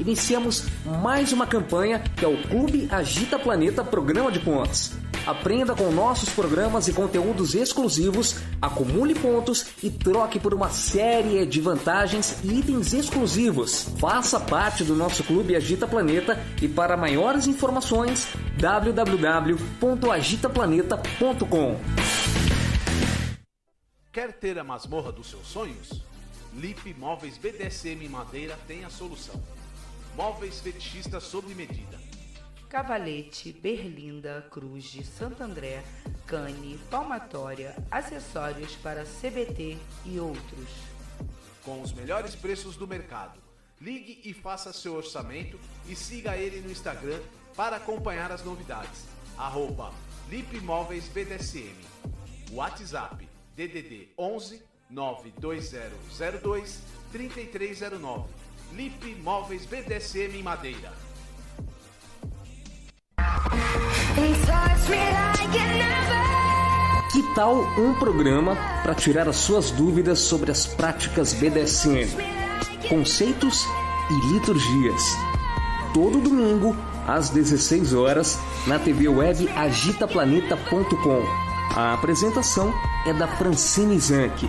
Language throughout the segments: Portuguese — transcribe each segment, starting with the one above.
Iniciamos mais uma campanha que é o Clube Agita Planeta Programa de Pontos. Aprenda com nossos programas e conteúdos exclusivos, acumule pontos e troque por uma série de vantagens e itens exclusivos. Faça parte do nosso clube Agita Planeta e para maiores informações www.agitaplaneta.com. Quer ter a masmorra dos seus sonhos? Lip Móveis BDSM Madeira tem a solução. Móveis fetichistas sob medida Cavalete, Berlinda, Cruz de Santo André, Cane, Palmatória, acessórios para CBT e outros. Com os melhores preços do mercado. Ligue e faça seu orçamento e siga ele no Instagram para acompanhar as novidades. Arroba Lipmóveis BDSM. WhatsApp DDD 11 92002 3309. Lip Móveis BDSM Madeira. Que tal um programa para tirar as suas dúvidas sobre as práticas BDSM, conceitos e liturgias? Todo domingo, às 16 horas, na TV web agitaplaneta.com. A apresentação é da Francine Zanck.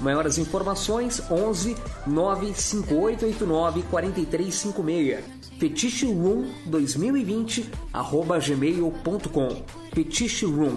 Maiores informações 11 95889 4356. Fetiche Room 2020 arroba gmail.com. Fetiche Room.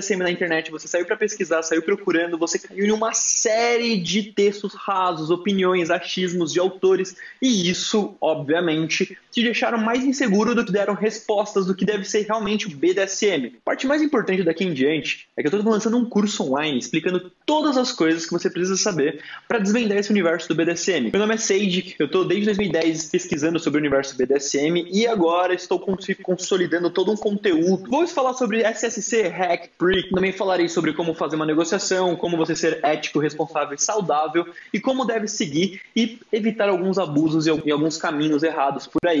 na internet, você saiu para pesquisar, saiu procurando, você caiu em uma série de textos rasos, opiniões, achismos de autores, e isso, obviamente, te deixaram mais inseguro do que deram respostas do que deve ser realmente o BDSM. Parte mais importante daqui em diante é que eu estou lançando um curso online explicando todas as coisas que você precisa saber para desvendar esse universo do BDSM. Meu nome é Sage, eu estou desde 2010 pesquisando sobre o universo BDSM e agora estou consolidando todo um conteúdo. Vou falar sobre SSC, Hack, Prick, também falarei sobre como fazer uma negociação, como você ser ético, responsável e saudável e como deve seguir e evitar alguns abusos e alguns caminhos errados por aí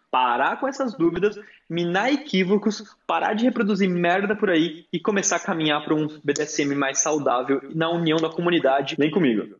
parar com essas dúvidas, minar equívocos, parar de reproduzir merda por aí e começar a caminhar para um BDSM mais saudável na união da comunidade. Vem comigo.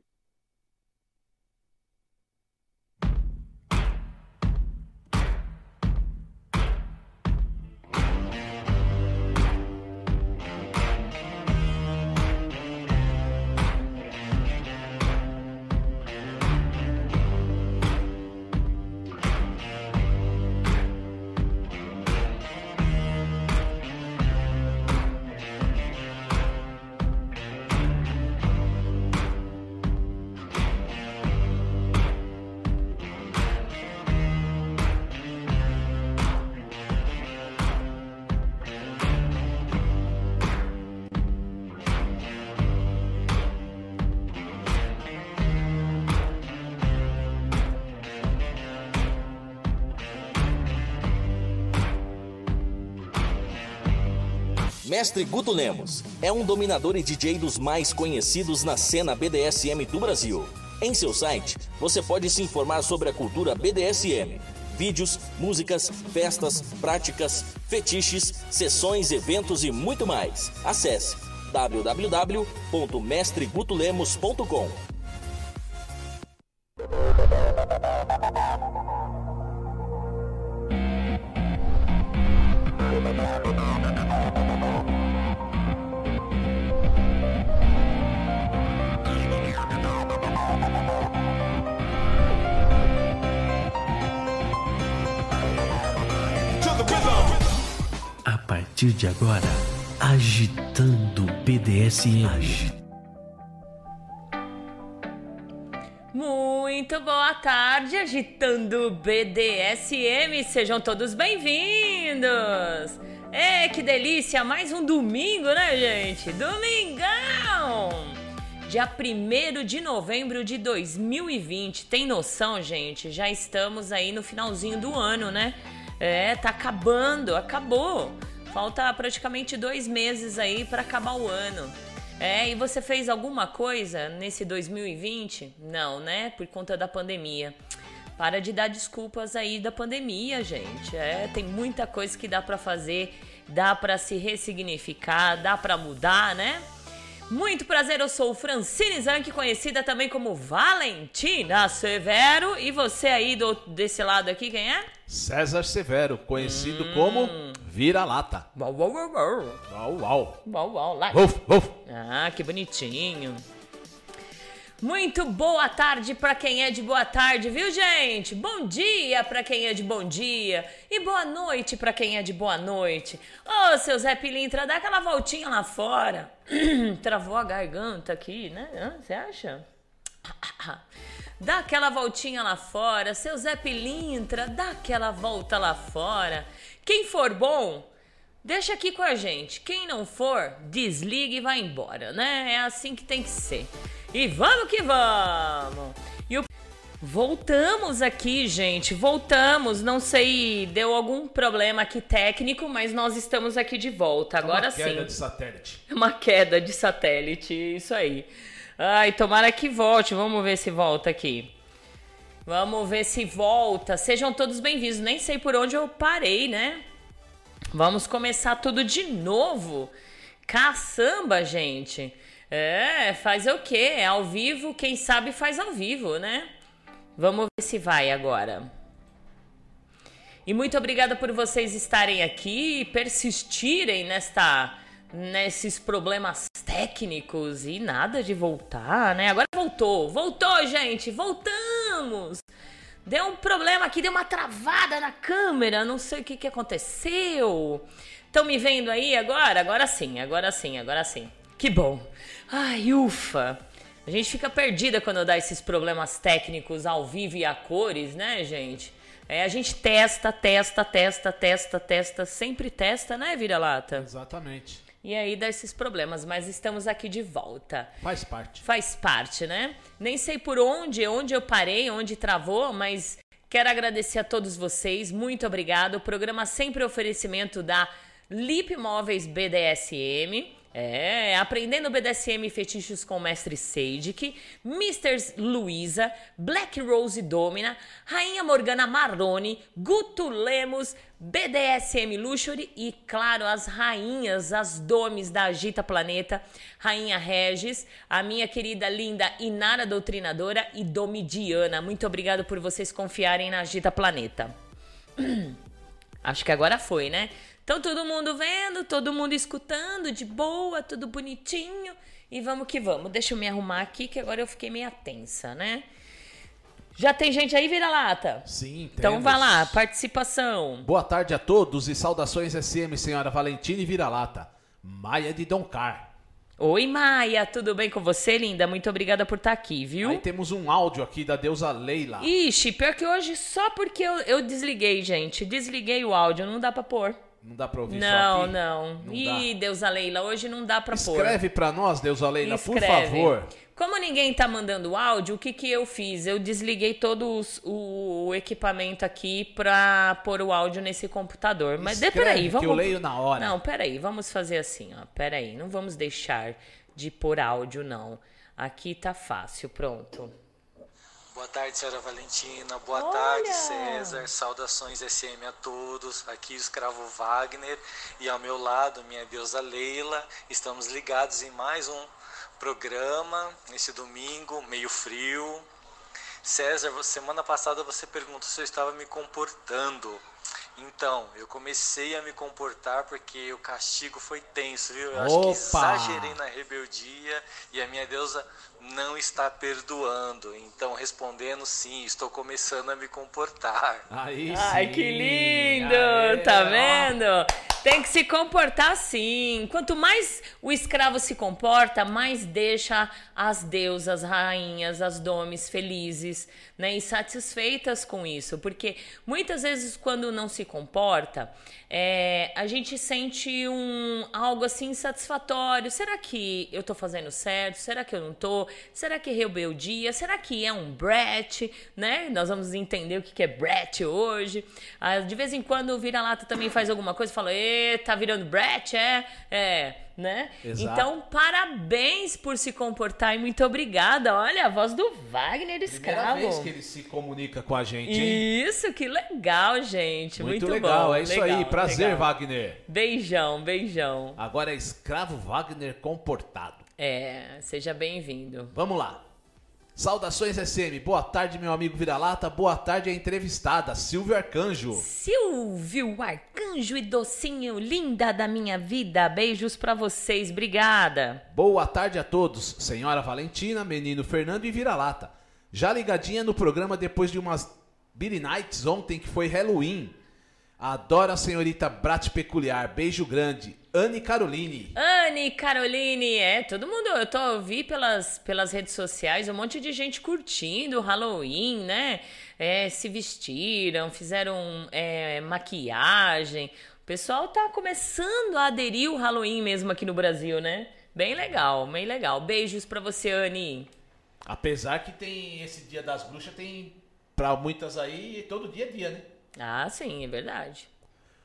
Mestre Guto Lemos é um dominador e DJ dos mais conhecidos na cena BDSM do Brasil. Em seu site, você pode se informar sobre a cultura BDSM, vídeos, músicas, festas, práticas, fetiches, sessões, eventos e muito mais. Acesse www.mestregutolemos.com. partir de agora, agitando BDSM. Muito boa tarde, agitando BDSM. Sejam todos bem-vindos. É, que delícia, mais um domingo, né, gente? Domingão! Dia 1 de novembro de 2020. Tem noção, gente? Já estamos aí no finalzinho do ano, né? É, tá acabando, acabou. Falta praticamente dois meses aí para acabar o ano. É, e você fez alguma coisa nesse 2020? Não, né? Por conta da pandemia. Para de dar desculpas aí da pandemia, gente. É, tem muita coisa que dá para fazer, dá para se ressignificar, dá para mudar, né? Muito prazer, eu sou Francine Zanck, conhecida também como Valentina Severo. E você aí do, desse lado aqui, quem é? César Severo, conhecido hum. como Vira-Lata. Uau, uau, uau, uau. Uau, uau. Uau, uau, lá. Uf, uf. Ah, que bonitinho. Muito boa tarde para quem é de boa tarde, viu, gente? Bom dia para quem é de bom dia e boa noite para quem é de boa noite. Ô, seu Zé Pilintra, dá aquela voltinha lá fora. Travou a garganta aqui, né? Você acha? Dá aquela voltinha lá fora, seu Zé Pilintra, dá aquela volta lá fora. Quem for bom, deixa aqui com a gente. Quem não for, desliga e vai embora, né? É assim que tem que ser. E vamos que vamos! E o... Voltamos aqui, gente. Voltamos. Não sei, deu algum problema aqui técnico, mas nós estamos aqui de volta. Agora sim. Uma queda de satélite. Uma queda de satélite, isso aí. Ai, tomara que volte. Vamos ver se volta aqui. Vamos ver se volta. Sejam todos bem-vindos. Nem sei por onde eu parei, né? Vamos começar tudo de novo. Caçamba, gente. É, faz o quê? É ao vivo, quem sabe faz ao vivo, né? Vamos ver se vai agora. E muito obrigada por vocês estarem aqui e persistirem nesta nesses problemas técnicos e nada de voltar, né? Agora voltou. Voltou, gente. Voltamos. Deu um problema aqui, deu uma travada na câmera, não sei o que, que aconteceu. Estão me vendo aí agora? Agora sim, agora sim, agora sim. Que bom. Ai, ufa! A gente fica perdida quando dá esses problemas técnicos ao vivo e a cores, né, gente? É, a gente testa, testa, testa, testa, testa, sempre testa, né, vira-lata? Exatamente. E aí dá esses problemas, mas estamos aqui de volta. Faz parte. Faz parte, né? Nem sei por onde, onde eu parei, onde travou, mas quero agradecer a todos vocês. Muito obrigado. O programa sempre oferecimento da Lip Móveis BDSM. É, aprendendo BDSM e fetiches com o mestre Seidik, Mr. Luisa, Black Rose Domina, Rainha Morgana Marrone, Guto Lemos, BDSM Luxury e, claro, as rainhas, as domes da Agita Planeta, Rainha Regis, a minha querida linda Inara Doutrinadora e Domidiana. Muito obrigado por vocês confiarem na Agita Planeta. Acho que agora foi, né? Então todo mundo vendo, todo mundo escutando, de boa, tudo bonitinho. E vamos que vamos. Deixa eu me arrumar aqui que agora eu fiquei meio tensa, né? Já tem gente aí, vira-lata? Sim, temos. Então vai lá, participação. Boa tarde a todos e saudações SM, senhora Valentina e vira-lata. Maia de Doncar. Oi, Maia, tudo bem com você, linda? Muito obrigada por estar aqui, viu? Aí temos um áudio aqui da deusa Leila. Ixi, pior que hoje só porque eu, eu desliguei, gente. Desliguei o áudio, não dá pra pôr. Não dá pra ouvir não, só aqui? Não, não. Ih, dá. Deusa Leila, hoje não dá pra Escreve pôr. Escreve pra nós, Deusa Leila, Escreve. por favor. Como ninguém tá mandando áudio, o que que eu fiz? Eu desliguei todo os- o equipamento aqui pra pôr o áudio nesse computador. Mas Escreve peraí, que vamos. eu leio na hora. Não, peraí, vamos fazer assim, ó. Peraí, não vamos deixar de pôr áudio, não. Aqui tá fácil, pronto. Boa tarde, senhora Valentina. Boa Olha! tarde, César. Saudações SM a todos. Aqui o escravo Wagner e ao meu lado minha deusa Leila. Estamos ligados em mais um programa nesse domingo, meio frio. César, semana passada você perguntou se eu estava me comportando. Então, eu comecei a me comportar porque o castigo foi tenso, viu? Eu acho que Opa! exagerei na rebeldia e a minha deusa não está perdoando. Então, respondendo sim, estou começando a me comportar. Aí Ai, sim. que lindo! Aê, tá ó. vendo? Tem que se comportar assim. Quanto mais o escravo se comporta, mais deixa as deusas, rainhas, as domes felizes, né? E satisfeitas com isso. Porque muitas vezes, quando não se comporta, é, a gente sente um algo assim insatisfatório. Será que eu tô fazendo certo? Será que eu não tô? Será que é rebeldia? Será que é um brete, né? Nós vamos entender o que é brete hoje. Ah, de vez em quando o vira-lata também faz alguma coisa e fala, tá virando brete, é? É, né? Exato. Então, parabéns por se comportar e muito obrigada. Olha, a voz do Wagner Primeira Escravo. vez que ele se comunica com a gente, hein? Isso, que legal, gente. Muito, Muito, legal, bom. é isso legal, aí. Prazer, legal. Wagner. Beijão, beijão. Agora é escravo Wagner comportado. É, seja bem-vindo. Vamos lá. Saudações SM, boa tarde meu amigo Vira-Lata, boa tarde a entrevistada Silvio Arcanjo. Silvio, arcanjo e docinho, linda da minha vida. Beijos pra vocês, obrigada. Boa tarde a todos, senhora Valentina, menino Fernando e Vira-Lata. Já ligadinha no programa depois de umas Billy Nights ontem que foi Halloween. Adoro a senhorita Brat Peculiar, beijo grande. Anne Caroline. Anne, Caroline, é, todo mundo, eu tô vi pelas, pelas redes sociais um monte de gente curtindo o Halloween, né? É, se vestiram, fizeram é, maquiagem. O pessoal tá começando a aderir o Halloween mesmo aqui no Brasil, né? Bem legal, bem legal. Beijos pra você, Anne. Apesar que tem esse dia das bruxas, tem pra muitas aí todo dia é dia, né? Ah, sim, é verdade.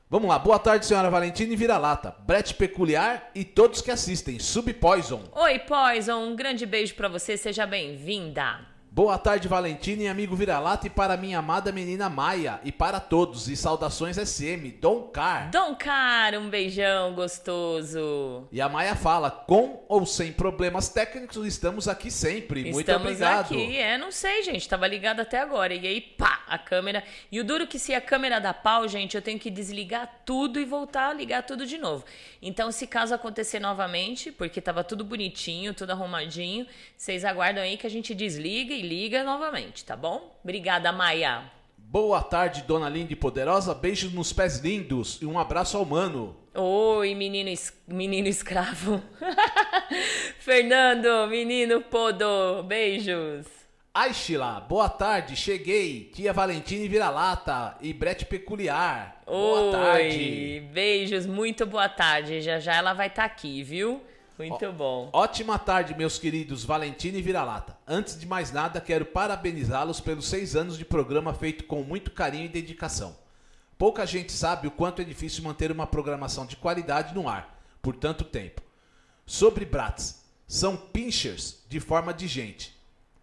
Vamos lá, boa tarde, senhora Valentina e Vira-Lata. Brett Peculiar e todos que assistem. Sub Poison. Oi, Poison, um grande beijo pra você, seja bem-vinda. Boa tarde, Valentina e amigo Vira-Lata, e para minha amada menina Maia, e para todos, e saudações SM, Dom Car. Dom Cara, um beijão gostoso. E a Maia fala, com ou sem problemas técnicos, estamos aqui sempre. Muito Estamos obrigado. aqui, é, não sei, gente, tava ligado até agora. E aí, pá, a câmera. E o duro que se a câmera dá pau, gente, eu tenho que desligar tudo e voltar a ligar tudo de novo. Então, se caso acontecer novamente, porque tava tudo bonitinho, tudo arrumadinho, vocês aguardam aí que a gente desliga e liga novamente, tá bom? Obrigada, Maia. Boa tarde, dona linda e poderosa. Beijos nos pés lindos e um abraço ao mano. Oi, menino, es- menino escravo. Fernando, menino podo, beijos. Aishila, boa tarde, cheguei. Tia Valentina Vira-Lata e Brett Peculiar. Boa tarde. Beijos, muito boa tarde. Já já ela vai estar aqui, viu? Muito bom. Ótima tarde, meus queridos Valentina e Vira-Lata. Antes de mais nada, quero parabenizá-los pelos seis anos de programa feito com muito carinho e dedicação. Pouca gente sabe o quanto é difícil manter uma programação de qualidade no ar por tanto tempo. Sobre Brats, são pinchers de forma de gente.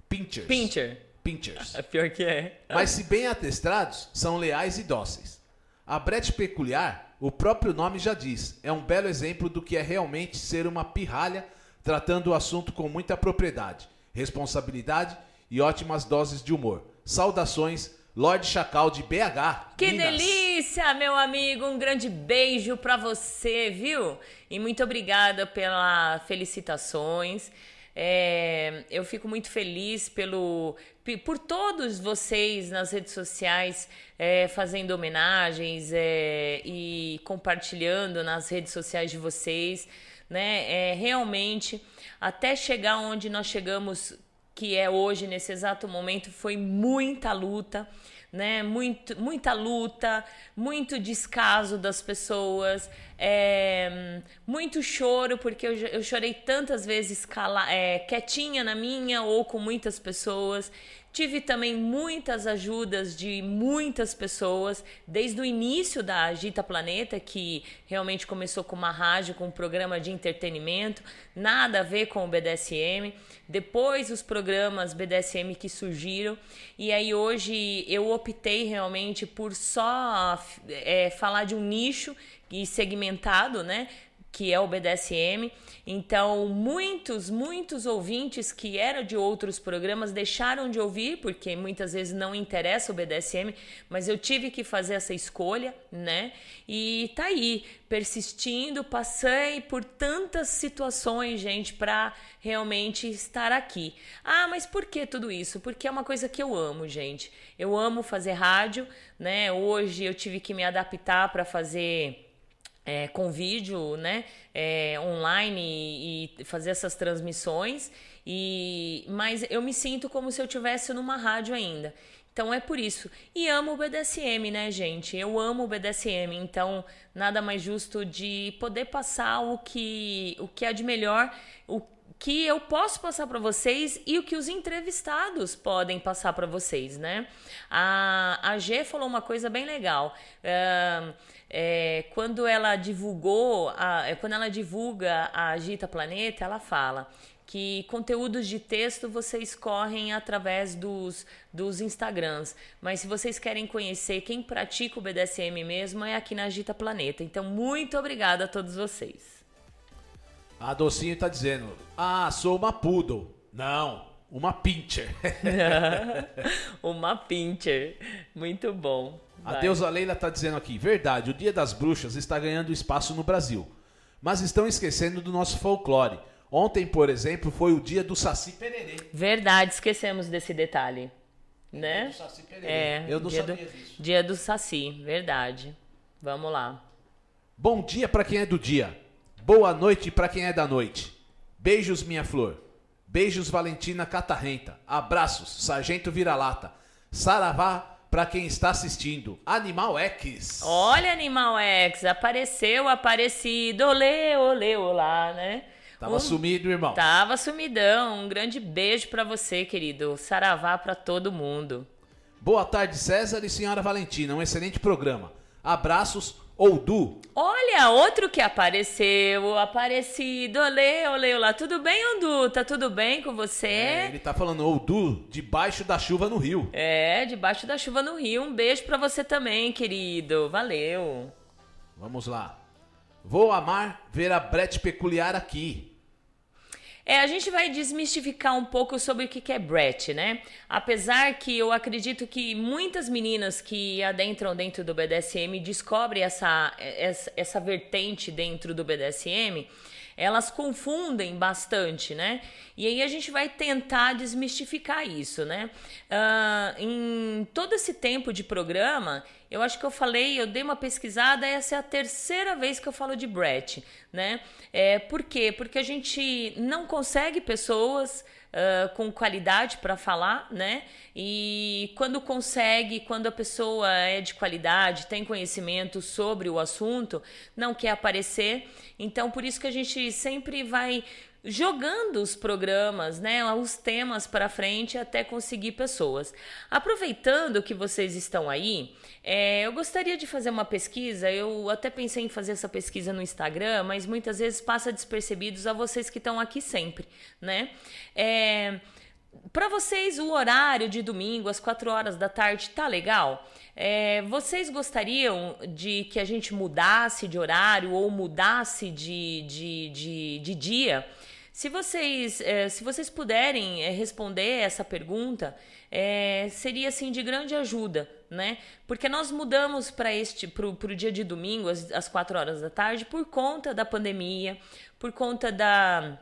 Pinchers. Pincher. Pinchers. É pior que é. Mas se bem atestrados, são leais e dóceis. A Brett Peculiar, o próprio nome já diz, é um belo exemplo do que é realmente ser uma pirralha tratando o assunto com muita propriedade, responsabilidade e ótimas doses de humor. Saudações, Lorde Chacal de BH. Que Minas. delícia, meu amigo. Um grande beijo pra você, viu? E muito obrigada pelas felicitações. É, eu fico muito feliz pelo, pe- por todos vocês nas redes sociais é, fazendo homenagens é, e compartilhando nas redes sociais de vocês, né? É, realmente, até chegar onde nós chegamos, que é hoje, nesse exato momento, foi muita luta né? Muito, muita luta, muito descaso das pessoas, é, muito choro, porque eu, eu chorei tantas vezes cala, é, quietinha na minha ou com muitas pessoas. Tive também muitas ajudas de muitas pessoas, desde o início da Agita Planeta, que realmente começou com uma rádio, com um programa de entretenimento, nada a ver com o BDSM. Depois os programas BDSM que surgiram, e aí hoje eu optei realmente por só é, falar de um nicho e segmentado, né? Que é o BDSM. Então, muitos, muitos ouvintes que eram de outros programas deixaram de ouvir, porque muitas vezes não interessa o BDSM, mas eu tive que fazer essa escolha, né? E tá aí, persistindo, passei por tantas situações, gente, para realmente estar aqui. Ah, mas por que tudo isso? Porque é uma coisa que eu amo, gente. Eu amo fazer rádio, né? Hoje eu tive que me adaptar para fazer é, com vídeo, né, é, online e, e, fazer essas transmissões. E mas eu me sinto como se eu tivesse numa rádio ainda. Então é por isso. E amo o BDSM, né, gente? Eu amo o BDSM. Então nada mais justo de poder passar o que o que é de melhor, o que eu posso passar para vocês e o que os entrevistados podem passar para vocês, né? A, a G falou uma coisa bem legal. Uh, é, quando ela divulgou, a, é, quando ela divulga a Agita Planeta, ela fala que conteúdos de texto vocês correm através dos, dos Instagrams. Mas se vocês querem conhecer quem pratica o BDSM mesmo, é aqui na Agita Planeta. Então, muito obrigada a todos vocês. A Docinho tá dizendo: Ah, sou uma poodle. Não, uma pincher. uma pincher. Muito bom. A deusa Leila está dizendo aqui: verdade, o Dia das Bruxas está ganhando espaço no Brasil. Mas estão esquecendo do nosso folclore. Ontem, por exemplo, foi o dia do Saci Pererê. Verdade, esquecemos desse detalhe. Né? Do Saci Pererê. É, Eu não dia sabia do, disso. Dia do Saci, verdade. Vamos lá. Bom dia para quem é do dia. Boa noite para quem é da noite. Beijos, minha flor. Beijos, Valentina Catarrenta. Abraços, Sargento Vira-Lata. Saravá para quem está assistindo. Animal X. Olha, Animal X, apareceu, aparecido, olê, olê, olá, né? Tava um... sumido, irmão. Tava sumidão. Um grande beijo para você, querido. Saravá para todo mundo. Boa tarde, César e senhora Valentina. Um excelente programa. Abraços, Oudu. Olha, outro que apareceu, aparecido. Olê, olê, olá. Tudo bem, Oudu? Tá tudo bem com você? É, ele tá falando Oudu, debaixo da chuva no Rio. É, debaixo da chuva no Rio. Um beijo para você também, querido. Valeu. Vamos lá. Vou amar ver a brete peculiar aqui. É, a gente vai desmistificar um pouco sobre o que é Brett, né? Apesar que eu acredito que muitas meninas que adentram dentro do BDSM descobrem essa, essa, essa vertente dentro do BDSM elas confundem bastante, né? E aí a gente vai tentar desmistificar isso, né? Uh, em todo esse tempo de programa, eu acho que eu falei, eu dei uma pesquisada, essa é a terceira vez que eu falo de Brett, né? É, por quê? Porque a gente não consegue pessoas uh, com qualidade para falar, né? E quando consegue, quando a pessoa é de qualidade, tem conhecimento sobre o assunto, não quer aparecer. Então, por isso que a gente sempre vai jogando os programas, né, os temas para frente até conseguir pessoas. Aproveitando que vocês estão aí, é, eu gostaria de fazer uma pesquisa. Eu até pensei em fazer essa pesquisa no Instagram, mas muitas vezes passa despercebidos a vocês que estão aqui sempre, né? É, para vocês, o horário de domingo, às 4 horas da tarde, tá legal? É, vocês gostariam de que a gente mudasse de horário ou mudasse de, de, de, de dia? Se vocês, é, se vocês puderem é, responder essa pergunta, é, seria assim de grande ajuda, né? Porque nós mudamos para este para o dia de domingo às, às 4 horas da tarde por conta da pandemia, por conta da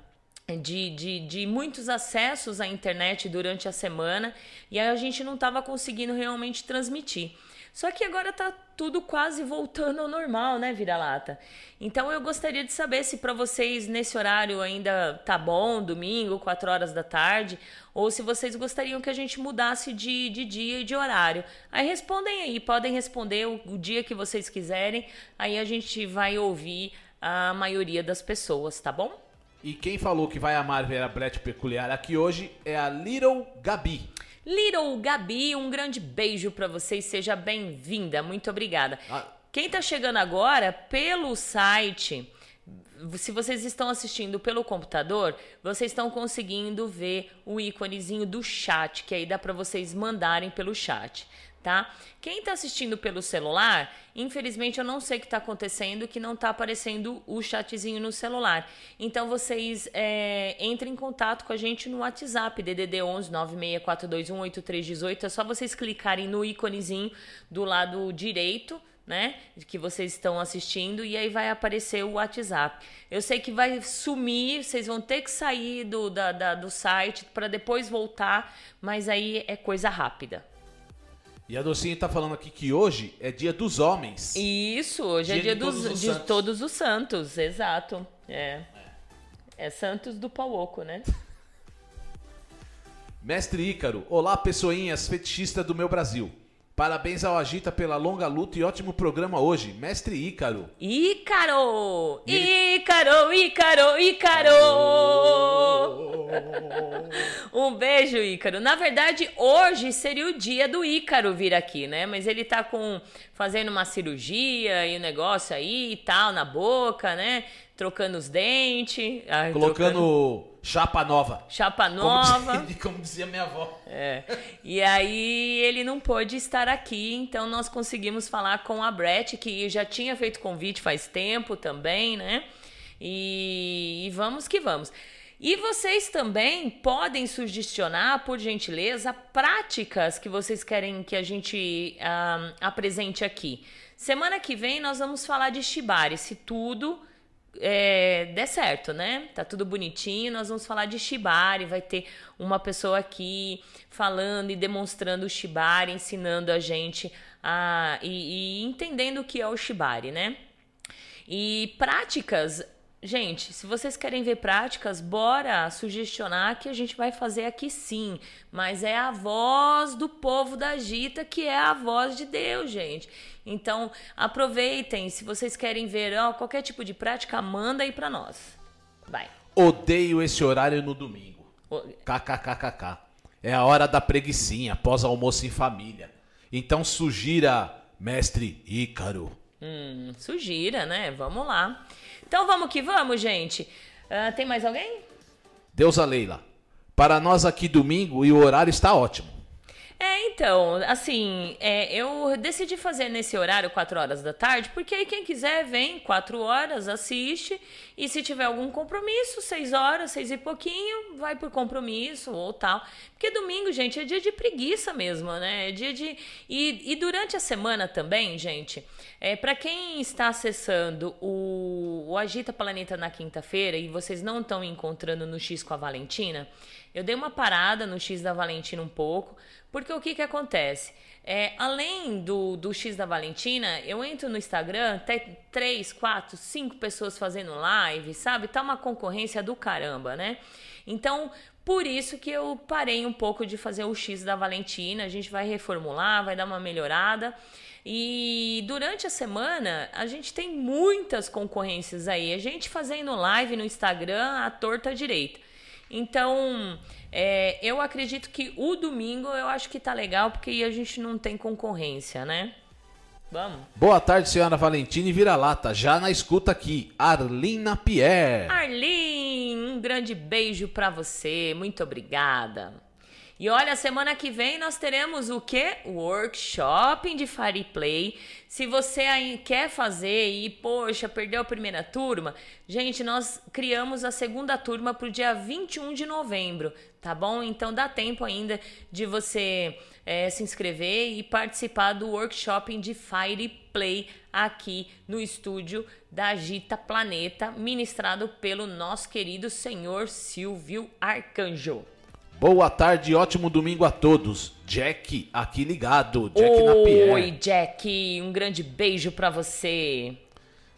de, de, de, muitos acessos à internet durante a semana e aí a gente não estava conseguindo realmente transmitir. Só que agora tá tudo quase voltando ao normal, né, vira-lata? Então eu gostaria de saber se para vocês nesse horário ainda tá bom, domingo, 4 horas da tarde, ou se vocês gostariam que a gente mudasse de, de dia e de horário. Aí respondem aí, podem responder o, o dia que vocês quiserem, aí a gente vai ouvir a maioria das pessoas, tá bom? E quem falou que vai amar ver a Brett peculiar aqui hoje é a Little Gabi. Little Gabi, um grande beijo para vocês, seja bem-vinda, muito obrigada. Ah. Quem tá chegando agora pelo site, se vocês estão assistindo pelo computador, vocês estão conseguindo ver o íconezinho do chat, que aí dá para vocês mandarem pelo chat tá? Quem está assistindo pelo celular, infelizmente eu não sei o que está acontecendo, que não está aparecendo o chatzinho no celular. Então vocês é, entrem em contato com a gente no WhatsApp, DDD 11 964218318. É só vocês clicarem no íconezinho do lado direito, né? Que vocês estão assistindo e aí vai aparecer o WhatsApp. Eu sei que vai sumir, vocês vão ter que sair do, da, da do site para depois voltar, mas aí é coisa rápida. E a Docinha tá falando aqui que hoje é dia dos homens. Isso, hoje Dia é dia de dos, todos os de santos. todos os santos, exato. É. É Santos do Pauoco, né? Mestre Ícaro, olá pessoinhas fetichistas do meu Brasil. Parabéns ao Agita pela longa luta e ótimo programa hoje. Mestre Ícaro. Ícaro! Ícaro, Ícaro, Ícaro! Um beijo, Ícaro. Na verdade, hoje seria o dia do Ícaro vir aqui, né? Mas ele tá com fazendo uma cirurgia e um negócio aí e tal na boca, né? Trocando os dentes. ai, trocando Colocando chapa nova. chapa Como nova. dizia, como dizia minha avó. É. E aí ele não pôde estar aqui, então nós conseguimos falar com a Brett, que já tinha feito convite faz tempo também, né? E, e vamos que vamos. E vocês também podem sugestionar, por gentileza, práticas que vocês querem que a gente ah, apresente aqui. Semana que vem nós vamos falar de Shibari, se tudo é, der certo, né? Tá tudo bonitinho. Nós vamos falar de Shibari. Vai ter uma pessoa aqui falando e demonstrando o Shibari, ensinando a gente a, e, e entendendo o que é o Shibari, né? E práticas, gente, se vocês querem ver práticas, bora sugestionar que a gente vai fazer aqui sim. Mas é a voz do povo da Gita que é a voz de Deus, gente. Então aproveitem, se vocês querem ver ó, qualquer tipo de prática, manda aí pra nós. Vai. Odeio esse horário no domingo. KKKKK. É a hora da preguiçinha, pós-almoço em família. Então sugira, mestre Ícaro. Hum, sugira, né? Vamos lá. Então vamos que vamos, gente. Ah, tem mais alguém? Deusa Leila. Para nós aqui domingo e o horário está ótimo. É, então, assim, é, eu decidi fazer nesse horário, 4 horas da tarde, porque aí quem quiser vem 4 horas, assiste, e se tiver algum compromisso, 6 horas, 6 e pouquinho, vai por compromisso ou tal. Porque domingo, gente, é dia de preguiça mesmo, né? É dia de. E, e durante a semana também, gente, é, para quem está acessando o, o Agita Planeta na quinta-feira e vocês não estão encontrando no X com a Valentina, eu dei uma parada no X da Valentina um pouco, porque o que que acontece? É, além do, do X da Valentina, eu entro no Instagram, tem três, quatro, cinco pessoas fazendo live, sabe? Tá uma concorrência do caramba, né? Então, por isso que eu parei um pouco de fazer o X da Valentina. A gente vai reformular, vai dar uma melhorada. E durante a semana, a gente tem muitas concorrências aí. A gente fazendo live no Instagram, à torta direita. Então, é, eu acredito que o domingo eu acho que tá legal, porque aí a gente não tem concorrência, né? Vamos. Boa tarde, senhora Valentina e vira-lata. Já na escuta aqui, Arlina Pierre. Arlene, um grande beijo pra você. Muito obrigada. E olha, semana que vem nós teremos o quê? Workshop de Fire Play. Se você aí quer fazer e, poxa, perdeu a primeira turma, gente, nós criamos a segunda turma para o dia 21 de novembro, tá bom? Então dá tempo ainda de você é, se inscrever e participar do workshop de Fire Play aqui no estúdio da Gita Planeta, ministrado pelo nosso querido senhor Silvio Arcanjo. Boa tarde, ótimo domingo a todos. Jack, aqui ligado. Jack Napier. Oi, Jack, um grande beijo pra você.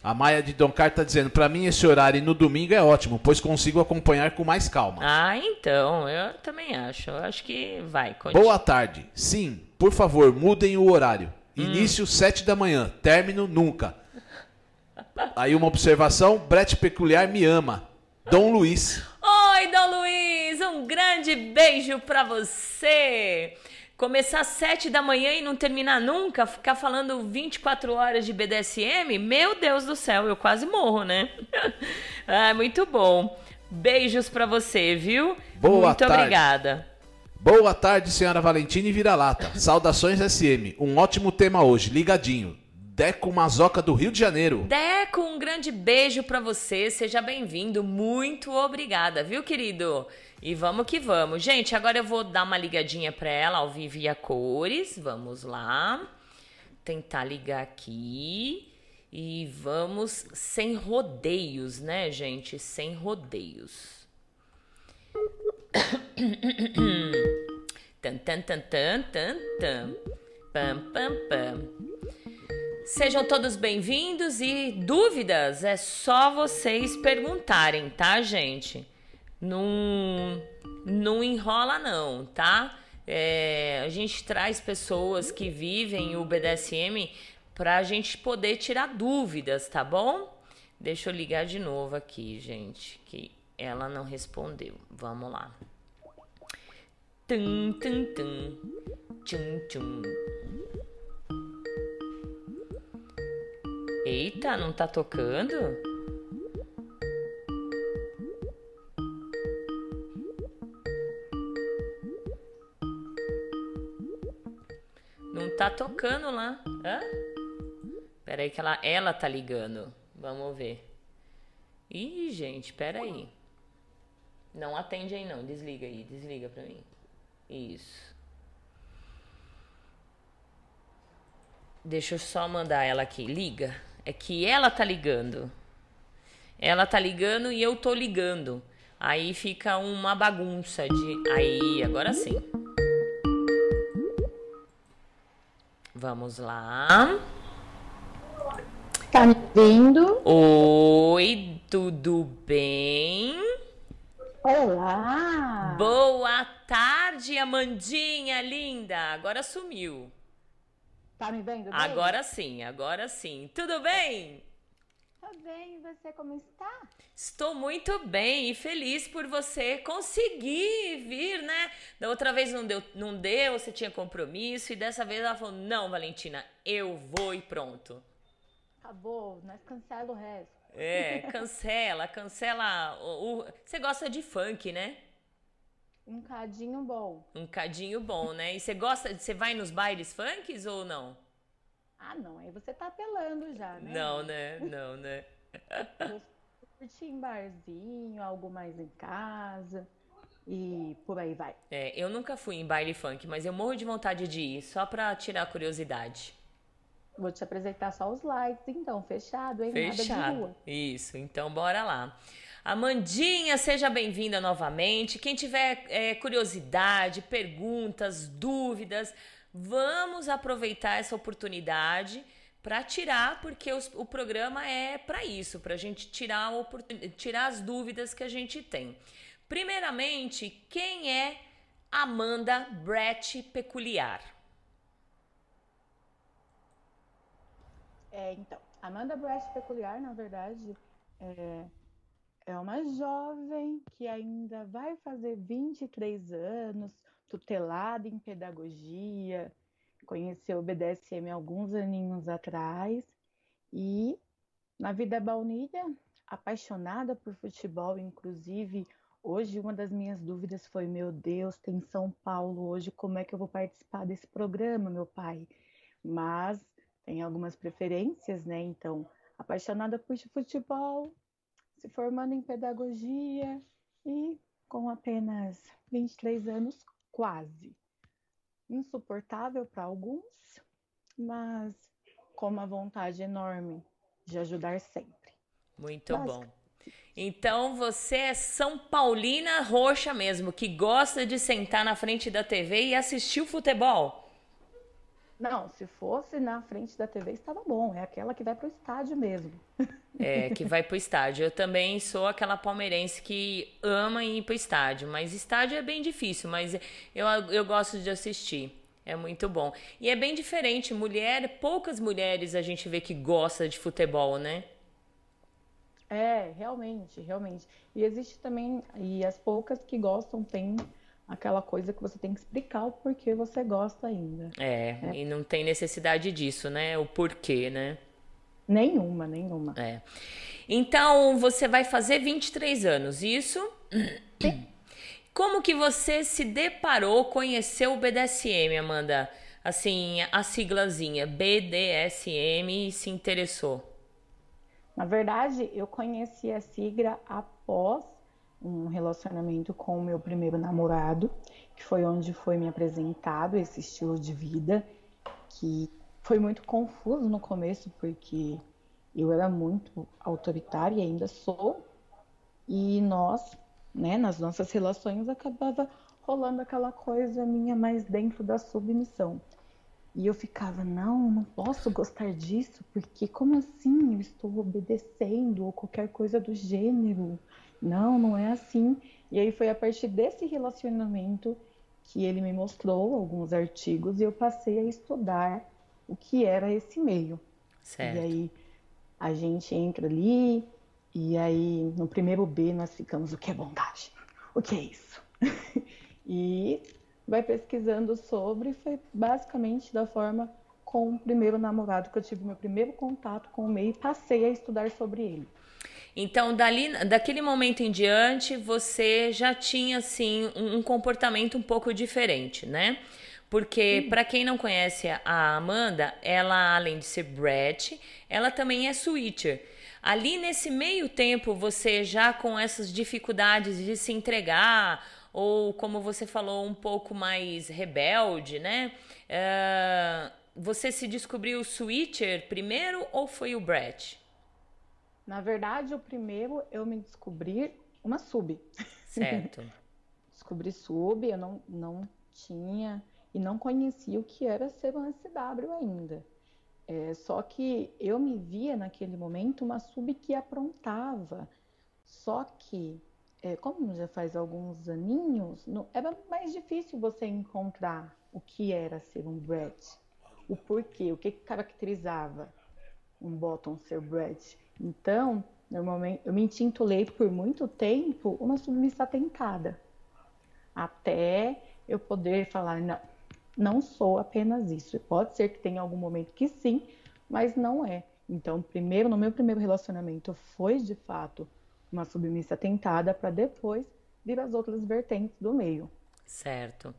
A Maia de Doncar tá dizendo, pra mim esse horário no domingo é ótimo, pois consigo acompanhar com mais calma. Ah, então, eu também acho. Eu acho que vai. Continue. Boa tarde. Sim, por favor, mudem o horário. Início 7 da manhã, término nunca. Aí uma observação, Brett Peculiar me ama. Dom Luiz. Oi, Dom Luiz, um grande beijo pra você. Começar às 7 da manhã e não terminar nunca, ficar falando 24 horas de BDSM, meu Deus do céu, eu quase morro, né? ah, muito bom. Beijos pra você, viu? Boa muito tarde. obrigada. Boa tarde, senhora Valentina e Vira-Lata. Saudações SM. Um ótimo tema hoje, ligadinho. Deco Mazoca do Rio de Janeiro. Deco, um grande beijo pra você. Seja bem-vindo. Muito obrigada, viu, querido? E vamos que vamos. Gente, agora eu vou dar uma ligadinha pra ela ao vivo e a cores. Vamos lá. Tentar ligar aqui. E vamos sem rodeios, né, gente? Sem rodeios. Tan, tan, tan, tan, tan, tan. Pam, pam, pam. Sejam todos bem-vindos e dúvidas é só vocês perguntarem, tá, gente? Não, não enrola não, tá? É, a gente traz pessoas que vivem o BDSM pra gente poder tirar dúvidas, tá bom? Deixa eu ligar de novo aqui, gente, que ela não respondeu. Vamos lá. Tum, tum, tum. Tchum, tchum. Eita, não tá tocando? Tá tocando lá. Hã? Pera aí que ela, ela tá ligando. Vamos ver. Ih, gente, pera aí. Não atende aí não. Desliga aí, desliga pra mim. Isso. Deixa eu só mandar ela aqui. Liga. É que ela tá ligando. Ela tá ligando e eu tô ligando. Aí fica uma bagunça de. Aí, agora sim. Vamos lá. Tá me vendo? Oi, tudo bem? Olá! Boa tarde, Amandinha linda. Agora sumiu. Tá me vendo bem? Agora sim, agora sim. Tudo bem? Bem, e você como está? Estou muito bem e feliz por você conseguir vir, né? Da outra vez não deu, não deu, você tinha compromisso e dessa vez ela falou: "Não, Valentina, eu vou e pronto". Acabou, nós cancela o resto. É, cancela, cancela o, o- Você gosta de funk, né? Um cadinho bom. Um cadinho bom, né? E você gosta, você vai nos bailes funks ou não? Ah, não, aí você tá apelando já, né? Não, né? Não, né? Eu curti em barzinho, algo mais em casa e por aí vai. É, eu nunca fui em baile funk, mas eu morro de vontade de ir, só pra tirar a curiosidade. Vou te apresentar só os likes, então, fechado, hein? Nada de Fechado. rua. Isso, então bora lá. Amandinha, seja bem-vinda novamente. Quem tiver é, curiosidade, perguntas, dúvidas, vamos aproveitar essa oportunidade para tirar, porque os- o programa é para isso, para a gente tirar, a tirar as dúvidas que a gente tem. Primeiramente, quem é Amanda Brett Peculiar? É, então, Amanda Brecht Peculiar, na verdade, é, é uma jovem que ainda vai fazer 23 anos, tutelada em pedagogia, conheceu o BDSM alguns aninhos atrás e na vida baunilha, apaixonada por futebol, inclusive hoje uma das minhas dúvidas foi, meu Deus, tem São Paulo hoje, como é que eu vou participar desse programa, meu pai? Mas tem algumas preferências, né? Então, apaixonada por futebol, se formando em pedagogia e com apenas 23 anos, quase. Insuportável para alguns, mas com uma vontade enorme de ajudar sempre. Muito bom. Então você é São Paulina roxa mesmo, que gosta de sentar na frente da TV e assistir o futebol. Não, se fosse na frente da TV estava bom. É aquela que vai pro estádio mesmo. É, que vai pro estádio. Eu também sou aquela palmeirense que ama ir pro estádio. Mas estádio é bem difícil, mas eu, eu gosto de assistir. É muito bom. E é bem diferente. Mulher, poucas mulheres a gente vê que gosta de futebol, né? É, realmente, realmente. E existe também, e as poucas que gostam têm aquela coisa que você tem que explicar o porquê você gosta ainda. É, é, e não tem necessidade disso, né? O porquê, né? Nenhuma, nenhuma. É. Então, você vai fazer 23 anos, isso? Sim. Como que você se deparou, conheceu o BDSM, Amanda? Assim, a siglazinha BDSM e se interessou? Na verdade, eu conheci a sigla após um relacionamento com o meu primeiro namorado, que foi onde foi me apresentado esse estilo de vida, que foi muito confuso no começo, porque eu era muito autoritária e ainda sou, e nós, né, nas nossas relações, acabava rolando aquela coisa minha mais dentro da submissão. E eu ficava, não, não posso gostar disso, porque como assim eu estou obedecendo ou qualquer coisa do gênero? Não, não é assim. E aí foi a partir desse relacionamento que ele me mostrou alguns artigos e eu passei a estudar o que era esse meio. Certo. E aí a gente entra ali e aí no primeiro B nós ficamos o que é bondade? O que é isso? e vai pesquisando sobre, foi basicamente da forma com o primeiro namorado que eu tive meu primeiro contato com o meio e passei a estudar sobre ele. Então, dali, daquele momento em diante, você já tinha assim um, um comportamento um pouco diferente, né? Porque para quem não conhece a Amanda, ela além de ser Brett, ela também é switcher. Ali nesse meio tempo, você já com essas dificuldades de se entregar ou como você falou, um pouco mais rebelde, né? Uh, você se descobriu o Switcher primeiro ou foi o Brett? Na verdade, o primeiro eu me descobri uma sub. Certo. descobri sub, eu não, não tinha e não conhecia o que era ser um SW ainda. É, só que eu me via naquele momento uma sub que aprontava. Só que é, como já faz alguns aninhos, não, era mais difícil você encontrar o que era ser um Brett, o porquê, o que, que caracterizava um bottom ser Brett. Então, normalmente, eu me intitulei por muito tempo uma submissa tentada, até eu poder falar, não, não sou apenas isso. Pode ser que tenha algum momento que sim, mas não é. Então, primeiro, no meu primeiro relacionamento foi de fato uma submissa tentada para depois vir as outras vertentes do meio. Certo.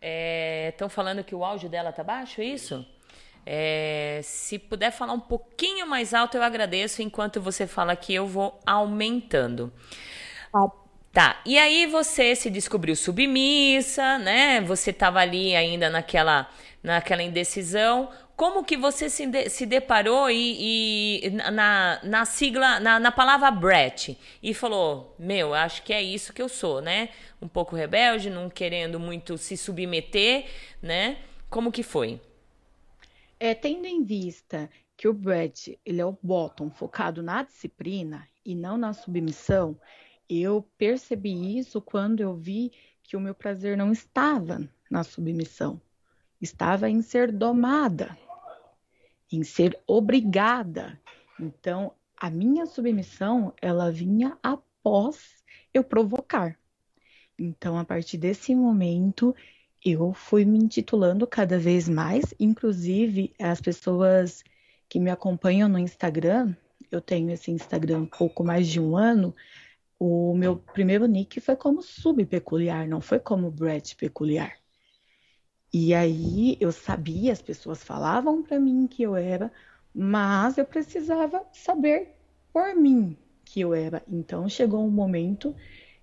Estão é, falando que o áudio dela tá baixo, é isso? É, se puder falar um pouquinho mais alto, eu agradeço. Enquanto você fala aqui, eu vou aumentando. Ah. Tá, e aí você se descobriu submissa, né? Você tava ali ainda naquela, naquela indecisão. Como que você se, de, se deparou e, e, na, na sigla, na, na palavra Brett, e falou: Meu, acho que é isso que eu sou, né? Um pouco rebelde, não querendo muito se submeter, né? Como que foi? É, tendo em vista que o Brett ele é o bottom focado na disciplina e não na submissão, eu percebi isso quando eu vi que o meu prazer não estava na submissão, estava em ser domada em ser obrigada. Então, a minha submissão, ela vinha após eu provocar. Então, a partir desse momento, eu fui me intitulando cada vez mais, inclusive as pessoas que me acompanham no Instagram, eu tenho esse Instagram pouco mais de um ano, o meu primeiro nick foi como subpeculiar, não foi como Brett peculiar. E aí eu sabia, as pessoas falavam para mim que eu era, mas eu precisava saber por mim que eu era. Então chegou um momento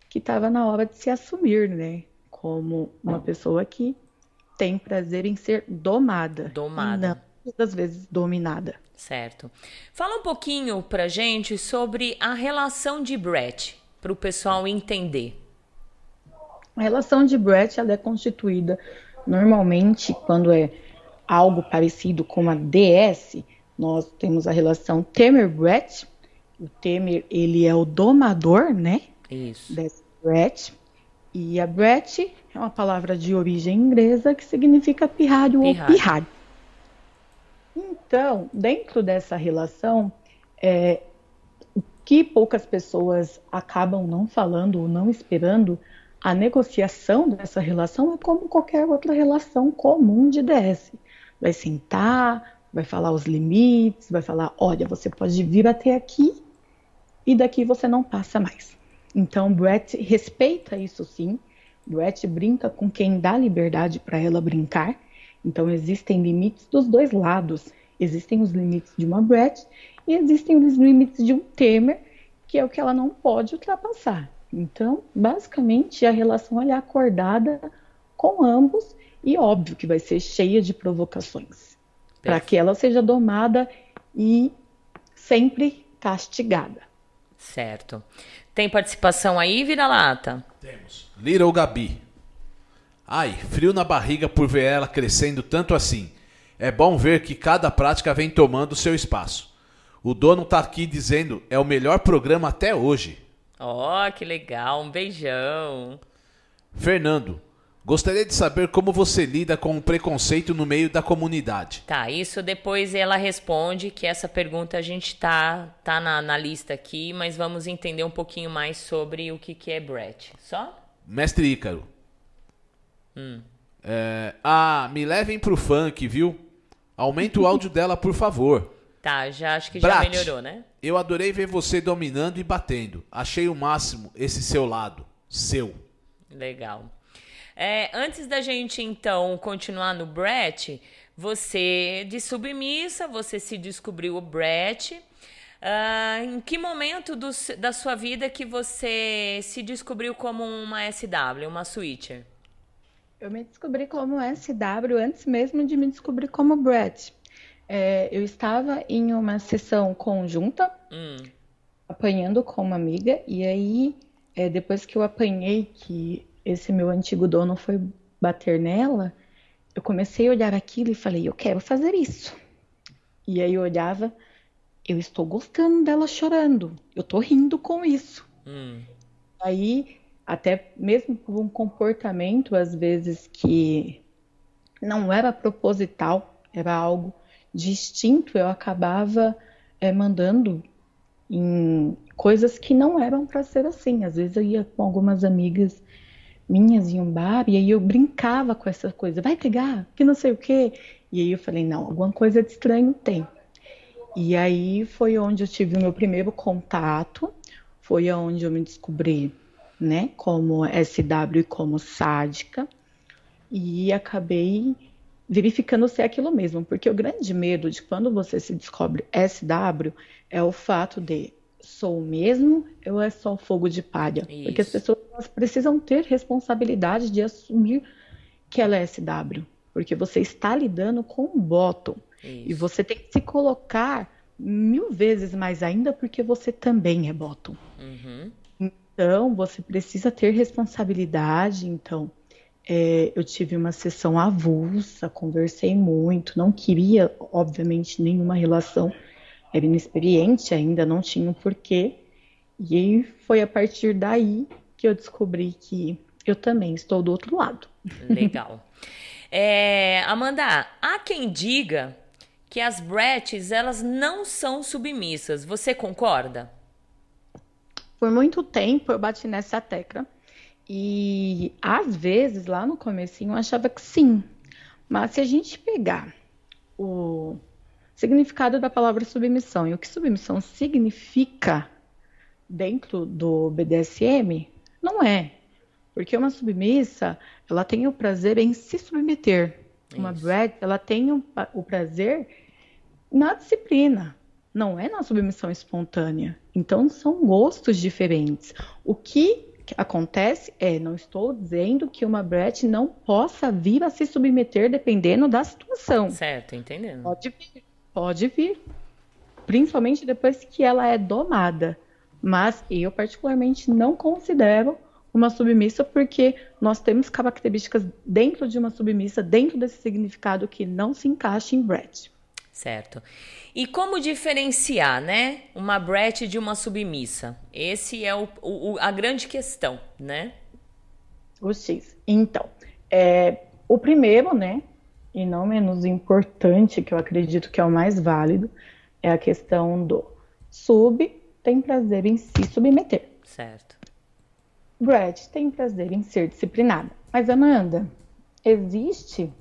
que estava na hora de se assumir, né? Como uma pessoa que tem prazer em ser domada. Domada. E não, das vezes, dominada. Certo. Fala um pouquinho pra gente sobre a relação de Brett, para o pessoal entender. A relação de Brett ela é constituída normalmente quando é algo parecido com a DS, nós temos a relação Temer-Brett. O Temer, ele é o domador, né? Isso. Dessa Brett. E a Brett é uma palavra de origem inglesa que significa pirralho, ou pirralho. Então, dentro dessa relação, é, o que poucas pessoas acabam não falando ou não esperando, a negociação dessa relação é como qualquer outra relação comum de DS. Vai sentar, vai falar os limites, vai falar: olha, você pode vir até aqui e daqui você não passa mais. Então, Brett respeita isso sim. Brett brinca com quem dá liberdade para ela brincar então existem limites dos dois lados. Existem os limites de uma Brett e existem os limites de um Temer, que é o que ela não pode ultrapassar. Então, basicamente, a relação é acordada com ambos e óbvio que vai ser cheia de provocações para que ela seja domada e sempre castigada. Certo. Tem participação aí, vira-lata? Temos. Little Gabi. Ai, frio na barriga por ver ela crescendo tanto assim. É bom ver que cada prática vem tomando seu espaço. O dono tá aqui dizendo é o melhor programa até hoje. Ó, oh, que legal, um beijão. Fernando, gostaria de saber como você lida com o preconceito no meio da comunidade. Tá, isso depois ela responde que essa pergunta a gente tá, tá na, na lista aqui, mas vamos entender um pouquinho mais sobre o que, que é Brett. Só? Mestre Ícaro, Hum. É, ah, me levem pro funk, viu? Aumenta o áudio dela, por favor. Tá, já acho que Brat, já melhorou, né? Eu adorei ver você dominando e batendo. Achei o máximo esse seu lado. Seu. Legal. É, antes da gente, então, continuar no Brett, você, de submissa, você se descobriu o Brett. Uh, em que momento do, da sua vida que você se descobriu como uma SW, uma switcher? Eu me descobri como SW antes mesmo de me descobrir como Brett. É, eu estava em uma sessão conjunta, hum. apanhando com uma amiga, e aí, é, depois que eu apanhei, que esse meu antigo dono foi bater nela, eu comecei a olhar aquilo e falei, eu quero fazer isso. E aí eu olhava, eu estou gostando dela chorando, eu estou rindo com isso. Hum. Aí até mesmo por um comportamento às vezes que não era proposital, era algo distinto, eu acabava é, mandando em coisas que não eram para ser assim. Às vezes eu ia com algumas amigas minhas em um bar e aí eu brincava com essa coisa, vai pegar, que não sei o quê. E aí eu falei, não, alguma coisa de estranho tem. E aí foi onde eu tive o meu primeiro contato, foi onde eu me descobri né, como SW e como sádica, e acabei verificando ser aquilo mesmo, porque o grande medo de quando você se descobre SW é o fato de sou mesmo ou é só fogo de palha? Isso. Porque as pessoas precisam ter responsabilidade de assumir que ela é SW, porque você está lidando com um bottom e você tem que se colocar mil vezes mais ainda porque você também é bottom. Uhum. Então, você precisa ter responsabilidade. Então, é, eu tive uma sessão avulsa, conversei muito, não queria, obviamente, nenhuma relação. Era inexperiente ainda, não tinha um porquê. E aí foi a partir daí que eu descobri que eu também estou do outro lado. Legal. É, Amanda, há quem diga que as Brettes, elas não são submissas. Você concorda? Por muito tempo eu bati nessa tecla. E às vezes, lá no comecinho, eu achava que sim. Mas se a gente pegar o significado da palavra submissão e o que submissão significa dentro do BDSM, não é. Porque uma submissa, ela tem o prazer em se submeter. Isso. Uma Brad, ela tem o, o prazer na disciplina não é na submissão espontânea. Então são gostos diferentes. O que acontece é, não estou dizendo que uma Brett não possa vir a se submeter dependendo da situação. Certo, entendendo. Pode vir, pode vir. principalmente depois que ela é domada. Mas eu, particularmente, não considero uma submissa porque nós temos características dentro de uma submissa, dentro desse significado que não se encaixa em Brett. Certo. E como diferenciar, né, uma Brett de uma submissa? Esse é o, o, a grande questão, né? O X. Então, é, o primeiro, né, e não menos importante, que eu acredito que é o mais válido, é a questão do sub tem prazer em se submeter. Certo. Brett tem prazer em ser disciplinada. Mas, Amanda, existe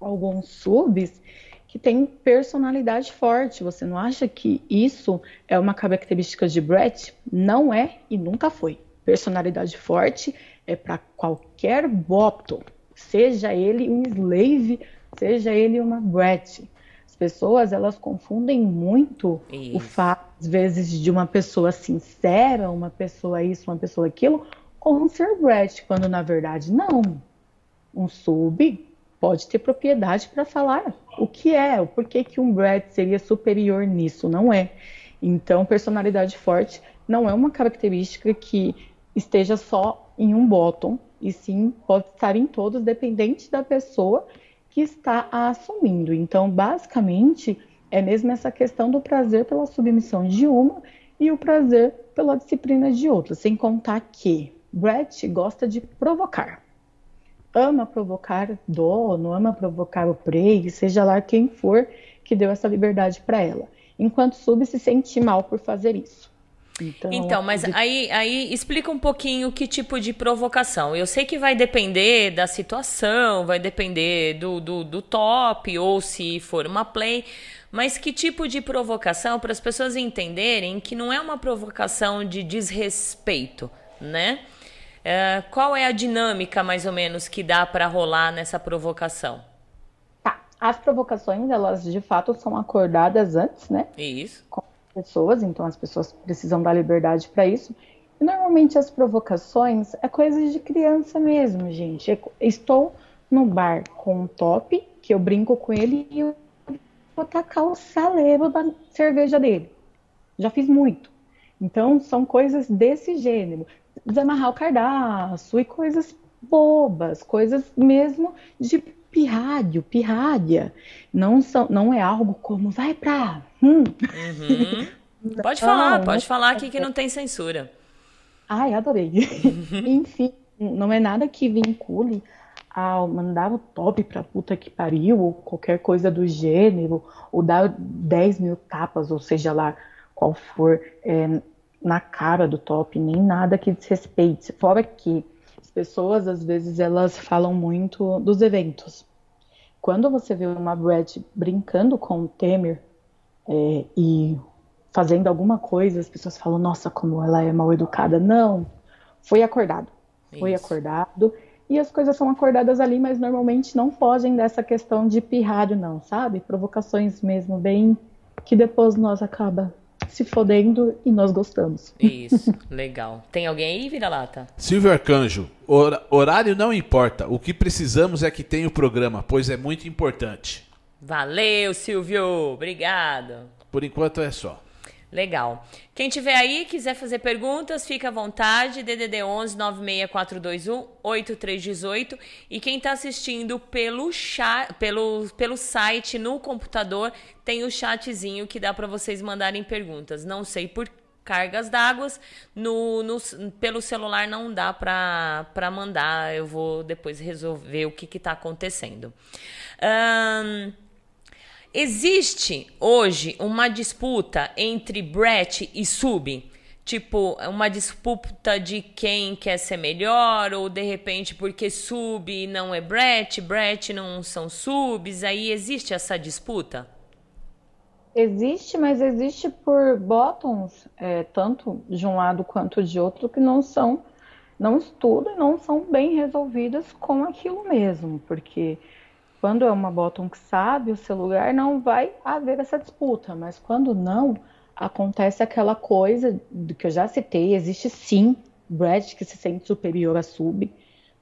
alguns subs que têm personalidade forte. Você não acha que isso é uma característica de Brett? Não é e nunca foi. Personalidade forte é para qualquer bottom, seja ele um slave, seja ele uma Brett. As pessoas elas confundem muito isso. o fato às vezes de uma pessoa sincera, uma pessoa isso, uma pessoa aquilo, com um ser Brett, quando na verdade não. Um sub pode ter propriedade para falar o que é, o porquê que um Brett seria superior nisso, não é. Então, personalidade forte não é uma característica que esteja só em um bottom, e sim pode estar em todos, dependente da pessoa que está assumindo. Então, basicamente, é mesmo essa questão do prazer pela submissão de uma e o prazer pela disciplina de outra, sem contar que Brett gosta de provocar. Ama provocar dono, ama provocar o prey, seja lá quem for que deu essa liberdade para ela. Enquanto sub se sente mal por fazer isso. Então, então, mas de... aí, aí explica um pouquinho que tipo de provocação. Eu sei que vai depender da situação, vai depender do, do, do top, ou se for uma play, mas que tipo de provocação para as pessoas entenderem que não é uma provocação de desrespeito, né? É, qual é a dinâmica, mais ou menos, que dá para rolar nessa provocação? Tá. As provocações, elas de fato são acordadas antes, né? Isso. Com pessoas, então as pessoas precisam dar liberdade para isso. E normalmente as provocações é coisa de criança mesmo, gente. estou no bar com um top, que eu brinco com ele e eu vou tacar o saleiro da cerveja dele. Já fiz muito. Então, são coisas desse gênero desamarrar o cardaço e coisas bobas, coisas mesmo de pirrádio, pirrádia. Não, são, não é algo como vai pra. Hum. Uhum. Pode falar, pode falar aqui que não tem censura. Ai, adorei. Enfim, não é nada que vincule ao mandar o top pra puta que pariu, ou qualquer coisa do gênero, ou dar 10 mil tapas, ou seja lá qual for, é, na cara do top, nem nada que desrespeite. Fora que pessoas, às vezes, elas falam muito dos eventos. Quando você vê uma Brett brincando com o Temer é, e fazendo alguma coisa, as pessoas falam, nossa, como ela é mal educada. Não, foi acordado. Foi Isso. acordado. E as coisas são acordadas ali, mas normalmente não fogem dessa questão de pirralho, não, sabe? Provocações mesmo, bem que depois nós acaba se fodendo e nós gostamos. Isso, legal. Tem alguém aí, vira-lata? Silvio Arcanjo, hor horário não importa. O que precisamos é que tenha o programa, pois é muito importante. Valeu, Silvio. Obrigado. Por enquanto é só. Legal. Quem tiver aí, quiser fazer perguntas, fica à vontade. DDD 11 96421 8318. E quem está assistindo pelo chat, pelo, pelo site no computador, tem o chatzinho que dá para vocês mandarem perguntas. Não sei por cargas d'água, no, no, pelo celular não dá para mandar. Eu vou depois resolver o que está acontecendo. Um, Existe hoje uma disputa entre Brett e Sub? Tipo, uma disputa de quem quer ser melhor, ou de repente porque sub não é Brett, Brett não são subs, aí existe essa disputa? Existe, mas existe por bottoms, é, tanto de um lado quanto de outro, que não são, não estudam e não são bem resolvidas com aquilo mesmo, porque quando é uma bottom que sabe o seu lugar, não vai haver essa disputa, mas quando não, acontece aquela coisa que eu já citei, existe sim Brad que se sente superior a sub,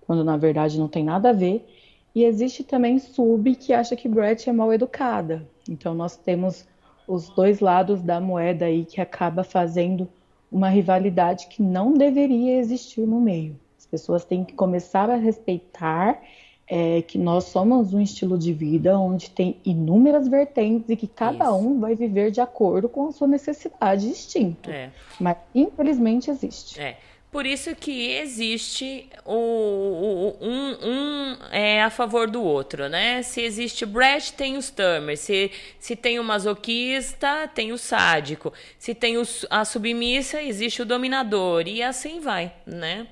quando na verdade não tem nada a ver, e existe também sub que acha que Brad é mal educada. Então nós temos os dois lados da moeda aí que acaba fazendo uma rivalidade que não deveria existir no meio. As pessoas têm que começar a respeitar é, que nós somos um estilo de vida onde tem inúmeras vertentes e que cada Isso. um vai viver de acordo com a sua necessidade distinta. É. Mas infelizmente existe. É. Por isso que existe o, o, um, um é a favor do outro, né? Se existe Brett, tem os Turmer. Se, se tem o masoquista, tem o sádico. Se tem o, a submissa, existe o dominador. E assim vai, né?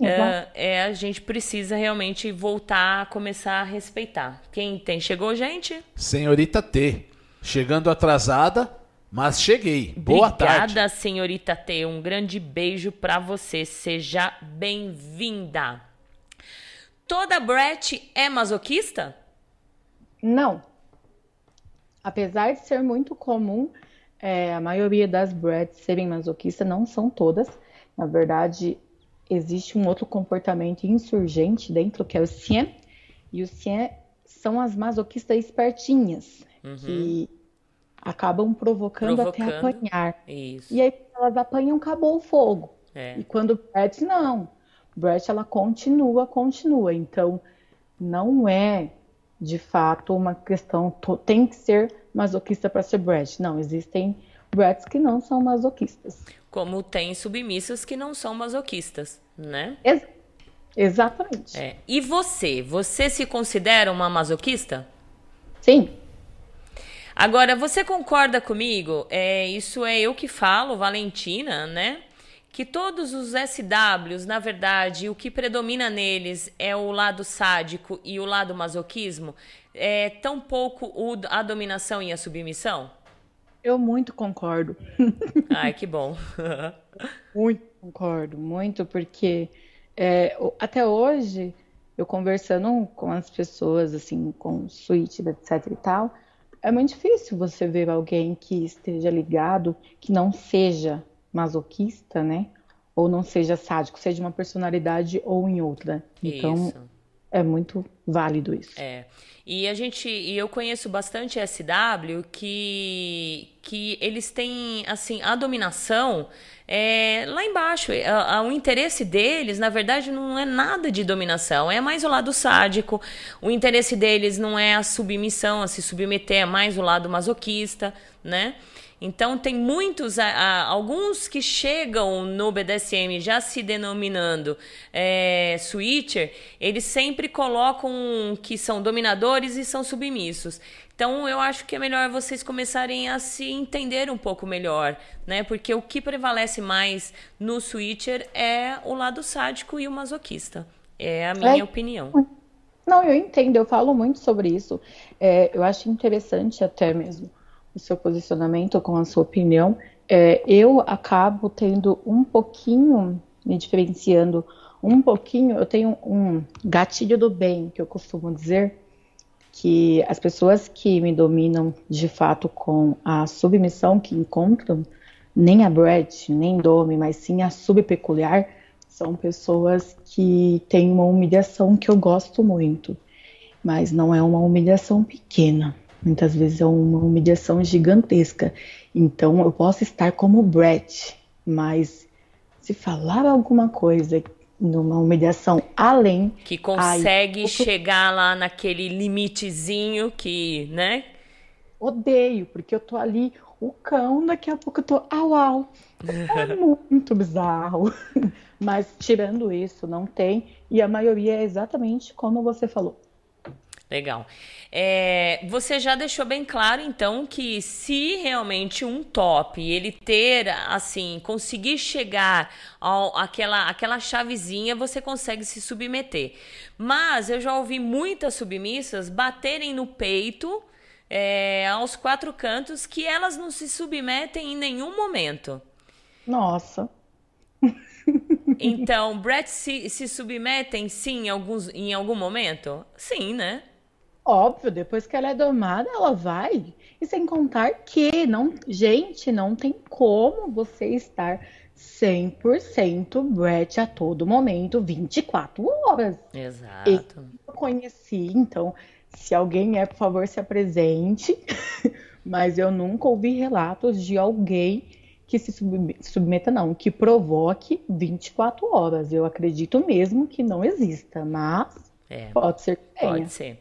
É, é, a gente precisa realmente voltar a começar a respeitar. Quem tem? Chegou, gente? Senhorita T. Chegando atrasada, mas cheguei. Boa Obrigada, tarde. Obrigada, senhorita T. Um grande beijo para você. Seja bem-vinda. Toda Brett é masoquista? Não. Apesar de ser muito comum, é, a maioria das Bretts serem masoquistas, não são todas. Na verdade, existe um outro comportamento insurgente dentro, que é o Sien. E o Sien são as masoquistas espertinhas, uhum. que acabam provocando, provocando, até apanhar. Isso. E aí elas apanham, acabou o fogo. É. E quando Brett, não. Brett, ela continua, continua. Então, não é, de fato, uma questão... Tem que ser masoquista para ser Brett. Não, existem Bretts que não são masoquistas como tem submissas que não são masoquistas, né? Ex exatamente. É. E você? Você se considera uma masoquista? Sim. Agora, você concorda comigo? É, isso é eu que falo, Valentina, né? Que todos os SWs, na verdade, o que predomina neles é o lado sádico e o lado masoquismo, é tão pouco o, a dominação e a submissão? Eu muito concordo. Ai, que bom. muito concordo, muito, porque é, até hoje, eu conversando com as pessoas, assim, com suíte, etc e tal, é muito difícil você ver alguém que esteja ligado, que não seja masoquista, né? Ou não seja sádico, seja uma personalidade ou em outra. Então, isso. É muito válido isso. É. E a gente, e eu conheço bastante SW que, que eles têm assim a dominação é, lá embaixo. A, a, o interesse deles, na verdade, não é nada de dominação, é mais o lado sádico. O interesse deles não é a submissão, a se submeter, é mais o lado masoquista, né? Então tem muitos, alguns que chegam no BDSM já se denominando é, switcher, eles sempre colocam que são dominadores e são submissos. Então eu acho que é melhor vocês começarem a se entender um pouco melhor, né? Porque o que prevalece mais no switcher é o lado sádico e o masoquista. É a minha é. opinião. Não, eu entendo, eu falo muito sobre isso. É, eu acho interessante até mesmo o seu posicionamento, com a sua opinião. É, eu acabo tendo um pouquinho, me diferenciando um pouquinho, eu tenho um gatilho do bem, que eu costumo dizer, que as pessoas que me dominam de fato com a submissão que encontram, nem a Brett, nem Domi, mas sim a subpeculiar, são pessoas que têm uma humilhação que eu gosto muito, mas não é uma humilhação pequena. Muitas vezes é uma humilhação gigantesca. Então eu posso estar como Brett, mas se falar alguma coisa numa humilhação além que consegue aí, chegar lá naquele limitezinho que, né? Odeio, porque eu tô ali o cão, daqui a pouco eu tô au au. É muito bizarro. Mas tirando isso, não tem. E a maioria é exatamente como você falou. Legal. É, você já deixou bem claro, então, que se realmente um top ele ter, assim, conseguir chegar ao, àquela, àquela chavezinha, você consegue se submeter. Mas eu já ouvi muitas submissas baterem no peito é, aos quatro cantos que elas não se submetem em nenhum momento. Nossa. Então, Brett se, se submetem sim em, alguns, em algum momento? Sim, né? Óbvio, depois que ela é domada, ela vai. E sem contar que, não, gente, não tem como você estar 100% Brett a todo momento, 24 horas. Exato. Eu conheci, então, se alguém é, por favor, se apresente. mas eu nunca ouvi relatos de alguém que se submeta, não, que provoque 24 horas. Eu acredito mesmo que não exista, mas é, pode ser que tenha. Pode ser.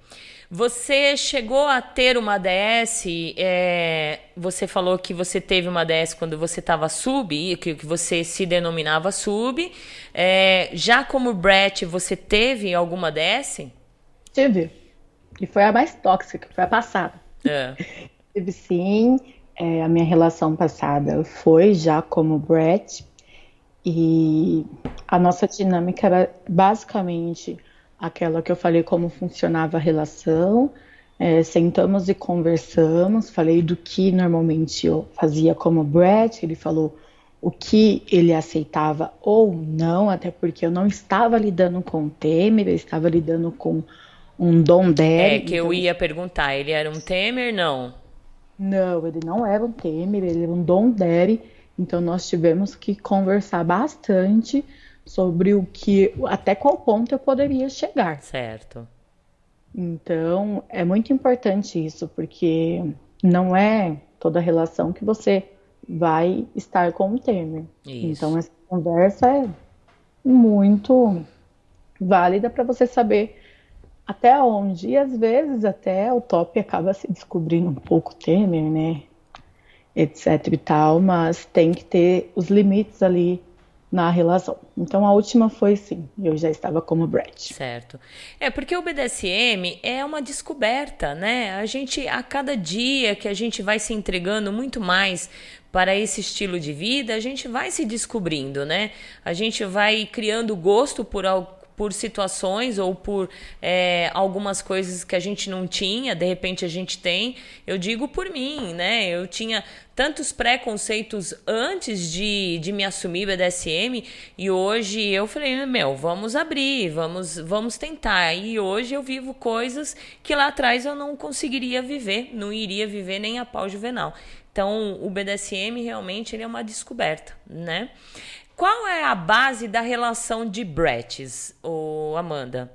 Você chegou a ter uma DS? É, você falou que você teve uma DS quando você estava sub, que, que você se denominava sub. É, já como Brett, você teve alguma DS? Tive. E foi a mais tóxica, foi a passada. É. tive sim. É, a minha relação passada foi já como Brett. E a nossa dinâmica era basicamente aquela que eu falei como funcionava a relação. É, sentamos e conversamos. Falei do que normalmente eu fazia como Brett. Ele falou o que ele aceitava ou não, até porque eu não estava lidando com o Temer, eu estava lidando com um Dom Derry. É que então... eu ia perguntar, ele era um Temer, não? Não, ele não era um Temer, ele era um Dom Derry. Então nós tivemos que conversar bastante sobre o que, até qual ponto eu poderia chegar. Certo. Então é muito importante isso, porque não é toda relação que você vai estar com o Temer. Isso. Então essa conversa é muito válida para você saber até onde. E às vezes até o top acaba se descobrindo um pouco Temer, né? Etc e tal, mas tem que ter os limites ali na relação. Então a última foi sim, eu já estava como Brett. Certo. É porque o BDSM é uma descoberta, né? A gente a cada dia que a gente vai se entregando muito mais para esse estilo de vida, a gente vai se descobrindo, né? A gente vai criando gosto por por situações ou por é, algumas coisas que a gente não tinha, de repente a gente tem. Eu digo por mim, né? Eu tinha tantos preconceitos antes de, de me assumir BDSM e hoje eu falei, meu, vamos abrir, vamos, vamos tentar. E hoje eu vivo coisas que lá atrás eu não conseguiria viver, não iria viver nem a pau juvenal. Então, o BDSM realmente ele é uma descoberta, né? Qual é a base da relação de Bretts, ou Amanda?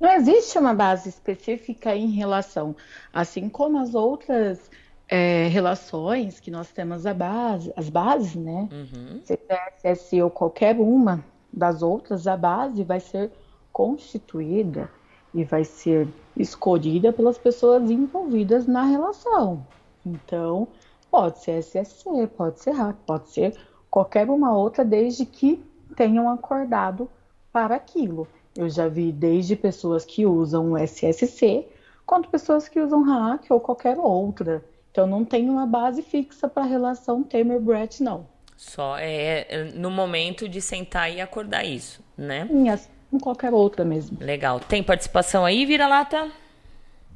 Não existe uma base específica em relação, assim como as outras é, relações que nós temos a base, as bases, né? Uhum. CPSS ou qualquer uma das outras, a base vai ser constituída e vai ser escolhida pelas pessoas envolvidas na relação. Então, pode ser SSC, pode ser RAC, pode ser qualquer uma outra, desde que tenham acordado para aquilo. Eu já vi desde pessoas que usam o SSC, quanto pessoas que usam hack ou qualquer outra. Então não tem uma base fixa para a relação Temer-Brett, não. Só é, é no momento de sentar e acordar isso, né? Sim, assim, qualquer outra mesmo. Legal. Tem participação aí, Vira-Lata?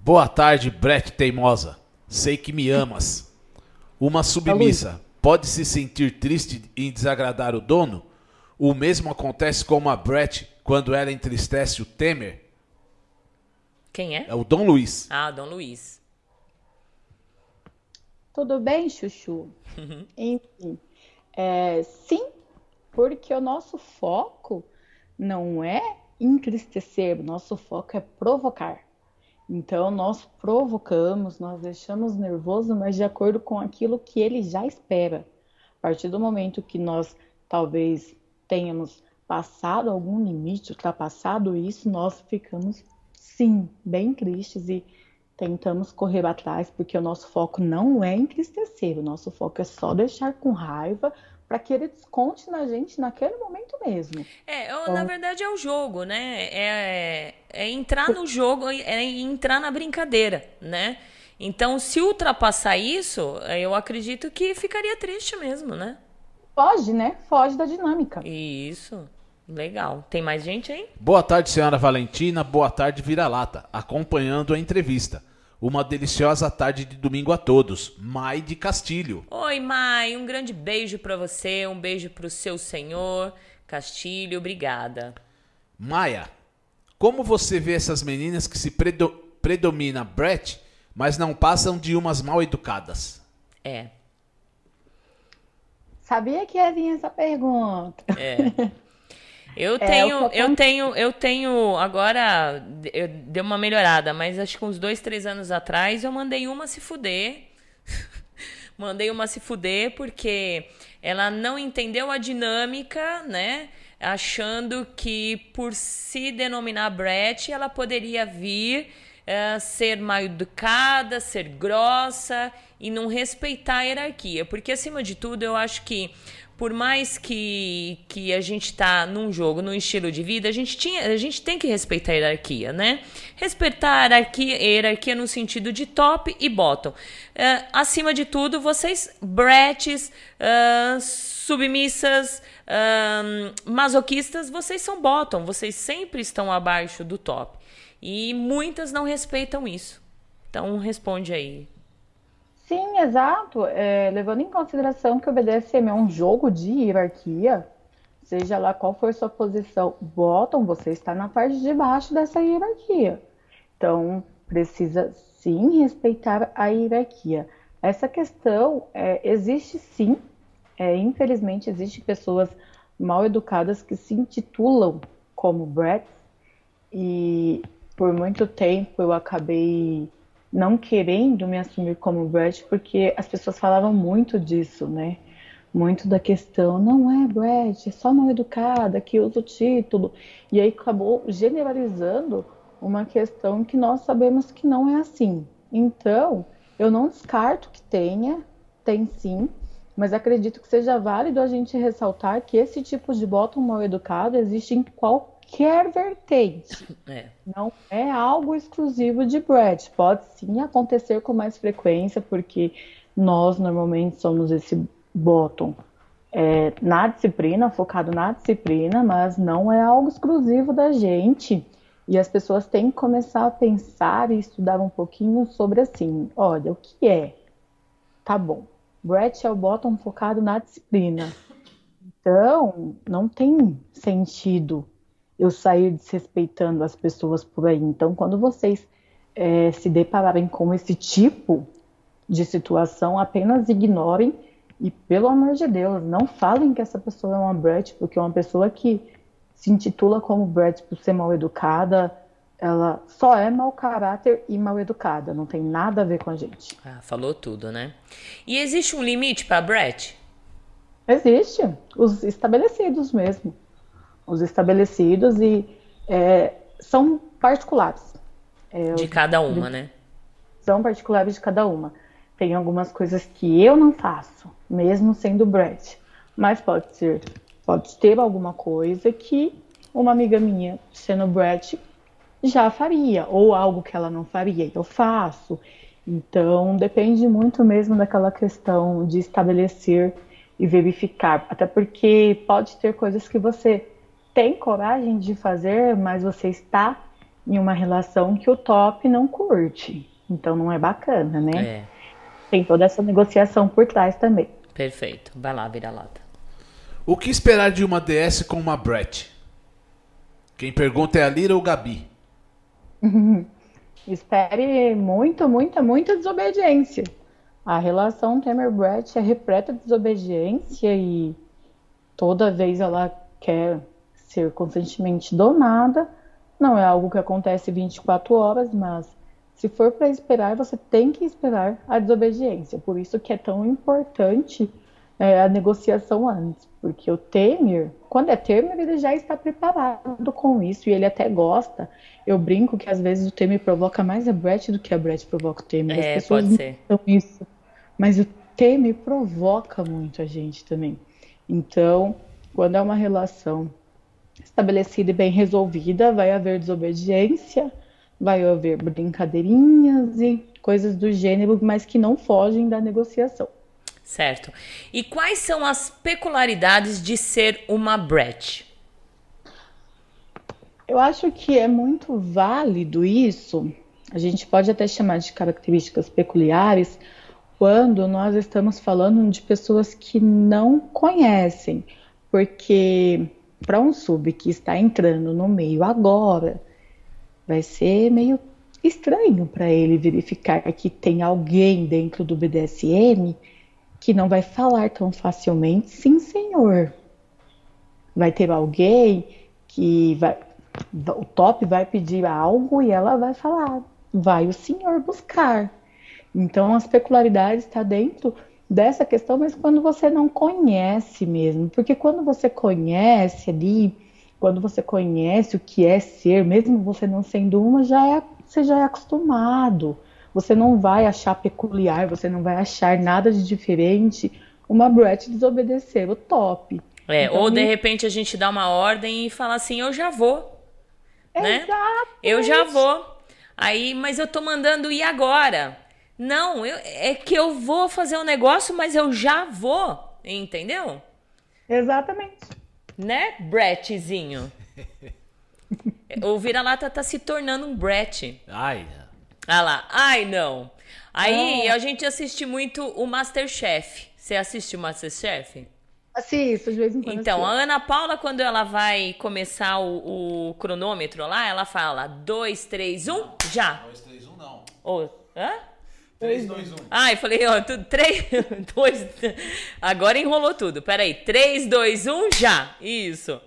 Boa tarde, Brett Teimosa. Sei que me amas. Uma submissa pode se sentir triste em desagradar o dono? O mesmo acontece com a Brett quando ela entristece o Temer? Quem é? É o Dom Luiz. Ah, Dom Luiz. Tudo bem, Chuchu? Uhum. Enfim, é, sim, porque o nosso foco não é entristecer, o nosso foco é provocar. Então, nós provocamos, nós deixamos nervoso, mas de acordo com aquilo que ele já espera. A partir do momento que nós talvez tenhamos passado algum limite, ultrapassado isso, nós ficamos, sim, bem tristes e tentamos correr atrás, porque o nosso foco não é entristecer, o nosso foco é só deixar com raiva para que ele desconte na gente naquele momento mesmo. É, então... na verdade é o jogo, né? É, é entrar no jogo, é entrar na brincadeira, né? Então, se ultrapassar isso, eu acredito que ficaria triste mesmo, né? Foge, né? Foge da dinâmica. Isso. Legal. Tem mais gente aí? Boa tarde, senhora Valentina. Boa tarde, Vira-Lata. Acompanhando a entrevista. Uma deliciosa tarde de domingo a todos. Mai de Castilho. Oi, Mai. Um grande beijo para você, um beijo para o seu senhor. Castilho, obrigada. Maia, como você vê essas meninas que se predo predomina Brett, mas não passam de umas mal educadas? É. Sabia que ia vir essa pergunta. É. Eu tenho, é, eu tenho, eu tenho agora eu deu uma melhorada, mas acho que uns dois, três anos atrás eu mandei uma se fuder. Mandei uma se fuder porque ela não entendeu a dinâmica, né? Achando que por se denominar Brett, ela poderia vir uh, ser mal educada, ser grossa e não respeitar a hierarquia. Porque, acima de tudo, eu acho que por mais que, que a gente tá num jogo, num estilo de vida, a gente, tinha, a gente tem que respeitar a hierarquia, né? Respeitar a hierarquia, hierarquia no sentido de top e bottom. Uh, acima de tudo, vocês, bretes, uh, submissas, uh, masoquistas, vocês são bottom, vocês sempre estão abaixo do top. E muitas não respeitam isso. Então, responde aí, Sim, exato. É, levando em consideração que o BDSM é um jogo de hierarquia, seja lá qual for sua posição bottom, você está na parte de baixo dessa hierarquia. Então, precisa sim respeitar a hierarquia. Essa questão é, existe sim, é, infelizmente, existem pessoas mal educadas que se intitulam como brats e por muito tempo eu acabei não querendo me assumir como Brett, porque as pessoas falavam muito disso, né? Muito da questão, não é Brett, é só mal educada, que usa o título. E aí acabou generalizando uma questão que nós sabemos que não é assim. Então, eu não descarto que tenha, tem sim, mas acredito que seja válido a gente ressaltar que esse tipo de bottom mal educado existe em qualquer qualquer vertente. É. Não é algo exclusivo de Brad. Pode sim acontecer com mais frequência, porque nós normalmente somos esse bottom é, na disciplina, focado na disciplina, mas não é algo exclusivo da gente. E as pessoas têm que começar a pensar e estudar um pouquinho sobre assim: olha, o que é? Tá bom. Brett é o bottom focado na disciplina. Então, não tem sentido eu sair desrespeitando as pessoas por aí. Então, quando vocês é, se depararem com esse tipo de situação, apenas ignorem e, pelo amor de Deus, não falem que essa pessoa é uma Brett, porque uma pessoa que se intitula como Brett por ser mal educada, ela só é mau caráter e mal educada, não tem nada a ver com a gente. Ah, falou tudo, né? E existe um limite para Brett? Existe, os estabelecidos mesmo os estabelecidos e é, são particulares. É, de cada uma, né? São particulares de cada uma. Tem algumas coisas que eu não faço, mesmo sendo Brad. Mas pode ser, pode ter alguma coisa que uma amiga minha, sendo Brad, já faria, ou algo que ela não faria, eu faço. Então, depende muito mesmo daquela questão de estabelecer e verificar. Até porque pode ter coisas que você tem coragem de fazer, mas você está em uma relação que o top não curte. Então não é bacana, né? É. Tem toda essa negociação por trás também. Perfeito. Vai lá, vira lata. O que esperar de uma DS com uma Brett? Quem pergunta é a Lira ou Gabi? Espere muito, muita, muita desobediência. A relação Temer-Brett é repleta de desobediência e toda vez ela quer ser constantemente domada. Não é algo que acontece 24 horas, mas se for para esperar, você tem que esperar a desobediência. Por isso que é tão importante é, a negociação antes, porque o Temer, quando é Temer, ele já está preparado com isso e ele até gosta. Eu brinco que às vezes o Temer provoca mais a Brett do que a Brett provoca o Temer. É, As pessoas pode ser. isso, mas o Temer provoca muito a gente também. Então, quando é uma relação estabelecida e bem resolvida, vai haver desobediência, vai haver brincadeirinhas e coisas do gênero, mas que não fogem da negociação. Certo. E quais são as peculiaridades de ser uma Brett? Eu acho que é muito válido isso. A gente pode até chamar de características peculiares quando nós estamos falando de pessoas que não conhecem, porque para um sub que está entrando no meio agora, vai ser meio estranho para ele verificar que tem alguém dentro do BDSM que não vai falar tão facilmente, sim, senhor. Vai ter alguém que vai, o top vai pedir algo e ela vai falar, vai o senhor buscar. Então, as peculiaridades está dentro dessa questão, mas quando você não conhece mesmo. Porque quando você conhece ali, quando você conhece o que é ser, mesmo você não sendo uma, já é, você já é acostumado. Você não vai achar peculiar, você não vai achar nada de diferente uma Brett desobedecer o top. É, então, ou de repente a gente dá uma ordem e fala assim, eu já vou. Né? Eu já vou. Aí, mas eu tô mandando ir agora. Não, eu, é que eu vou fazer um negócio, mas eu já vou. Entendeu? Exatamente. Né, Brettzinho? o vira-lata tá se tornando um Brett. Ai. Ah lá, ai não. Aí a gente assiste muito o Masterchef. Você assiste o Masterchef? Assisto, de vez em quando. Então, a Ana Paula, quando ela vai começar o, o cronômetro lá, ela fala 2, 3, 1, já. 2, 3, 1 não. Oh, hã? 3, 2, 1. Ah, eu falei, ó, tudo, 3, 2, agora enrolou tudo. Peraí, 3, 2, 1, já. Isso.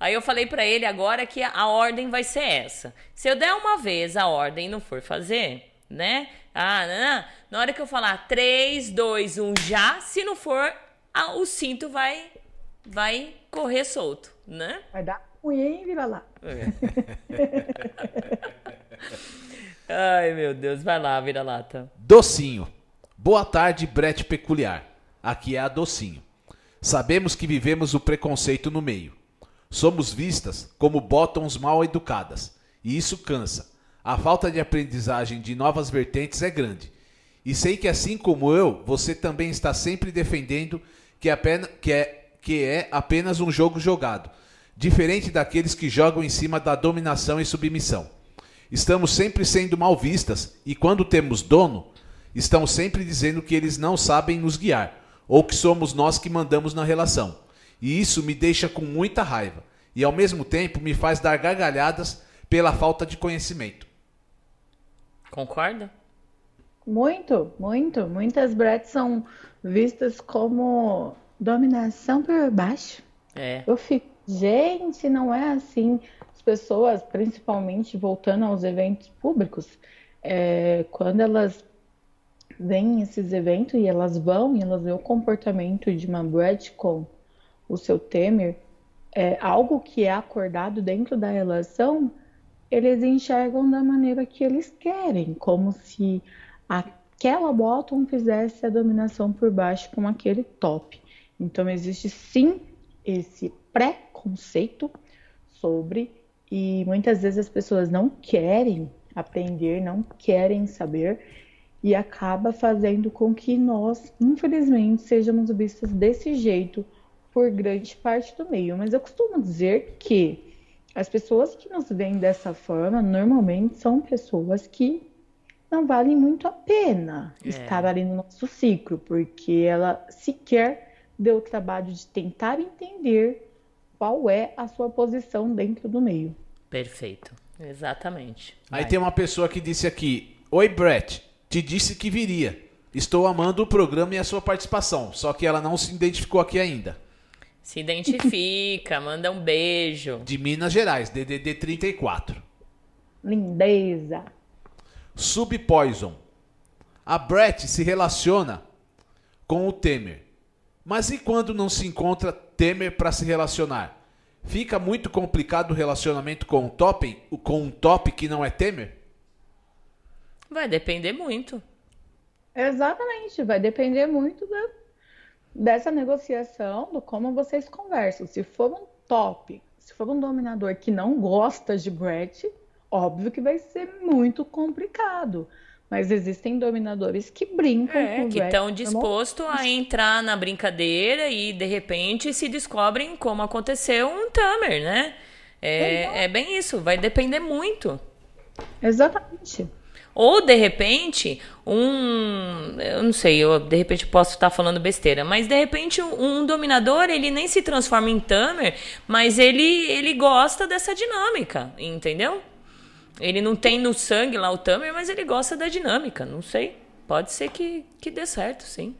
Aí eu falei para ele agora que a ordem vai ser essa. Se eu der uma vez a ordem e não for fazer, né? Ah, não, não. Na hora que eu falar 3, 2, 1, já, se não for, o cinto vai, vai correr solto, né? Vai dar ruim, hein, vira lá. É. Ai, meu Deus, vai lá, vira lata. Docinho. Boa tarde, Brete Peculiar. Aqui é a Docinho. Sabemos que vivemos o preconceito no meio. Somos vistas como bottoms mal educadas, e isso cansa. A falta de aprendizagem de novas vertentes é grande. E sei que assim como eu, você também está sempre defendendo que, apenas, que, é, que é apenas um jogo jogado, diferente daqueles que jogam em cima da dominação e submissão. Estamos sempre sendo mal vistas e quando temos dono, estão sempre dizendo que eles não sabem nos guiar ou que somos nós que mandamos na relação. E isso me deixa com muita raiva e ao mesmo tempo me faz dar gargalhadas pela falta de conhecimento. Concorda? Muito, muito. Muitas bretes são vistas como dominação por baixo. É. Eu fico, gente, não é assim. As pessoas, principalmente voltando aos eventos públicos, é, quando elas veem esses eventos e elas vão e elas veem o comportamento de uma Brad com o seu Temer, é, algo que é acordado dentro da relação, eles enxergam da maneira que eles querem, como se aquela bottom fizesse a dominação por baixo com aquele top. Então existe sim esse preconceito sobre e muitas vezes as pessoas não querem aprender, não querem saber e acaba fazendo com que nós, infelizmente, sejamos vistos desse jeito por grande parte do meio. Mas eu costumo dizer que as pessoas que nos veem dessa forma normalmente são pessoas que não vale muito a pena é. estar ali no nosso ciclo, porque ela sequer deu o trabalho de tentar entender qual é a sua posição dentro do meio. Perfeito, exatamente. Aí Vai. tem uma pessoa que disse aqui: Oi, Brett, te disse que viria. Estou amando o programa e a sua participação, só que ela não se identificou aqui ainda. Se identifica, manda um beijo. De Minas Gerais, DDD 34. Lindeza. Subpoison. A Brett se relaciona com o Temer. Mas e quando não se encontra Temer para se relacionar? Fica muito complicado o relacionamento com o Top, com um top que não é Temer? Vai depender muito. Exatamente, vai depender muito da, dessa negociação, do como vocês conversam. Se for um top, se for um dominador que não gosta de Brett, Óbvio que vai ser muito complicado. Mas existem dominadores que brincam é, com que estão dispostos a entrar na brincadeira e de repente se descobrem como aconteceu um Tamer, né? É, é bem isso, vai depender muito. Exatamente. Ou de repente, um. Eu não sei, eu de repente posso estar falando besteira, mas de repente um, um dominador ele nem se transforma em Tamer, mas ele, ele gosta dessa dinâmica, entendeu? Ele não tem no sangue lá o Tamer, mas ele gosta da dinâmica. Não sei. Pode ser que, que dê certo, sim.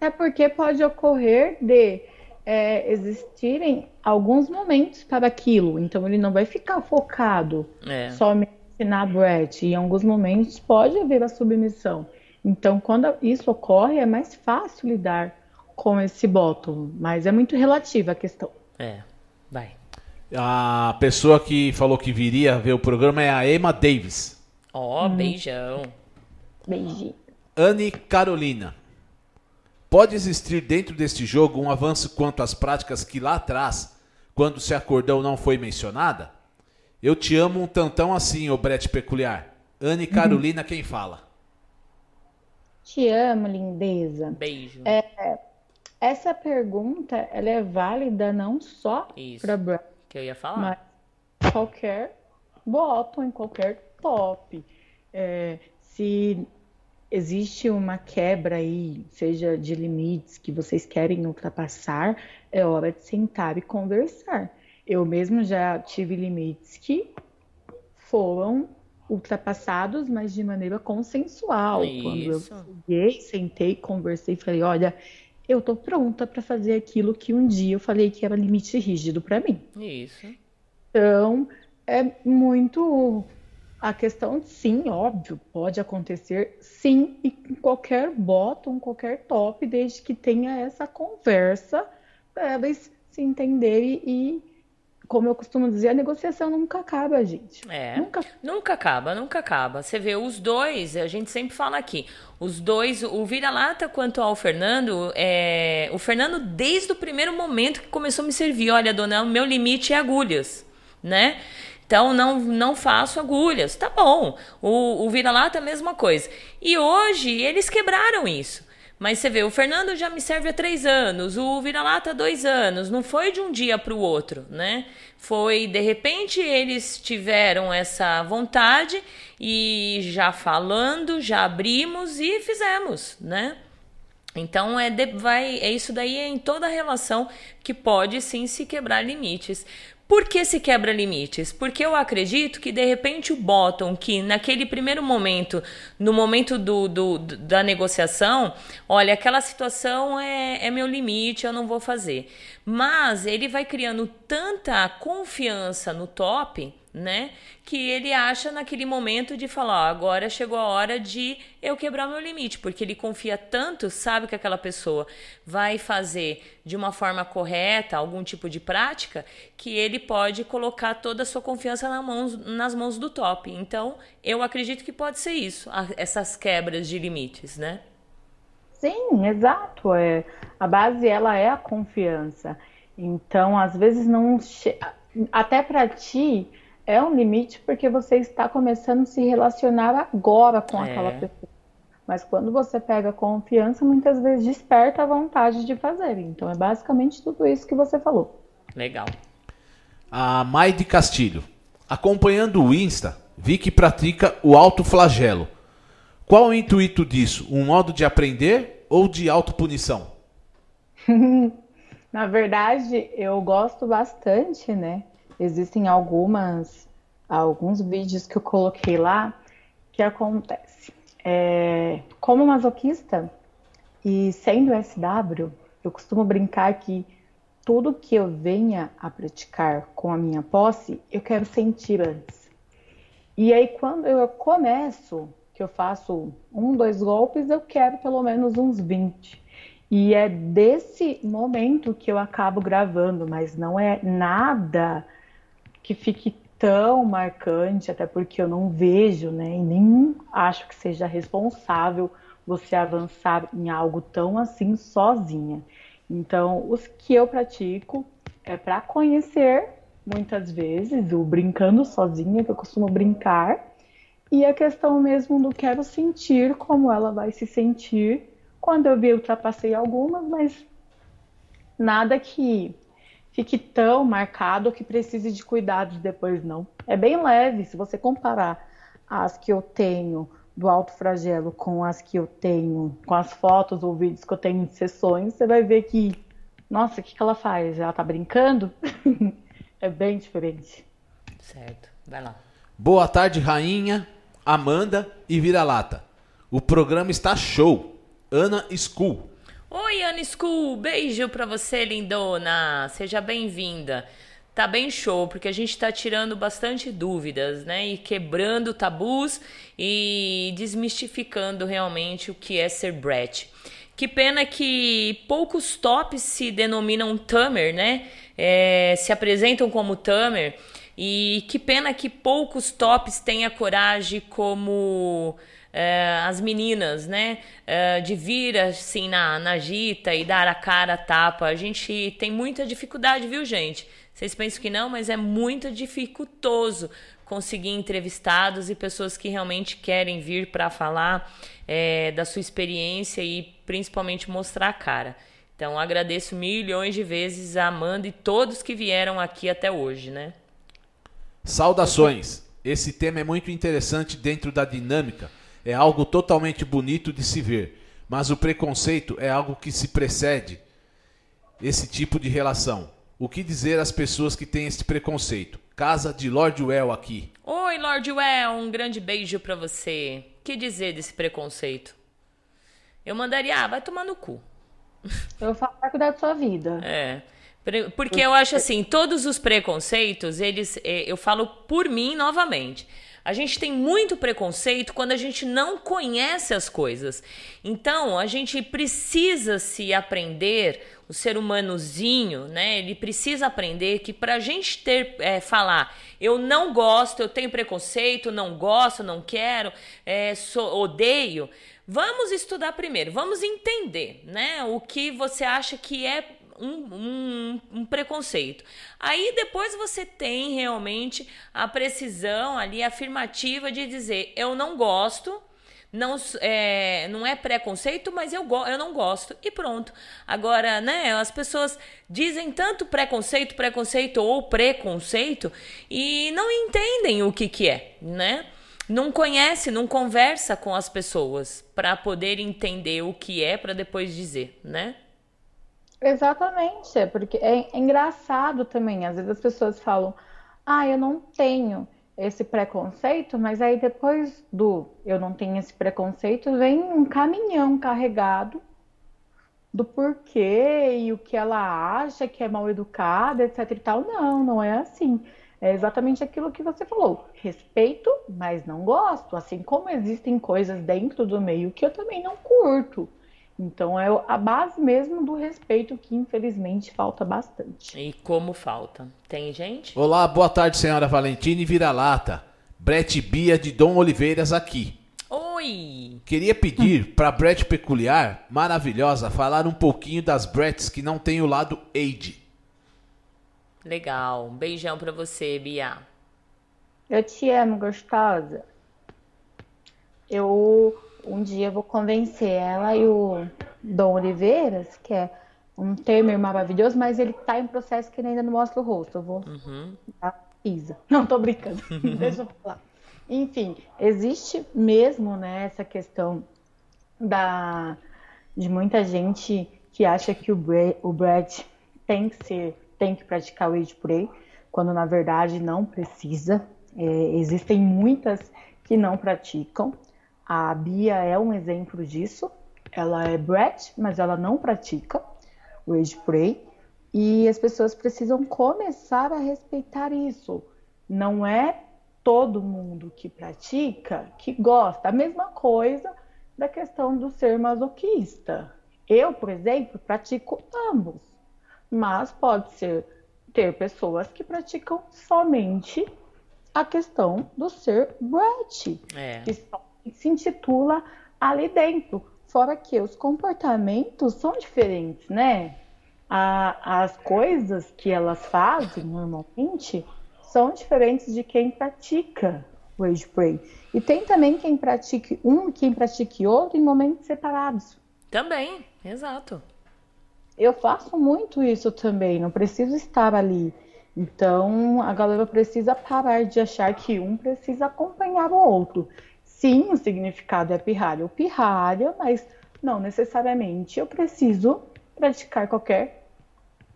É porque pode ocorrer de é, existirem alguns momentos para aquilo. Então ele não vai ficar focado é. somente na Brett. Em alguns momentos pode haver a submissão. Então, quando isso ocorre, é mais fácil lidar com esse bottom, mas é muito relativa a questão. É, vai. A pessoa que falou que viria ver o programa é a Emma Davis. Ó, oh, beijão. Beijinho. Anne Carolina. Pode existir dentro deste jogo um avanço quanto às práticas que lá atrás, quando se acordou, não foi mencionada? Eu te amo um tantão assim, ô Brete Peculiar. Anne Carolina, quem fala? Te amo, lindeza. Beijo. É, essa pergunta ela é válida não só para que eu ia falar, mas qualquer bottom em qualquer top. É, se existe uma quebra aí, seja de limites que vocês querem ultrapassar, é hora de sentar e conversar. Eu mesmo já tive limites que foram ultrapassados, mas de maneira consensual. Isso. Quando eu cheguei, sentei, conversei, falei, olha, eu tô pronta para fazer aquilo que um dia eu falei que era limite rígido para mim. Isso. Então, é muito a questão, sim, óbvio, pode acontecer, sim, e em qualquer bottom, qualquer top, desde que tenha essa conversa para eles se entenderem e como eu costumo dizer, a negociação nunca acaba, gente. É. Nunca, nunca acaba, nunca acaba. Você vê os dois, a gente sempre fala aqui, os dois, o vira-lata quanto ao Fernando, é, o Fernando desde o primeiro momento que começou a me servir, olha, dona, o meu limite é agulhas, né? Então não, não faço agulhas. Tá bom. O, o vira-lata é a mesma coisa. E hoje eles quebraram isso. Mas você vê, o Fernando já me serve há três anos, o vira-lata dois anos. Não foi de um dia para o outro, né? Foi, de repente, eles tiveram essa vontade e já falando, já abrimos e fizemos, né? Então é, de, vai, é isso daí é em toda relação que pode sim se quebrar limites. Por que se quebra limites? Porque eu acredito que de repente o bottom, que naquele primeiro momento, no momento do, do, da negociação, olha, aquela situação é, é meu limite, eu não vou fazer. Mas ele vai criando tanta confiança no top né? Que ele acha naquele momento de falar, ó, agora chegou a hora de eu quebrar meu limite, porque ele confia tanto, sabe que aquela pessoa vai fazer de uma forma correta algum tipo de prática, que ele pode colocar toda a sua confiança na mãos, nas mãos do top. Então, eu acredito que pode ser isso, essas quebras de limites, né? Sim, exato. É, a base ela é a confiança. Então, às vezes não até para ti é um limite porque você está começando a se relacionar agora com é. aquela pessoa. Mas quando você pega confiança, muitas vezes desperta a vontade de fazer. Então é basicamente tudo isso que você falou. Legal. A Mai de Castilho. Acompanhando o Insta, vi que pratica o alto flagelo. Qual o intuito disso? Um modo de aprender ou de autopunição? Na verdade, eu gosto bastante, né? Existem algumas alguns vídeos que eu coloquei lá que acontece. É, como masoquista e sendo SW, eu costumo brincar que tudo que eu venha a praticar com a minha posse, eu quero sentir antes. E aí quando eu começo, que eu faço um, dois golpes, eu quero pelo menos uns 20. E é desse momento que eu acabo gravando, mas não é nada que fique tão marcante, até porque eu não vejo, né, e nem acho que seja responsável você avançar em algo tão assim sozinha. Então, os que eu pratico é para conhecer muitas vezes, o brincando sozinha, que eu costumo brincar, e a questão mesmo do quero sentir como ela vai se sentir quando eu vi, ultrapassei algumas, mas nada que fique tão marcado que precise de cuidados depois, não. É bem leve, se você comparar as que eu tenho do alto flagelo com as que eu tenho, com as fotos ou vídeos que eu tenho de sessões, você vai ver que, nossa, o que, que ela faz? Ela tá brincando? é bem diferente. Certo, vai lá. Boa tarde, rainha, Amanda e Vira-Lata. O programa está show. Ana School. Oi, Ana School, beijo pra você, lindona. Seja bem-vinda. tá bem show, porque a gente tá tirando bastante dúvidas, né? E quebrando tabus e desmistificando realmente o que é ser Brett. Que pena que poucos tops se denominam Tamer, né? É, se apresentam como Tamer. E que pena que poucos tops têm a coragem como é, as meninas, né? É, de vir assim na, na gita e dar a cara a tapa. A gente tem muita dificuldade, viu, gente? Vocês pensam que não, mas é muito dificultoso conseguir entrevistados e pessoas que realmente querem vir para falar é, da sua experiência e principalmente mostrar a cara. Então agradeço milhões de vezes a Amanda e todos que vieram aqui até hoje, né? Saudações! Esse tema é muito interessante dentro da dinâmica, é algo totalmente bonito de se ver, mas o preconceito é algo que se precede esse tipo de relação. O que dizer às pessoas que têm esse preconceito? Casa de Lord Well aqui. Oi, Lord Well, um grande beijo para você. Que dizer desse preconceito? Eu mandaria, ah, vai tomar no cu. Eu falo pra cuidar da sua vida. É. Porque eu acho assim, todos os preconceitos, eles, é, eu falo por mim novamente. A gente tem muito preconceito quando a gente não conhece as coisas. Então, a gente precisa se aprender, o ser humanozinho, né? Ele precisa aprender que para a gente ter, é, falar, eu não gosto, eu tenho preconceito, não gosto, não quero, é, sou, odeio. Vamos estudar primeiro, vamos entender, né? O que você acha que é um, um, um, preconceito. Aí depois você tem realmente a precisão ali afirmativa de dizer eu não gosto, não é, não é preconceito, mas eu, eu não gosto e pronto. Agora, né, as pessoas dizem tanto preconceito, preconceito ou preconceito e não entendem o que que é, né? Não conhece, não conversa com as pessoas para poder entender o que é para depois dizer, né? Exatamente, é porque é, é engraçado também. Às vezes as pessoas falam, ah, eu não tenho esse preconceito, mas aí depois do eu não tenho esse preconceito, vem um caminhão carregado do porquê e o que ela acha que é mal educada, etc e tal. Não, não é assim. É exatamente aquilo que você falou. Respeito, mas não gosto. Assim como existem coisas dentro do meio que eu também não curto. Então é a base mesmo do respeito que infelizmente falta bastante. E como falta? Tem gente? Olá, boa tarde, senhora Valentina e Vira-Lata. Brett Bia de Dom Oliveiras aqui. Oi! Queria pedir para Brett Peculiar, maravilhosa, falar um pouquinho das Bretts que não tem o lado Age. Legal. Um beijão para você, Bia. Eu te amo, gostosa. Eu um dia eu vou convencer ela e o Dom Oliveiras, que é um termo maravilhoso, mas ele tá em processo que ele ainda não mostra o rosto. Eu vou uhum. dar Isa. Não, tô brincando. Deixa eu falar. Enfim, existe mesmo né, essa questão da, de muita gente que acha que o, Brad, o Brad tem que ser, tem que praticar o age play, quando na verdade não precisa. É, existem muitas que não praticam. A Bia é um exemplo disso. Ela é brat, mas ela não pratica o age play. E as pessoas precisam começar a respeitar isso. Não é todo mundo que pratica que gosta. A mesma coisa da questão do ser masoquista. Eu, por exemplo, pratico ambos. Mas pode ser ter pessoas que praticam somente a questão do ser brat. É. Que são se intitula ali dentro. Fora que os comportamentos são diferentes, né? A, as coisas que elas fazem normalmente são diferentes de quem pratica o age play. E tem também quem pratique um, quem pratique outro em momentos separados. Também, exato. Eu faço muito isso também, não preciso estar ali. Então a galera precisa parar de achar que um precisa acompanhar o outro. Sim, o significado é pirralha ou pirralha, mas não necessariamente eu preciso praticar qualquer,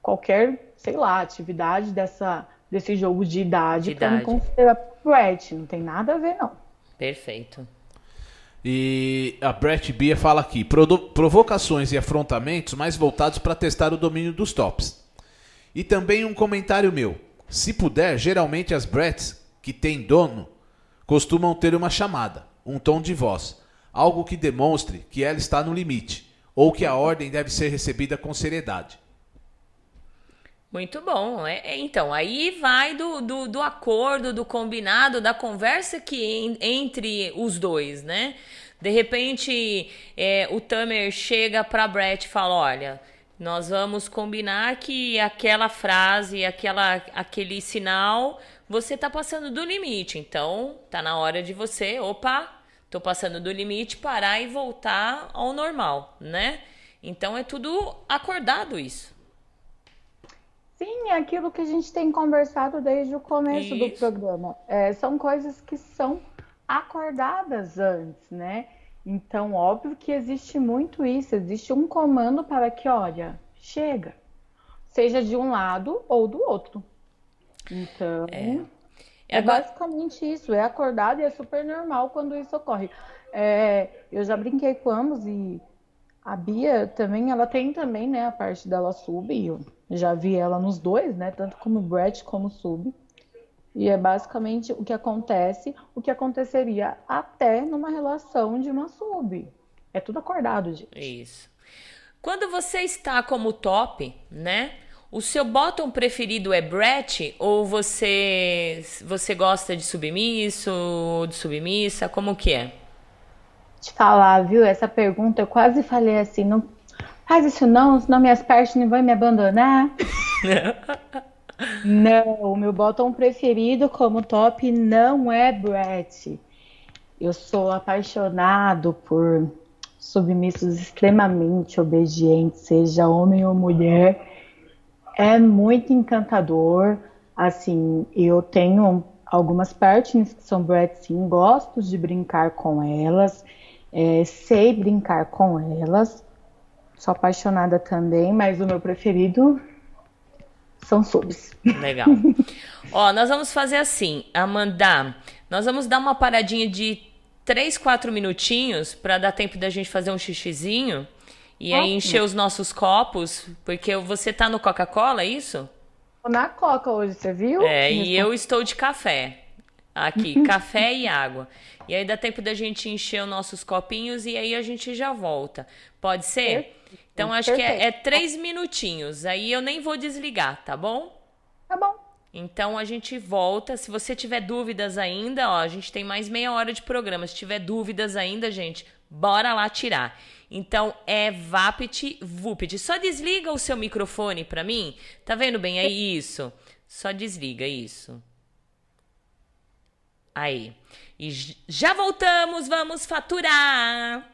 qualquer, sei lá, atividade dessa, desse jogo de idade para me considerar Brett. Não tem nada a ver, não. Perfeito. E a Brett Bia fala aqui: provocações e afrontamentos mais voltados para testar o domínio dos tops. E também um comentário meu. Se puder, geralmente as brats que têm dono costumam ter uma chamada, um tom de voz, algo que demonstre que ela está no limite ou que a ordem deve ser recebida com seriedade. Muito bom. É, é, então, aí vai do, do, do, acordo, do combinado, da conversa que en, entre os dois, né? De repente, é, o Tamer chega para Brett e fala: Olha, nós vamos combinar que aquela frase, aquela, aquele sinal, você tá passando do limite. Então, tá na hora de você, opa, tô passando do limite, parar e voltar ao normal, né? Então é tudo acordado isso. Sim, é aquilo que a gente tem conversado desde o começo Isso. do programa. É, são coisas que são acordadas antes, né? Então, óbvio que existe muito isso, existe um comando para que, olha, chega, seja de um lado ou do outro. Então, é, é basicamente isso, é acordado e é super normal quando isso ocorre. É, eu já brinquei com ambos e a Bia também, ela tem também, né, a parte dela sub, e eu já vi ela nos dois, né, tanto como Brett como sub. E é basicamente o que acontece, o que aconteceria até numa relação de uma sub. É tudo acordado, gente. Isso. Quando você está como top, né? O seu bottom preferido é Brett ou você você gosta de submisso, de submissa? Como que é? te falar, viu? Essa pergunta eu quase falei assim, não faz isso não, senão minhas partes não vão me abandonar. não, o meu bottom preferido como top não é Brett. Eu sou apaixonado por submissos extremamente obedientes, seja homem ou mulher. É muito encantador. Assim, eu tenho algumas partners que são Brett, sim, gosto de brincar com elas é, sei brincar com elas. Sou apaixonada também, mas o meu preferido são subs. Legal. Ó, nós vamos fazer assim, Amanda. Nós vamos dar uma paradinha de 3, 4 minutinhos para dar tempo da gente fazer um xixizinho e aí encher os nossos copos, porque você tá no Coca-Cola, é isso? Tô na Coca hoje, você viu? É, e eu estou de café. Aqui, café e água. E aí dá tempo da gente encher os nossos copinhos e aí a gente já volta. Pode ser? Então acho que é, é, três minutinhos. Aí eu nem vou desligar, tá bom? Tá bom. Então a gente volta. Se você tiver dúvidas ainda, ó, a gente tem mais meia hora de programa. Se tiver dúvidas ainda, gente, bora lá tirar. Então é Vapit Vupit. Só desliga o seu microfone para mim. Tá vendo bem aí isso? Só desliga isso. Aí. E já voltamos, vamos faturar!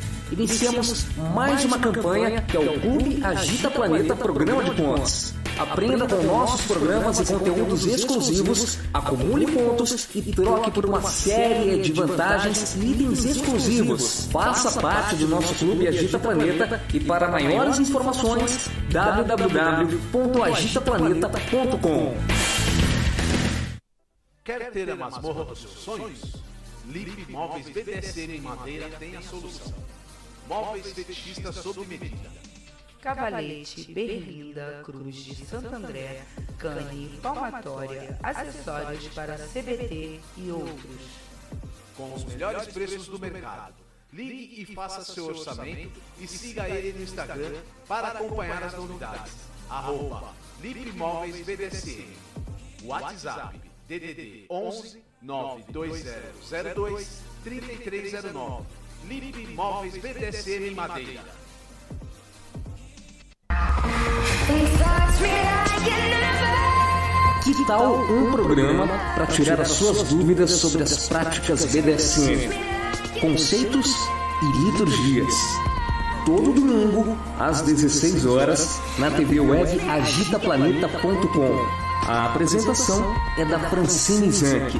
Iniciamos mais uma campanha que é o Clube Agita Planeta Programa de Pontos. Aprenda com nossos programas e conteúdos exclusivos, acumule pontos e troque por uma série de vantagens e itens exclusivos. Faça parte do nosso clube Agita Planeta e para maiores informações www.agitaplaneta.com. Quer ter a masmorra dos seus sonhos? Lip Móveis BDSM em Madeira tem a solução. Móveis fetichistas sob medida Cavalete, Berlinda, Cruz de Santo André, Cane, Palmatória, acessórios para CBT e outros. Com os melhores preços do mercado. Ligue e faça seu orçamento e siga ele no Instagram para acompanhar as novidades. Arroba BDSM. WhatsApp DDD 11 92002 3309. Lip Móveis BDSM Madeira. Que tal um programa para tirar as suas dúvidas sobre as práticas BDSM, conceitos e liturgias? Todo domingo, às 16 horas, na TV web agitaplaneta.com. A apresentação é da Francine Zanck.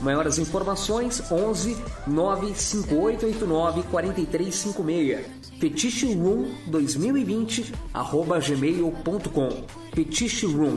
Maiores informações 11 95889 4356. Fetiche Room 2020 arroba gmail.com. Fetiche Room.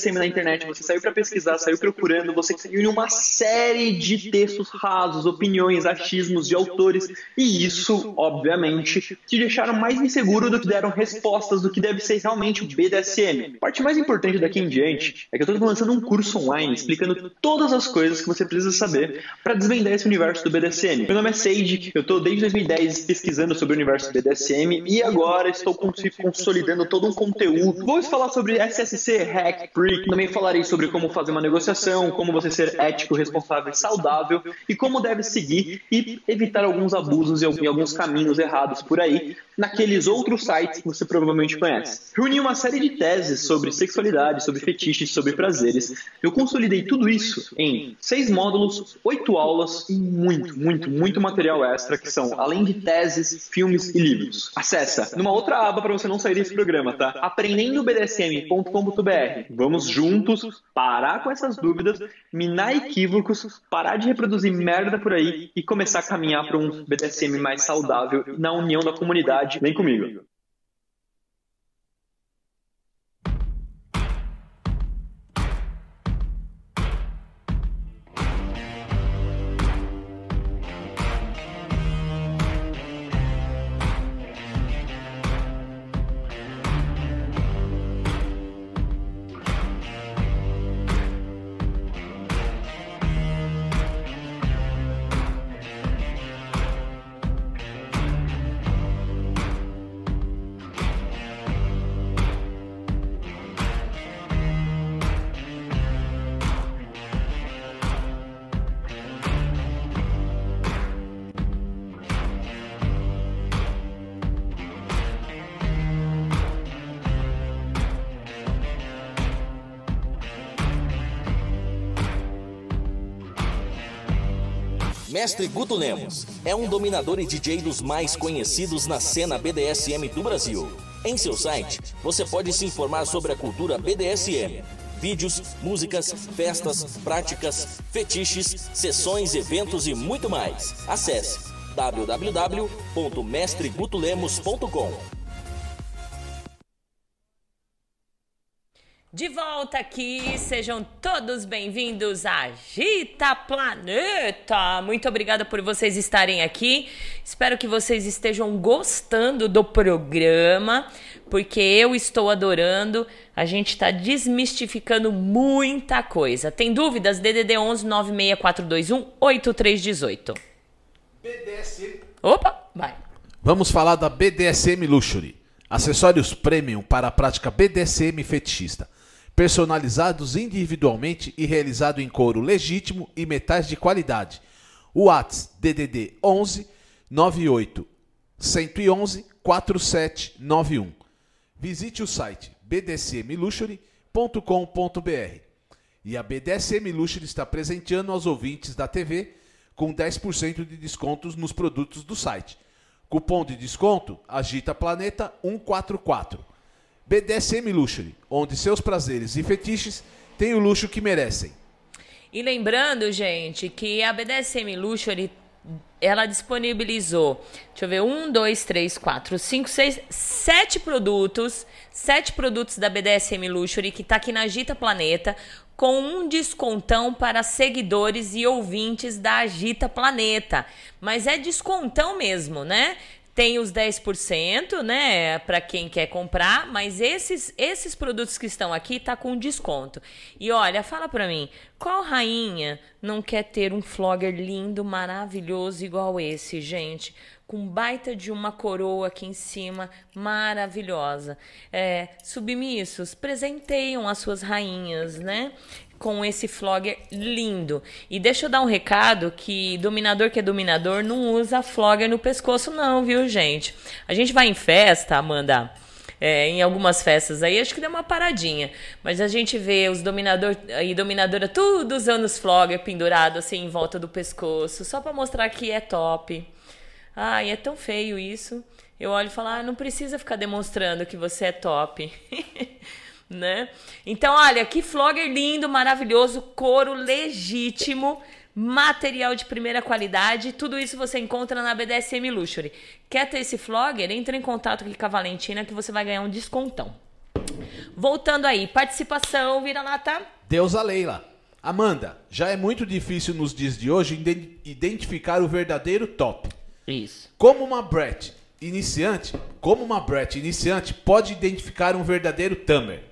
BDSM na internet, você saiu para pesquisar, saiu procurando, você em uma série de textos rasos, opiniões, achismos de autores, e isso, obviamente, te deixaram mais inseguro do que deram respostas do que deve ser realmente o BDSM. A parte mais importante daqui em diante é que eu estou lançando um curso online explicando todas as coisas que você precisa saber para desvendar esse universo do BDSM. Meu nome é Sage, eu estou desde 2010 pesquisando sobre o universo do BDSM e agora estou consolidando todo um conteúdo. Vou falar sobre SSC, Hack, Freak, também falarei sobre como fazer uma negociação, como você ser ético, responsável e saudável e como deve seguir e evitar alguns abusos e alguns caminhos errados por aí naqueles outros sites que você provavelmente conhece. Reuni uma série de teses sobre sexualidade, sobre fetiches, sobre prazeres. Eu consolidei tudo isso em seis módulos, oito aulas e muito, muito, muito material extra que são, além de teses, filmes e livros. Acessa numa outra aba para você não sair desse programa, tá? aprendendobdsm.com.br. Vamos juntos parar com essas dúvidas, minar equívocos, parar de reproduzir merda por aí e começar a caminhar para um BDSM mais saudável na união da comunidade. Vem comigo. Mestre Guto Lemos é um dominador e DJ dos mais conhecidos na cena BDSM do Brasil. Em seu site, você pode se informar sobre a cultura BDSM, vídeos, músicas, festas, práticas, fetiches, sessões, eventos e muito mais. Acesse www.mestregutolemos.com. De volta aqui, sejam todos bem-vindos a Agita Planeta. Muito obrigada por vocês estarem aqui. Espero que vocês estejam gostando do programa, porque eu estou adorando. A gente está desmistificando muita coisa. Tem dúvidas? DDD 11 96421 8318. BDSM. Opa, vai. Vamos falar da BDSM Luxury. Acessórios premium para a prática BDSM fetichista personalizados individualmente e realizado em couro legítimo e metais de qualidade. Whats DDD 11 98 111 4791. Visite o site bdcmluxury.com.br. E a BDSM Luxury está presenteando aos ouvintes da TV com 10% de descontos nos produtos do site. Cupom de desconto Agita Planeta 144. BDSM Luxury, onde seus prazeres e fetiches têm o luxo que merecem. E lembrando, gente, que a BDSM Luxury ela disponibilizou, deixa eu ver, um, dois, três, quatro, cinco, seis, sete produtos, sete produtos da BDSM Luxury que está aqui na Agita Planeta com um descontão para seguidores e ouvintes da Agita Planeta. Mas é descontão mesmo, né? Tem os 10%, né, para quem quer comprar, mas esses esses produtos que estão aqui tá com desconto. E olha, fala para mim, qual rainha não quer ter um flogger lindo, maravilhoso igual esse, gente? Com baita de uma coroa aqui em cima, maravilhosa. É, submissos, presenteiam as suas rainhas, né? Com esse flogger lindo. E deixa eu dar um recado que dominador que é dominador não usa flogger no pescoço não, viu, gente? A gente vai em festa, Amanda, é, em algumas festas aí, acho que deu uma paradinha. Mas a gente vê os dominador e dominadora tudo usando os flogger pendurado assim em volta do pescoço, só para mostrar que é top. Ai, é tão feio isso. Eu olho e falo, ah, não precisa ficar demonstrando que você é top. né? Então, olha, que flogger lindo, maravilhoso, couro legítimo, material de primeira qualidade, tudo isso você encontra na BDSM Luxury. Quer ter esse flogger? Entre em contato aqui com a Valentina que você vai ganhar um descontão. Voltando aí, participação, vira-lata. Deus a Leila. Amanda, já é muito difícil nos dias de hoje identificar o verdadeiro top. Isso. Como uma Brett iniciante, como uma Brett iniciante pode identificar um verdadeiro Tamer?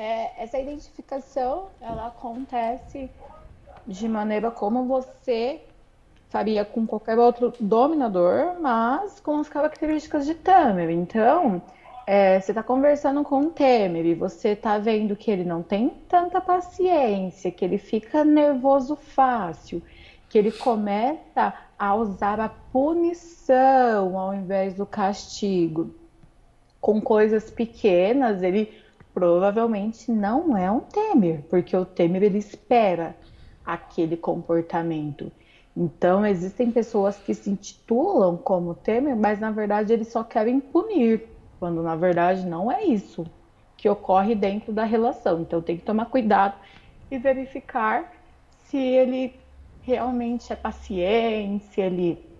É, essa identificação ela acontece de maneira como você faria com qualquer outro dominador, mas com as características de Tamer. Então, é, você está conversando com o Temer e você está vendo que ele não tem tanta paciência, que ele fica nervoso fácil, que ele começa a usar a punição ao invés do castigo. Com coisas pequenas, ele provavelmente não é um Temer, porque o Temer ele espera aquele comportamento. Então existem pessoas que se intitulam como Temer, mas na verdade eles só querem punir, quando na verdade não é isso que ocorre dentro da relação. Então tem que tomar cuidado e verificar se ele realmente é paciente, se ele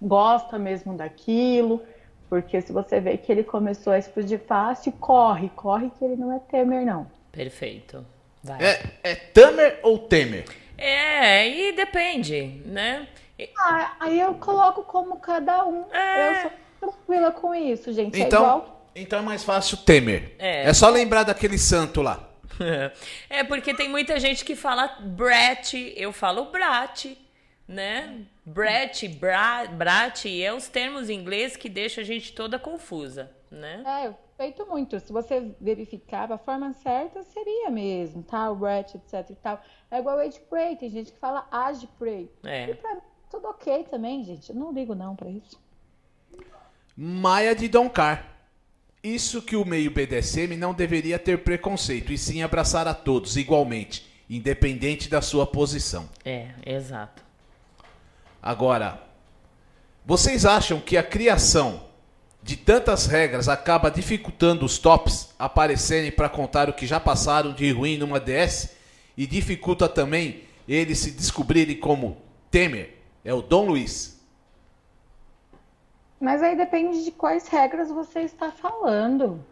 gosta mesmo daquilo, porque se você vê que ele começou a explodir fácil, corre, corre que ele não é Temer, não. Perfeito. Vai. É, é Tamer ou Temer? É, e depende, né? Ah, aí eu coloco como cada um. É... Eu sou tranquila com isso, gente. É então, é igual... então é mais fácil Temer. É. é só lembrar daquele santo lá. é porque tem muita gente que fala Brett, eu falo Brat, né? Brett, bra, brat, é os termos em inglês que deixam a gente toda confusa, né? É, feito muito. Se você verificar a forma certa, seria mesmo, tá? O Brett, etc e tal. É igual Age Prey, tem gente que fala Age Prey. É. E pra mim, tudo ok também, gente. Eu não ligo não pra isso. Maia de Doncar. Isso que o meio BDSM não deveria ter preconceito, e sim abraçar a todos igualmente, independente da sua posição. É, exato. Agora, vocês acham que a criação de tantas regras acaba dificultando os tops aparecerem para contar o que já passaram de ruim numa DS e dificulta também eles se descobrirem como Temer? É o Dom Luiz. Mas aí depende de quais regras você está falando.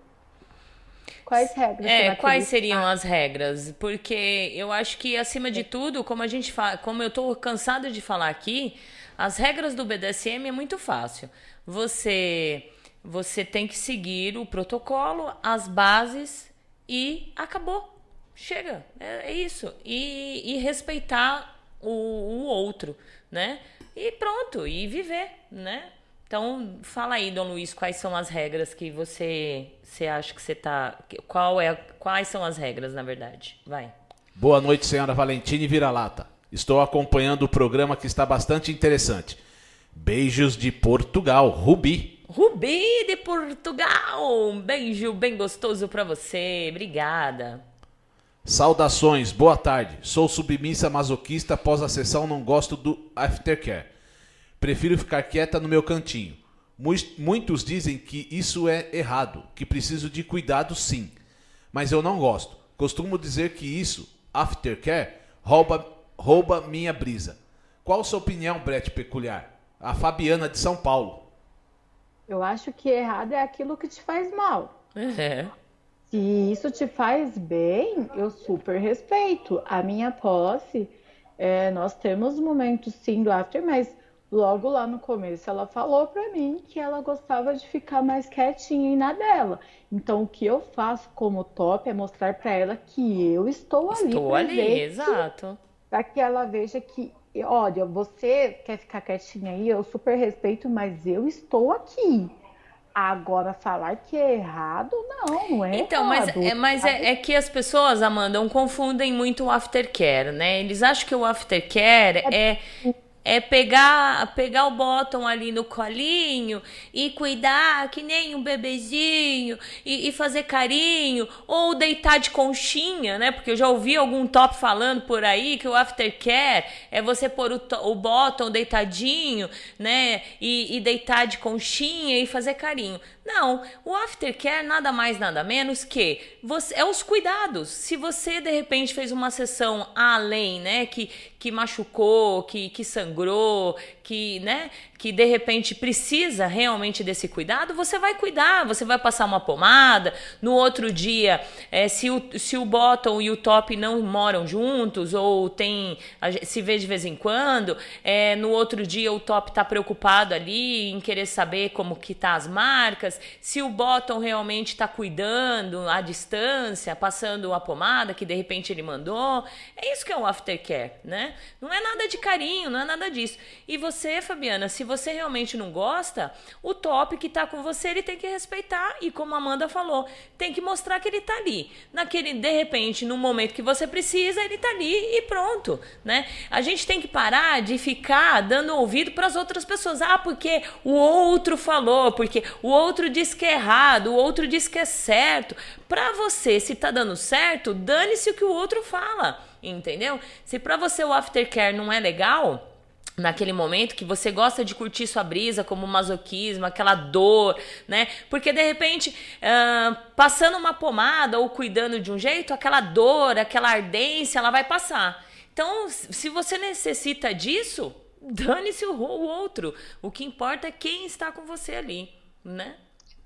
Quais regras? É, quais seriam as regras? Porque eu acho que acima de tudo, como a gente fala, como eu estou cansada de falar aqui, as regras do BDSM é muito fácil. Você você tem que seguir o protocolo, as bases e acabou. Chega, é, é isso. E, e respeitar o, o outro, né? E pronto, e viver, né? Então, fala aí, Dom Luiz, quais são as regras que você, você acha que você tá. Qual é, quais são as regras, na verdade? Vai. Boa noite, senhora Valentine Vira-Lata. Estou acompanhando o programa que está bastante interessante. Beijos de Portugal, Rubi. Rubi de Portugal! Um beijo bem gostoso para você. Obrigada. Saudações, boa tarde. Sou submissa masoquista após a sessão, não gosto do aftercare. Prefiro ficar quieta no meu cantinho. Muitos dizem que isso é errado, que preciso de cuidado sim. Mas eu não gosto. Costumo dizer que isso, aftercare, rouba, rouba minha brisa. Qual sua opinião, Brett Peculiar? A Fabiana de São Paulo. Eu acho que errado é aquilo que te faz mal. É. Se isso te faz bem, eu super respeito. A minha posse, é, nós temos momentos sim do after, mas logo lá no começo ela falou para mim que ela gostava de ficar mais quietinha e na dela. Então o que eu faço como top é mostrar para ela que eu estou ali. Estou ali, exato. Para que ela veja que olha, você quer ficar quietinha aí, eu super respeito, mas eu estou aqui. Agora, falar que é errado, não, não é Então, errado. mas, é, mas é, é, que as pessoas, Amanda, confundem muito o aftercare, né? Eles acham que o aftercare é, é é pegar, pegar o bottom ali no colinho e cuidar que nem um bebezinho e, e, fazer carinho ou deitar de conchinha, né? Porque eu já ouvi algum top falando por aí que o aftercare é você pôr o, o deitadinho, né? E, e deitar de conchinha e fazer carinho. Não, o aftercare nada mais nada menos que você é os cuidados. Se você de repente fez uma sessão além, né, que que machucou, que que sangrou, que, né, que de repente precisa realmente desse cuidado, você vai cuidar, você vai passar uma pomada. No outro dia, é, se, o, se o bottom e o top não moram juntos ou tem se vê de vez em quando, é, no outro dia o top está preocupado ali em querer saber como que tá as marcas, se o bottom realmente está cuidando à distância, passando a pomada que de repente ele mandou, é isso que é o aftercare, né? Não é nada de carinho, não é nada disso. E você você, Fabiana, se você realmente não gosta, o top que tá com você, ele tem que respeitar. E como a Amanda falou, tem que mostrar que ele tá ali. Naquele, de repente, no momento que você precisa, ele tá ali e pronto, né? A gente tem que parar de ficar dando ouvido para as outras pessoas. Ah, porque o outro falou, porque o outro diz que é errado, o outro diz que é certo. Para você, se tá dando certo, dane-se o que o outro fala, entendeu? Se para você o aftercare não é legal, naquele momento que você gosta de curtir sua brisa como masoquismo, aquela dor, né? Porque de repente, uh, passando uma pomada ou cuidando de um jeito, aquela dor, aquela ardência, ela vai passar. Então, se você necessita disso, dane-se o, outro. O que importa é quem está com você ali, né?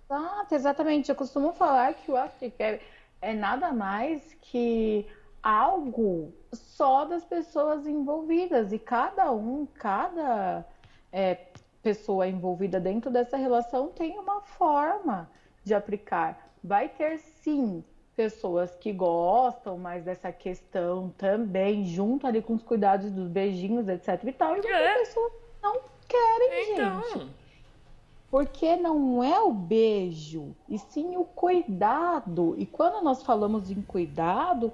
Exato, exatamente. Eu costumo falar que o aftercare é nada mais que algo só das pessoas envolvidas e cada um, cada é, pessoa envolvida dentro dessa relação tem uma forma de aplicar. Vai ter sim pessoas que gostam mais dessa questão também, junto ali com os cuidados dos beijinhos, etc e tal, e muitas é. pessoas não querem, então... gente. Porque não é o beijo, e sim o cuidado. E quando nós falamos em cuidado,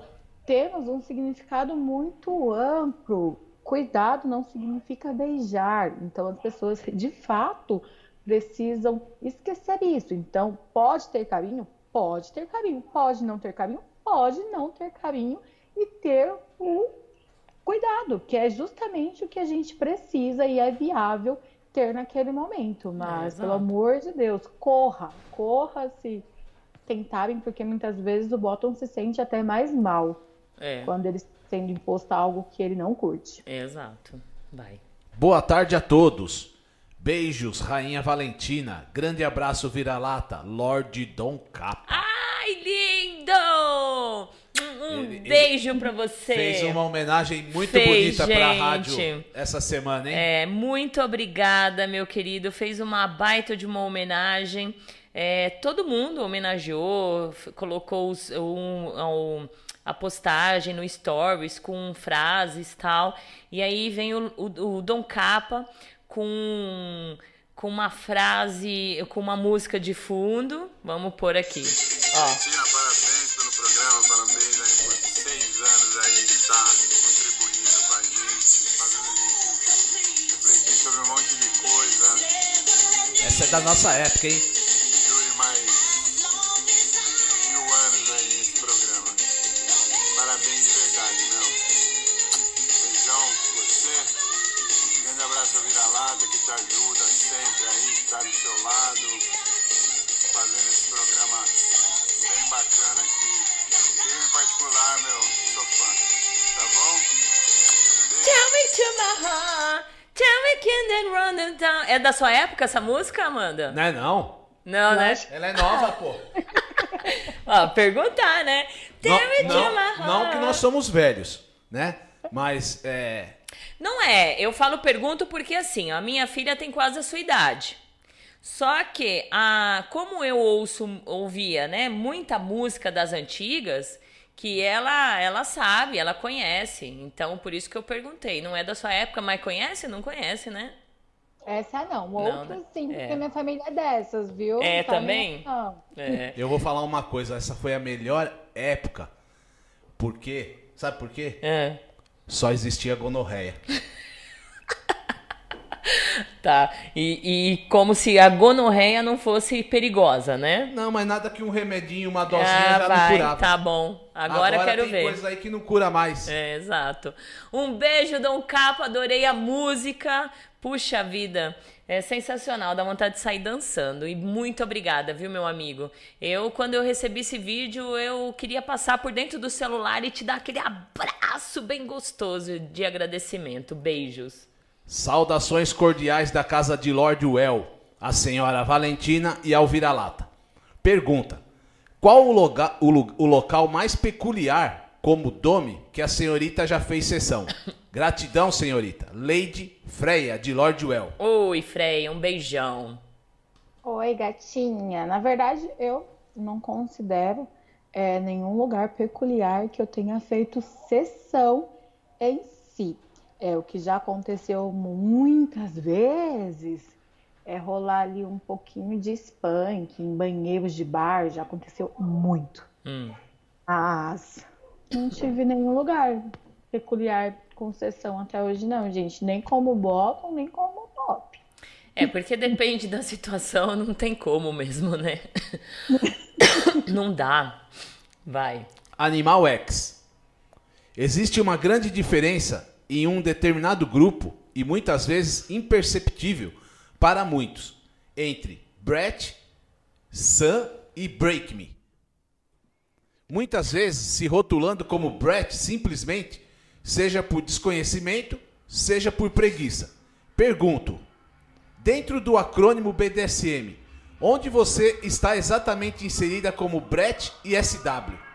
temos um significado muito amplo. Cuidado não significa beijar. Então, as pessoas, de fato, precisam esquecer isso. Então, pode ter carinho? Pode ter carinho. Pode não ter carinho? Pode não ter carinho e ter o cuidado, que é justamente o que a gente precisa e é viável ter naquele momento. Mas, é, pelo amor de Deus, corra, corra se tentarem, porque muitas vezes o bottom se sente até mais mal. É. Quando ele sendo imposto algo que ele não curte. Exato. Vai. Boa tarde a todos. Beijos, Rainha Valentina. Grande abraço, vira-lata, Lorde Dom Capa. Ai, lindo! Um ele, beijo para você. Fez uma homenagem muito fez, bonita para a rádio essa semana, hein? É, muito obrigada, meu querido. Fez uma baita de uma homenagem. É, todo mundo homenageou, colocou os, um, um a postagem no Stories com frases tal. E aí vem o, o, o Dom Capa com, com uma frase, com uma música de fundo. Vamos pôr aqui. Ó. Cristina, parabéns pelo programa, parabéns aí por seis anos aí de estar contribuindo com a gente, fazendo a gente refletir sobre um monte de coisa. Essa é da nossa época, hein? É da sua época essa música, Amanda? Não é não? Não, né? Ela é nova, pô. Ó, perguntar, né? Não, não, não que nós somos velhos, né? Mas é. Não é, eu falo pergunto porque assim, a minha filha tem quase a sua idade. Só que, a, como eu ouço, ouvia, né, muita música das antigas, que ela, ela sabe, ela conhece. Então, por isso que eu perguntei. Não é da sua época, mas conhece? Não conhece, né? Essa não. Não, Outras né? sim, porque É. minha família é dessas, viu? É, a também? não. É. Eu vou falar uma coisa, essa foi a melhor época. Por quê? Sabe por quê? É. Só existia gonorreia. Tá. E, e como se a gonorreia não fosse perigosa, né? Não, mas nada que um remedinho, uma dosinha Ah, já vai, não curava. tá bom. Agora, eu quero tem ver. coisa aí que não cura mais. É, exato. Um beijo, Dom Capo, adorei a música. Puxa vida, é sensacional, dá vontade de sair dançando. E muito obrigada, viu, meu amigo? Eu, quando eu recebi esse vídeo, eu queria passar por dentro do celular e te dar aquele abraço bem gostoso de agradecimento. Beijos. Saudações cordiais da casa de Lord Well, a senhora Valentina e ao vira-lata. Pergunta: Qual o, loga- o o local mais peculiar, como Dome, que a senhorita já fez sessão? Gratidão, senhorita. Lady Freya, de Lord Well. Oi, Freia, um beijão. Oi, gatinha. Na verdade, eu não considero é, nenhum lugar peculiar que eu tenha feito sessão em. É o que já aconteceu muitas vezes é rolar ali um pouquinho de spank em banheiros de bar, já aconteceu muito. Hum. Mas não tive nenhum lugar peculiar com sessão até hoje, não, gente. Nem como bottom, nem como top. É, porque depende da situação, não tem como mesmo, né? Não dá. Vai. Animal X. Existe uma grande diferença em um determinado grupo e muitas vezes imperceptível para muitos entre Brett, Sam e Break Me. Muitas vezes se rotulando como Brett simplesmente, seja por desconhecimento, seja por preguiça. Pergunto: dentro do acrônimo BDSM, onde você está exatamente inserida como Brett e SW?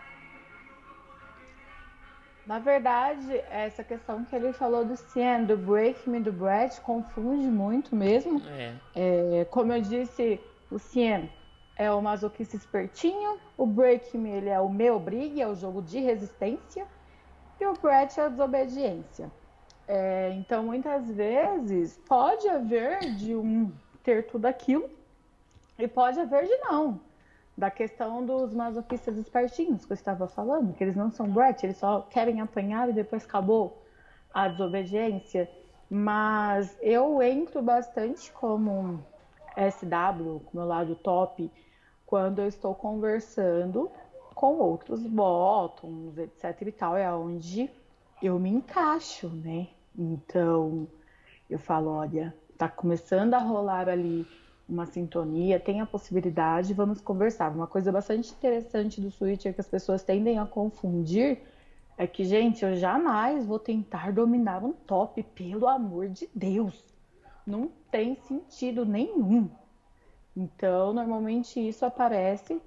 Na verdade, essa questão que ele falou do Cien, do Break Me, do Brett, confunde muito mesmo. É. É, como eu disse, o Cien é o masoquista espertinho, o Break Me ele é o meu brigue, é o jogo de resistência, e o Brett é a desobediência. É, então, muitas vezes, pode haver de um ter tudo aquilo, e pode haver de não. Da questão dos masoquistas espertinhos que eu estava falando, que eles não são Brett, eles só querem apanhar e depois acabou a desobediência. Mas eu entro bastante como SW, com meu lado top, quando eu estou conversando com outros bottoms, etc e tal, é onde eu me encaixo, né? Então, eu falo, olha, tá começando a rolar ali uma sintonia, tem a possibilidade, vamos conversar. Uma coisa bastante interessante do Switch é que as pessoas tendem a confundir é que, gente, eu jamais vou tentar dominar um top, pelo amor de Deus. Não tem sentido nenhum. Então, normalmente isso aparece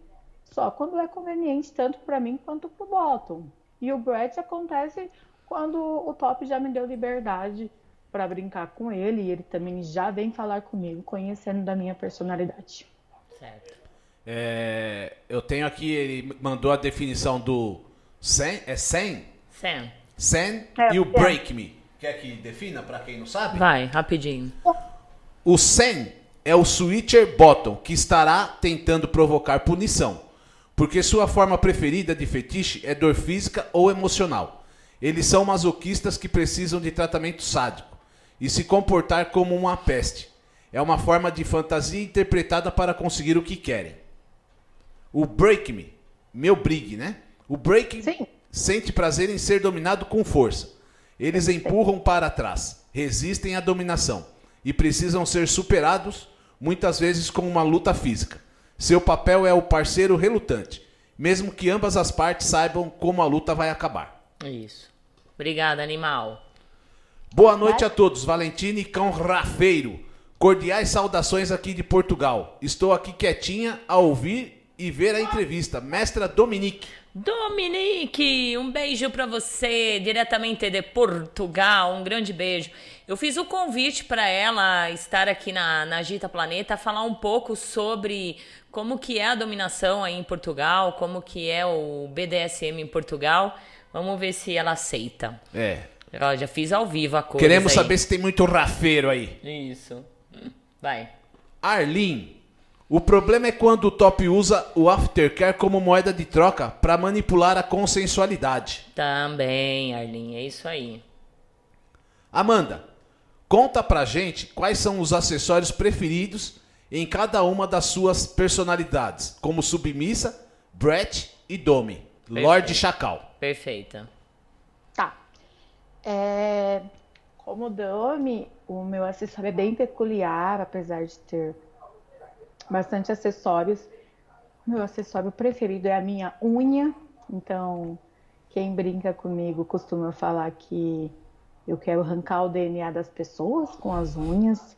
só quando é conveniente, tanto para mim quanto para o bottom. E o Brett acontece quando o top já me deu liberdade para brincar com ele e ele também já vem falar comigo, conhecendo da minha personalidade. Certo. É, eu tenho aqui, ele mandou a definição do sen, é sen? Sam. Sen É, e o é. break me. Quer que defina para quem não sabe? Vai, rapidinho. O sen é o switcher bottom que estará tentando provocar punição, porque sua forma preferida de fetiche é dor física ou emocional. Eles são masoquistas que precisam de tratamento sádico e se comportar como uma peste. É uma forma de fantasia interpretada para conseguir o que querem. O break me, meu brigue, né? O break Sim. sente prazer em ser dominado com força. Eles empurram para trás, resistem à dominação. e precisam ser superados, muitas vezes com uma luta física. Seu papel é o parceiro relutante, mesmo que ambas as partes saibam como a luta vai acabar. Isso. Obrigada, animal. Boa noite a todos, Valentine e Cão Rafeiro. Cordiais saudações aqui de Portugal. Estou aqui quietinha a ouvir e ver a entrevista. Mestra Dominique. Dominique, um beijo para você, diretamente de Portugal, um grande beijo. Eu fiz o convite para ela estar aqui na, na Gita Planeta, falar um pouco sobre como que é a dominação aí em Portugal, como que é o BDSM em Portugal. Vamos ver se ela aceita. É. Ó, já fiz ao vivo a coisa Queremos aí. saber se tem muito rafeiro aí. Isso. Vai. Arlene, o problema é quando o top usa o aftercare como moeda de troca para manipular a consensualidade. Também, Arlene, é isso aí. Amanda, conta pra gente quais são os acessórios preferidos em cada uma das suas personalidades, como submissa, Brett e Domi, Lorde Chacal. Perfeita. É, como Dome, o meu acessório é bem peculiar, apesar de ter bastante acessórios. Meu acessório preferido é a minha unha. Então, quem brinca comigo costuma falar que eu quero arrancar o DNA das pessoas com as unhas.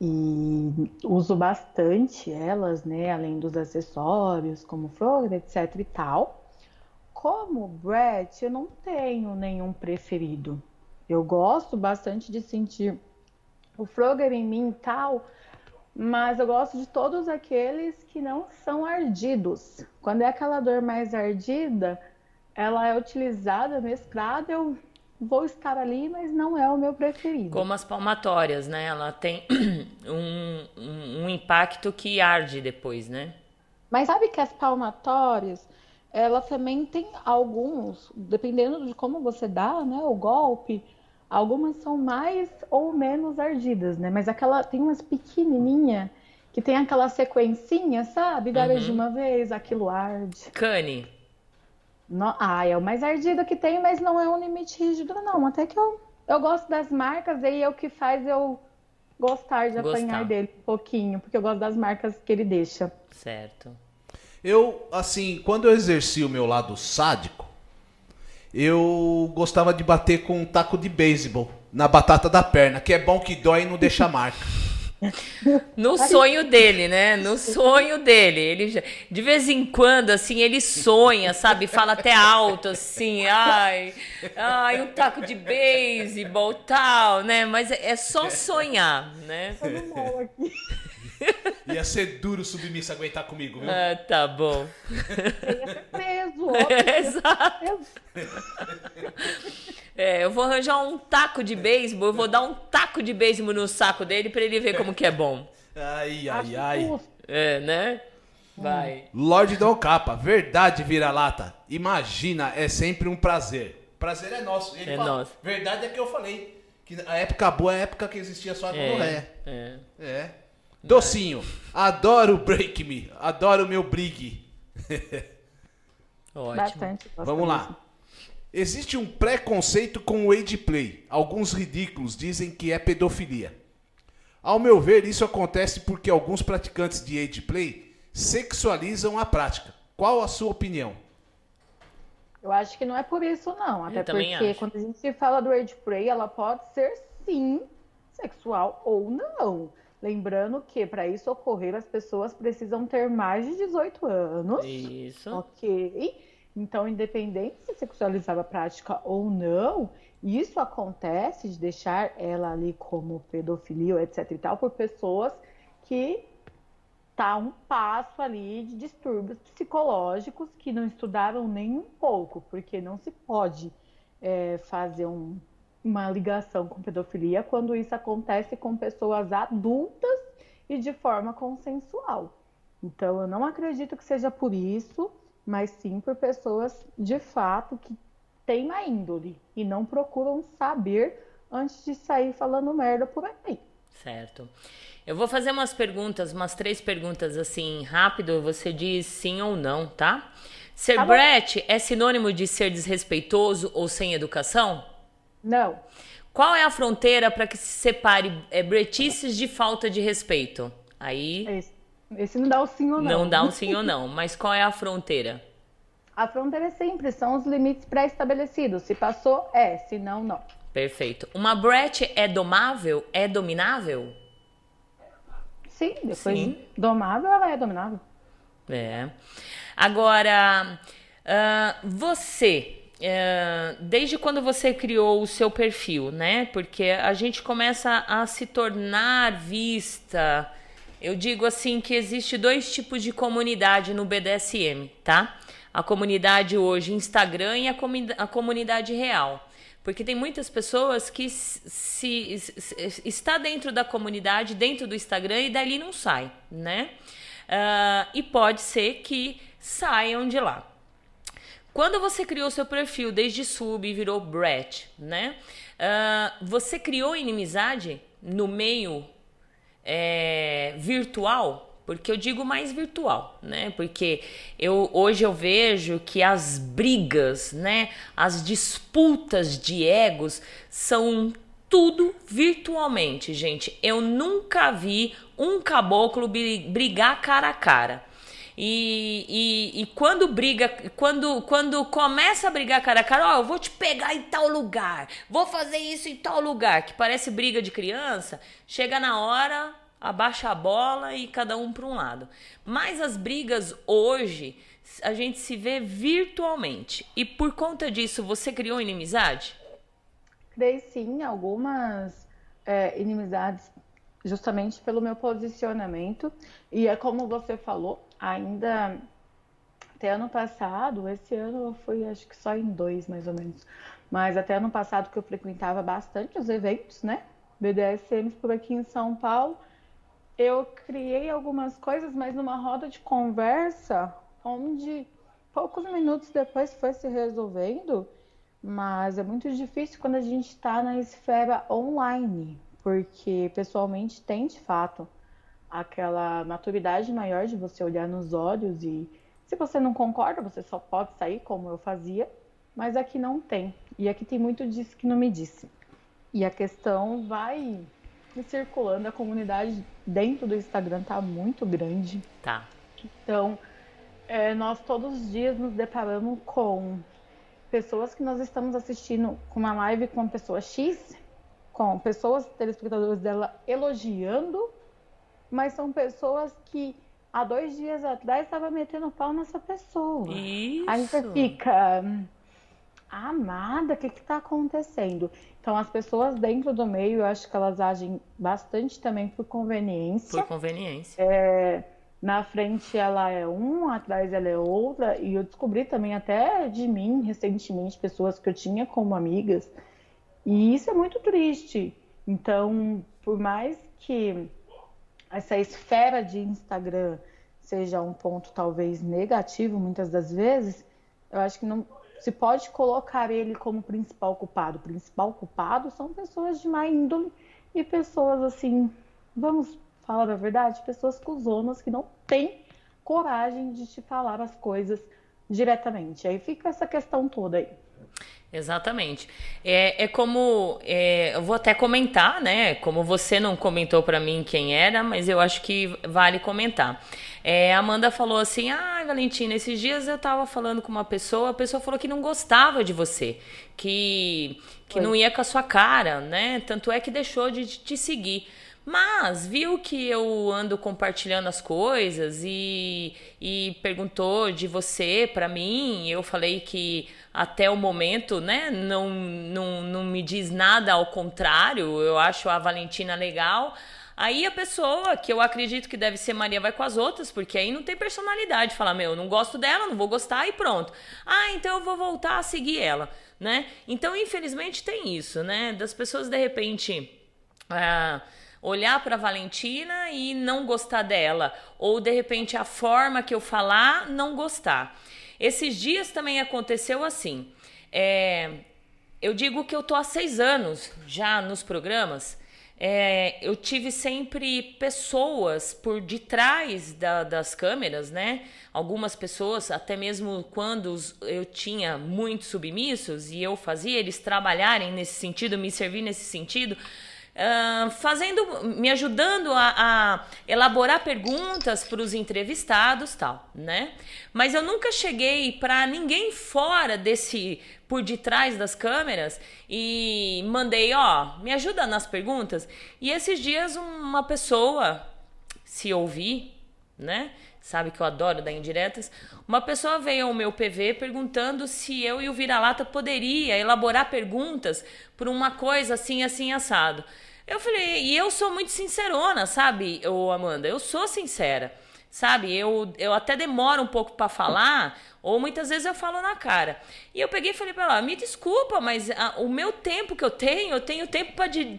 E uso bastante elas, né? Além dos acessórios, como flor, etc e tal. Como Brett, eu não tenho nenhum preferido. Eu gosto bastante de sentir o Frogger em mim e tal, mas eu gosto de todos aqueles que não são ardidos. Quando é aquela dor mais ardida, ela é utilizada, mesclada, eu vou estar ali, mas não é o meu preferido. Como as palmatórias, né? Ela tem um, um, um impacto que arde depois, né? Mas sabe que as palmatórias, ela também tem alguns, dependendo de como você dá, né, o golpe, algumas são mais ou menos ardidas, né? Mas aquela tem umas pequenininha que tem aquela sequencinha, sabe? Várias Uhum. de uma vez, aquilo arde. Cane. No- ah, é o mais ardido que tem, mas não é um limite rígido, não. Até que eu, eu gosto das marcas, aí é o que faz eu gostar de Gostar. apanhar dele um pouquinho, porque eu gosto das marcas que ele deixa. Certo. Eu, assim, quando eu exerci o meu lado sádico, eu gostava de bater com um taco de beisebol na batata da perna, que é bom que dói e não deixa marca. No sonho dele, né? No sonho dele. Ele já- de vez em quando, assim, ele sonha, sabe? Fala até alto, assim, ai, ai, um taco de beisebol, tal, né? Mas é é só sonhar, né? Ia ser duro submissa aguentar comigo, viu? Ah, tá bom. Preso, É, exato. É, eu vou arranjar um taco de beisebol, eu vou dar um taco de beisebol no saco dele pra ele ver como que é bom. Ai, ai, ai. É, né? Vai. Lorde da Ocapa, verdade, vira-lata. Imagina, é sempre um prazer. Prazer é nosso. Ele É fala, nosso. Verdade é que eu falei. Que a época boa é a época que existia só a É, é. É. Docinho, adoro Break Me, adoro meu Brig. Ótimo. Bastante. Vamos mesmo. lá. Existe um preconceito com o age play. Alguns ridículos dizem que é pedofilia. Ao meu ver, isso acontece porque alguns praticantes de age play sexualizam a prática. Qual a sua opinião? Eu acho que não é por isso, não. Até porque acho. quando a gente fala do age play, ela pode ser sim sexual ou não. Lembrando que para isso ocorrer, as pessoas precisam ter mais de 18 anos. Isso. Ok? Então, independente se sexualizar a prática ou não, isso acontece de deixar ela ali como pedofilia, etc e tal, por pessoas que tá um passo ali de distúrbios psicológicos que não estudaram nem um pouco, porque não se pode é, fazer um- uma ligação com pedofilia quando isso acontece com pessoas adultas e de forma consensual. Então, eu não acredito que seja por isso, mas sim por pessoas de fato que têm má índole e não procuram saber antes de sair falando merda por aí. Certo. Eu vou fazer umas perguntas, umas três perguntas assim, rápido, você diz sim ou não, tá? Ser Tá bom. É sinônimo de ser desrespeitoso ou sem educação? Não, Qual é a fronteira para que se separe é, bretices de falta de respeito? Aí. Esse, esse não dá o sim ou não. Não dá um sim ou não. Mas qual é a fronteira? A fronteira é simples, são os limites pré-estabelecidos. Se passou, é, se não, não. Perfeito. Uma Brett é domável? É dominável? Sim, depois Sim. domável, ela é dominável. É. Agora, uh, você, uh, desde quando você criou o seu perfil, né? Porque a gente começa a se tornar vista. Eu digo assim que existe dois tipos de comunidade no BDSM, tá? A comunidade hoje Instagram e a, comunidade, a comunidade real. Porque tem muitas pessoas que se, se, está dentro da comunidade, dentro do Instagram e dali não sai, né? Uh, e pode ser que saiam de lá. Quando você criou seu perfil desde sub e virou Brett, né? Uh, você criou inimizade no meio é, virtual? Porque eu digo mais virtual, né? Porque eu hoje eu vejo que as brigas, né, as disputas de egos são tudo virtualmente, gente. Eu nunca vi um caboclo brigar cara a cara. E, e, e, quando briga, quando, quando começa a brigar cara a cara, ó, oh, eu vou te pegar em tal lugar, vou fazer isso em tal lugar, que parece briga de criança, chega na hora, abaixa a bola e cada um para um lado. Mas as brigas hoje a gente se vê virtualmente. E por conta disso, você criou inimizade? Criei sim algumas é, inimizades justamente pelo meu posicionamento. E é como você falou, ainda até ano passado, esse ano eu fui acho que só em dois mais ou menos. Mas até ano passado que eu frequentava bastante os eventos, né? BDSMs por aqui em São Paulo eu criei algumas coisas, mas numa roda de conversa, onde poucos minutos depois foi se resolvendo, mas é muito difícil quando a gente está na esfera online, porque pessoalmente tem de fato aquela maturidade maior de você olhar nos olhos e se você não concorda, você só pode sair como eu fazia, mas aqui não tem. E aqui tem muito disso que não me disse. E a questão vai circulando, a comunidade dentro do Instagram tá muito grande. Tá. Então, é, nós todos os dias nos deparamos com pessoas que nós estamos assistindo com uma live com pessoa X, com pessoas, telespectadores dela elogiando, mas são pessoas que há dois dias atrás estava metendo pau nessa pessoa. Isso. Aí você fica, amada, o que está acontecendo? Então, as pessoas dentro do meio, eu acho que elas agem bastante também por conveniência. Por conveniência. É, na frente ela é um, atrás ela é outra. E eu descobri também até de mim, recentemente, pessoas que eu tinha como amigas. E isso é muito triste. Então, por mais que essa esfera de Instagram seja um ponto talvez negativo muitas das vezes, eu acho que não, se pode colocar ele como principal culpado. O principal culpado são pessoas de má índole e pessoas assim, vamos falar a verdade, pessoas cuzonas que não têm coragem de te falar as coisas diretamente. Aí fica essa questão toda aí. Exatamente. É, é como. É, eu vou até comentar, né? Como você não comentou para mim quem era, mas eu acho que vale comentar. É, a Amanda falou assim: Ah, Valentina, esses dias eu tava falando com uma pessoa, a pessoa falou que não gostava de você, que, que não ia com a sua cara, né? Tanto é que deixou de te seguir. Mas viu que eu ando compartilhando as coisas e, e perguntou de você para mim. Eu falei que até o momento, né, não, não, não me diz nada ao contrário. Eu acho a Valentina legal. Aí a pessoa, que eu acredito que deve ser Maria, vai com as outras, porque aí não tem personalidade. Fala, meu, não gosto dela, não vou gostar e pronto. Ah, então eu vou voltar a seguir ela, né? Então, infelizmente, tem isso, né? Das pessoas, de repente. Ah, olhar para Valentina e não gostar dela, ou de repente a forma que eu falar não gostar. Esses dias também aconteceu assim. É, eu digo que eu tô há seis anos já nos programas. é, eu tive sempre pessoas por detrás da, das câmeras, né? Algumas pessoas, até mesmo quando eu tinha muitos submissos e eu fazia eles trabalharem nesse sentido, me servir nesse sentido, fazendo, me ajudando a, a elaborar perguntas para os entrevistados, tal, né? Mas eu nunca cheguei para ninguém fora desse por detrás das câmeras e mandei, ó, me ajuda nas perguntas. E esses dias uma pessoa, se ouvir, né? Sabe que eu adoro dar indiretas. Uma pessoa veio ao meu PV perguntando se eu e o Vira-Lata poderia elaborar perguntas por uma coisa assim, assim, assado. Eu falei, e eu sou muito sincerona, sabe, ô Amanda? Eu sou sincera, sabe? Eu, eu até demoro um pouco para falar, ou muitas vezes eu falo na cara. E eu peguei e falei para ela: me desculpa, mas a, o meu tempo que eu tenho, eu tenho tempo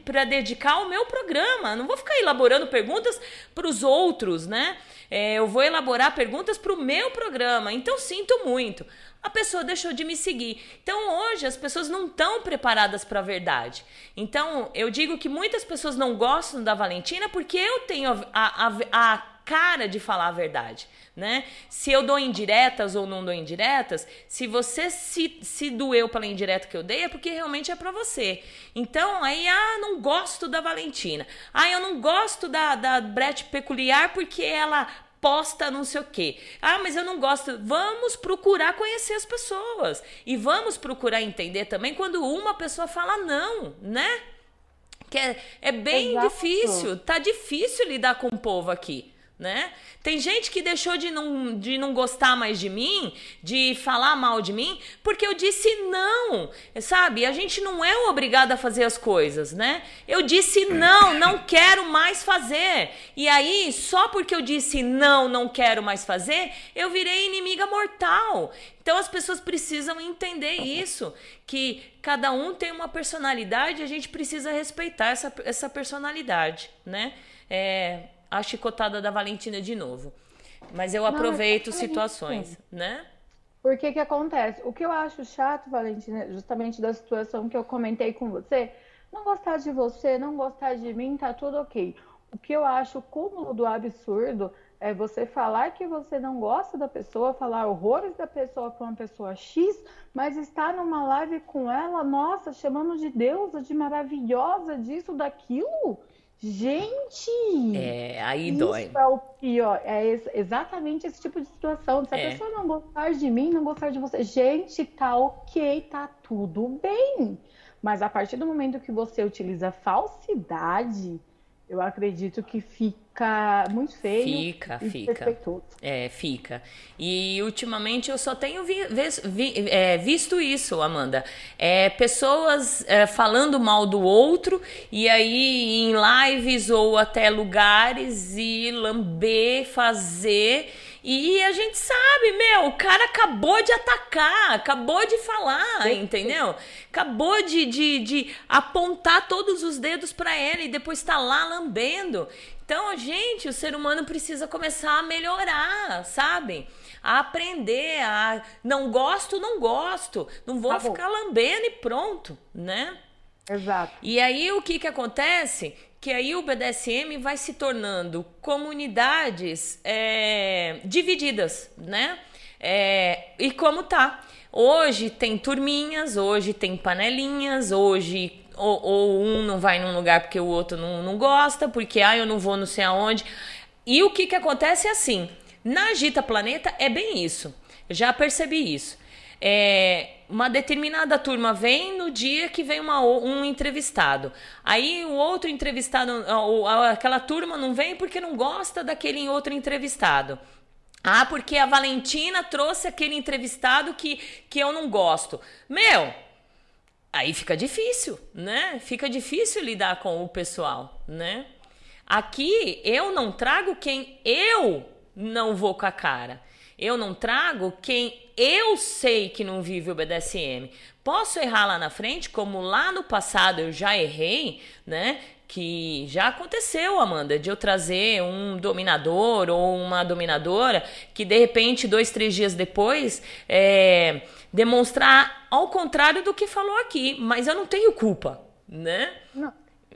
para dedicar ao meu programa. Não vou ficar elaborando perguntas para os outros, né? É, eu vou elaborar perguntas para o meu programa. Então sinto muito a pessoa deixou de me seguir. Então hoje as pessoas não estão preparadas para a verdade. Então eu digo que muitas pessoas não gostam da Valentina porque eu tenho a, a, a cara de falar a verdade, né? Se eu dou indiretas ou não dou indiretas, se você se, se doeu pela indireta que eu dei, é porque realmente é para você. Então, aí, ah, não gosto da Valentina. Ah, eu não gosto da, da Brett Peculiar porque ela posta não sei o quê. Ah, mas eu não gosto. Vamos procurar conhecer as pessoas. E vamos procurar entender também quando uma pessoa fala não, né? Que é, é bem Exato. difícil. Tá difícil lidar com o povo aqui né? Tem gente que deixou de não, de não gostar mais de mim, de falar mal de mim, porque eu disse não, sabe? A gente não é obrigado a fazer as coisas, né? Eu disse não, não quero mais fazer. E aí, só porque eu disse não, não quero mais fazer, eu virei inimiga mortal. Então as pessoas precisam entender isso, que cada um tem uma personalidade e a gente precisa respeitar essa, essa personalidade, né? É, a chicotada da Valentina de novo. Mas eu aproveito Não, é situações, né? Por que que acontece? O que eu acho chato, Valentina, justamente da situação que eu comentei com você, não gostar de você, não gostar de mim, tá tudo ok. O que eu acho cúmulo do absurdo é você falar que você não gosta da pessoa, falar horrores da pessoa para uma pessoa X, mas estar numa live com ela, nossa, chamando de deusa, de maravilhosa, disso, daquilo. Gente! É, aí dói. Isso é o pior. É exatamente esse tipo de situação. Se a é. pessoa não gostar de mim, não gostar de você. Gente, tá ok, tá tudo bem. Mas a partir do momento que você utiliza falsidade, eu acredito que fica muito feio. Fica, fica. É, fica. E ultimamente eu só tenho vi, vi, é, visto isso, Amanda. É, pessoas é, falando mal do outro e aí em lives ou até lugares e lamber, fazer e a gente sabe, meu, o cara acabou de atacar, acabou de falar, entendeu? Acabou de, de, de apontar todos os dedos para ela e depois tá lá lambendo. Então, gente, o ser humano precisa começar a melhorar, sabe? A aprender, a não gosto, não gosto, não vou tá ficar lambendo e pronto, né? Exato. E aí o que que acontece? que aí o BDSM vai se tornando comunidades é, divididas, né? É, e como tá? Hoje tem turminhas, hoje tem panelinhas, hoje ou, ou, um não vai num lugar porque o outro não, não gosta, porque ah, eu não vou não sei aonde. E o que, que acontece é assim: na Agita Planeta é bem isso. Já percebi isso. É, uma determinada turma vem no dia que vem uma, um entrevistado. Aí o outro entrevistado, aquela turma não vem porque não gosta daquele outro entrevistado. Ah, porque a Valentina trouxe aquele entrevistado que, que eu não gosto. Meu, aí fica difícil, né? Fica difícil lidar com o pessoal, né? Aqui eu não trago quem eu não vou com a cara. Eu não trago quem eu sei que não vive o BDSM. Posso errar lá na frente, como lá no passado eu já errei, né? Que já aconteceu, Amanda, de eu trazer um dominador ou uma dominadora que de repente, dois, três dias depois, é, demonstrar ao contrário do que falou aqui. Mas eu não tenho culpa, né? Não.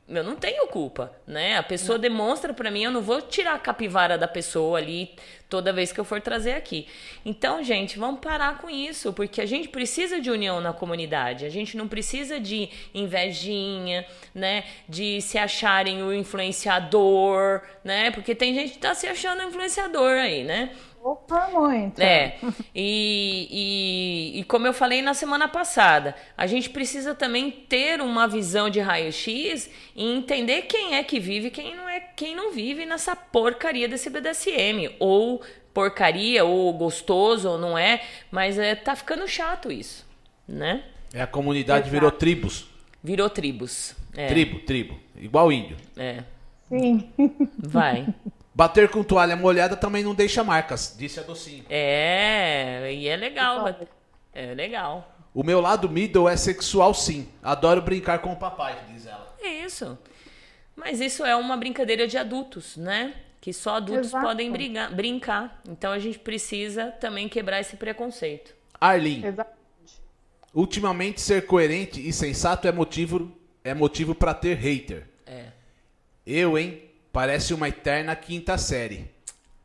eu não tenho culpa, né? A pessoa demonstra para mim, eu não vou tirar a capivara da pessoa ali toda vez que eu for trazer aqui. Então, gente, vamos parar com isso, porque a gente precisa de união na comunidade. A gente não precisa de invejinha, né? De se acharem o influenciador, né? Porque tem gente que tá se achando influenciador aí, né? Opa, muito. É. E, e, e, como eu falei na semana passada, a gente precisa também ter uma visão de raio-x e entender quem é que vive e quem não é quem não vive nessa porcaria desse BDSM. Ou porcaria, ou gostoso, ou não é, mas é, tá ficando chato isso, né? É a comunidade Exato. virou tribos. Virou tribos. É. Tribo, tribo. Igual índio. É. Sim. Vai. Bater com toalha molhada também não deixa marcas, disse a Docinho. É, e é legal. É legal. O meu lado middle é sexual sim. Adoro brincar com o papai, diz ela. É isso. Mas isso é uma brincadeira de adultos, né? Que só adultos Exato. podem brigar, brincar. Então a gente precisa também quebrar esse preconceito. Arlene. Exatamente. Ultimamente ser coerente e sensato é motivo é motivo para ter hater. É. Eu, hein? Parece uma eterna quinta série.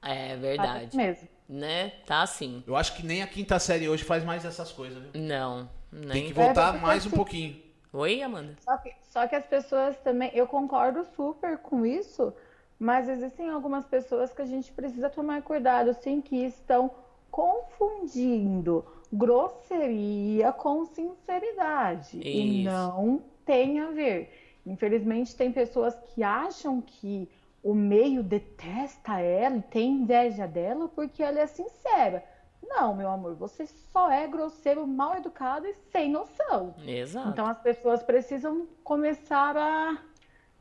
É verdade. Parece mesmo. Né? Tá assim. Eu acho que nem a quinta série hoje faz mais essas coisas, viu? Não. Nem... Tem que voltar é, mais um pouquinho. Oi, Amanda. Só que, só que as pessoas também. Eu concordo super com isso, mas existem algumas pessoas que a gente precisa tomar cuidado, sim, que estão confundindo grosseria com sinceridade. Isso. E não tem a ver. Infelizmente, tem pessoas que acham que o meio detesta ela e tem inveja dela porque ela é sincera. Não, meu amor, você só é grosseiro, mal educado e sem noção. Exato. Então as pessoas precisam começar a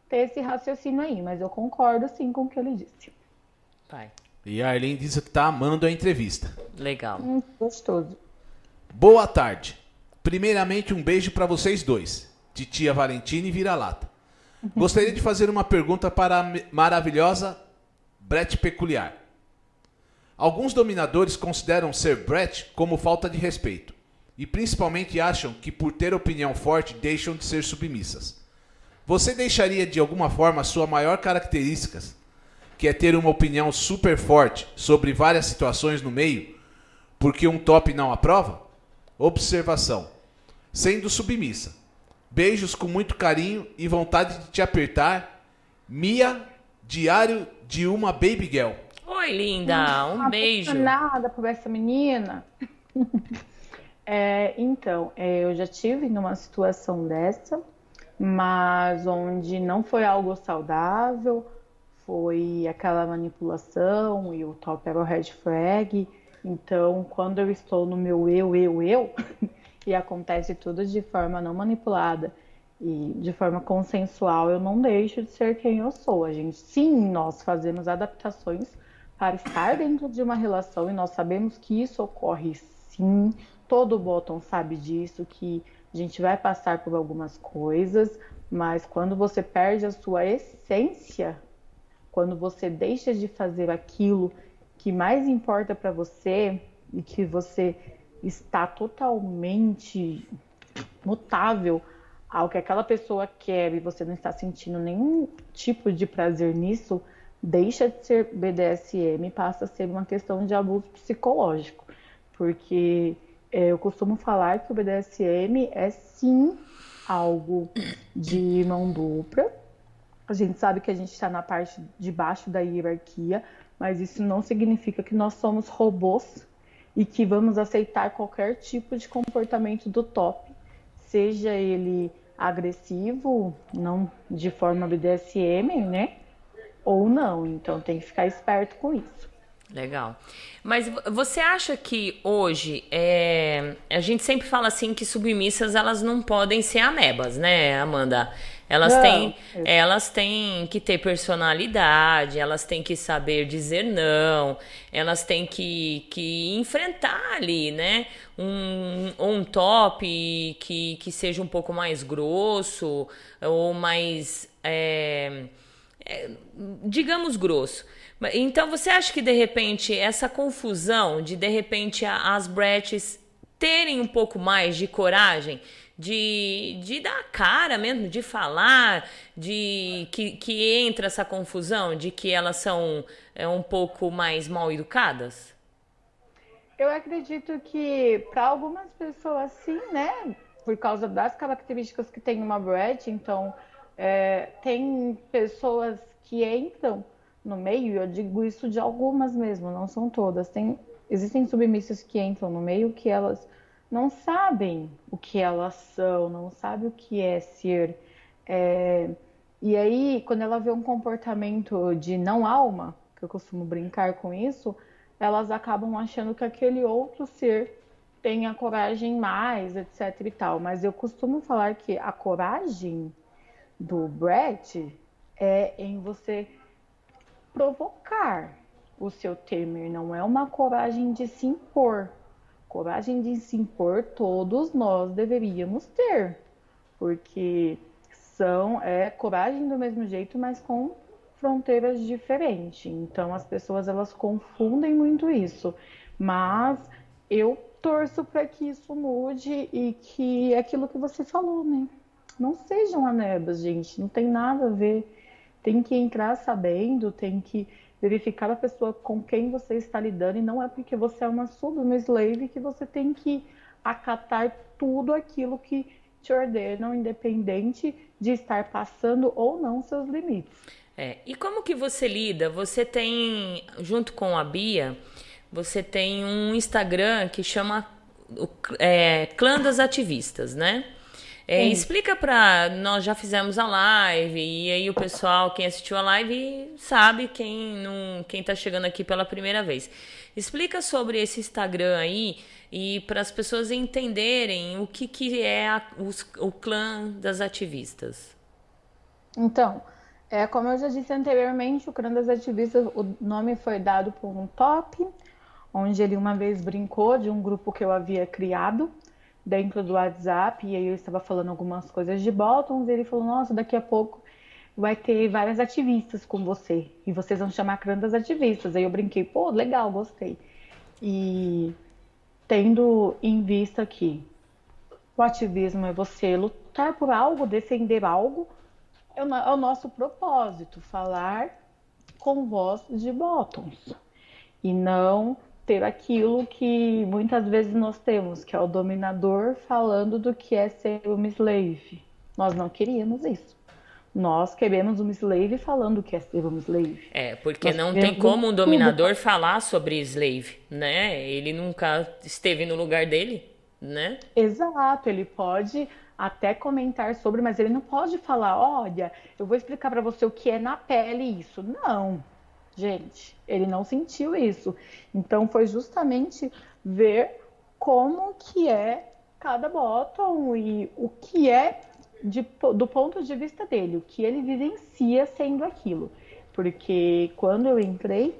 ter esse raciocínio aí, mas eu concordo sim com o que ele disse. Pai. E a Arlene disse que tá amando a entrevista. Legal. Hum, gostoso. Boa tarde. Primeiramente, um beijo para vocês dois, Titia Valentina e Vira-Lata. Gostaria de fazer uma pergunta para a maravilhosa Brett Peculiar. Alguns dominadores consideram ser Brett como falta de respeito e principalmente acham que por ter opinião forte deixam de ser submissas. Você deixaria de alguma forma sua maior característica, que é ter uma opinião super forte sobre várias situações no meio, porque um top não aprova? Observação: sendo submissa, Beijos com muito carinho e vontade de te apertar. Mia, diário de uma baby girl. Oi, linda. Um ah, beijo. Nada por essa menina. é, então, é, eu já tive numa situação dessa, mas onde não foi algo saudável, foi aquela manipulação e o top era o red flag. Então, quando eu estou no meu eu, eu, eu, e acontece tudo de forma não manipulada e de forma consensual, eu não deixo de ser quem eu sou. A gente, sim, nós fazemos adaptações para estar dentro de uma relação e nós sabemos que isso ocorre sim. Todo bottom sabe disso, que a gente vai passar por algumas coisas, mas quando você perde a sua essência, quando você deixa de fazer aquilo que mais importa para você e que você está totalmente mutável ao que aquela pessoa quer e você não está sentindo nenhum tipo de prazer nisso, deixa de ser BDSM e passa a ser uma questão de abuso psicológico. Porque é, eu costumo falar que o BDSM é sim algo de mão dupla. A gente sabe que a gente está na parte de baixo da hierarquia, mas isso não significa que nós somos robôs e que vamos aceitar qualquer tipo de comportamento do top, seja ele agressivo, não de forma BDSM, né? Ou não. Então tem que ficar esperto com isso. Legal. Mas você acha que hoje é... a gente sempre fala assim que submissas elas não podem ser amebas, né, Amanda? Elas não, têm, elas têm que ter personalidade, elas têm que saber dizer não, elas têm que, que enfrentar ali, né? Um, um top que, que seja um pouco mais grosso ou mais, é, é, digamos, grosso. Então você acha que de repente essa confusão de de repente as bretes terem um pouco mais de coragem de, de dar cara mesmo, de falar, de que, que entra essa confusão de que elas são é, um pouco mais mal educadas? Eu acredito que para algumas pessoas sim, né? Por causa das características que tem uma Brett, então é, tem pessoas que entram no meio, eu digo isso de algumas mesmo, não são todas. Tem, existem submissas que entram no meio que elas não sabem o que elas são, não sabem o que é ser. É, e aí, quando ela vê um comportamento de não alma, que eu costumo brincar com isso, elas acabam achando que aquele outro ser tem a coragem mais, etc e tal. Mas eu costumo falar que a coragem do Brett é em você provocar o seu Temer, não é uma coragem de se impor. Coragem de se impor todos nós deveríamos ter, porque são é coragem do mesmo jeito, mas com fronteiras diferentes. Então as pessoas elas confundem muito isso. Mas eu torço para que isso mude e que é aquilo que você falou, né? Não sejam anebas, gente. Não tem nada a ver. Tem que entrar sabendo, tem que verificar a pessoa com quem você está lidando e não é porque você é uma sub, uma slave que você tem que acatar tudo aquilo que te ordenam, independente de estar passando ou não seus limites. É, e como que você lida? Você tem, junto com a Bia, você tem um Instagram que chama é, Clã das Ativistas, né? É, explica pra. Nós já fizemos a live, e aí o pessoal, quem assistiu a live, sabe quem não, quem tá chegando aqui pela primeira vez. Explica sobre esse Instagram aí e para as pessoas entenderem o que, que é a, os, o clã das ativistas. Então, é, como eu já disse anteriormente, o clã das ativistas, o nome foi dado por um top, onde ele uma vez brincou de um grupo que eu havia criado dentro do WhatsApp, e aí eu estava falando algumas coisas de Bottoms, e ele falou, nossa, daqui a pouco vai ter várias ativistas com você, e vocês vão chamar clã das ativistas. Aí eu brinquei, pô, legal, gostei. E tendo em vista que o ativismo é você lutar por algo, defender algo, é o, é o nosso propósito, falar com voz de bottoms e não ter aquilo que muitas vezes nós temos, que é o dominador falando do que é ser uma slave. Nós não queríamos isso. Nós queremos uma slave falando o que é ser uma slave. É, porque nós não tem como um dominador tudo. falar sobre slave, né? Ele nunca esteve no lugar dele, né? Exato, ele pode até comentar sobre, mas ele não pode falar, olha, eu vou explicar para você o que é na pele isso. Não, gente, ele não sentiu isso. Então foi justamente ver como que é cada bottom e o que é de, do ponto de vista dele, o que ele vivencia sendo aquilo. Porque quando eu entrei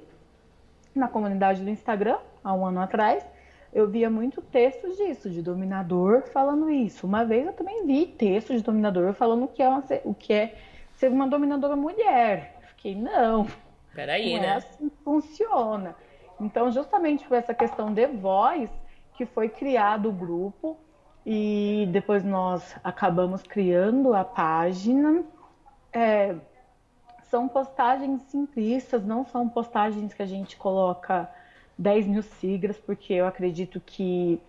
na comunidade do Instagram, há um ano atrás, eu via muito textos disso, de dominador falando isso. Uma vez eu também vi textos de dominador falando o que é, uma, o que é ser uma dominadora mulher. Fiquei, não. Peraí, não né? É assim que funciona. Então, justamente por essa questão de voz, que foi criado o grupo e depois nós acabamos criando a página. É, são postagens simplistas, não são postagens que a gente coloca 10 mil siglas, porque eu acredito que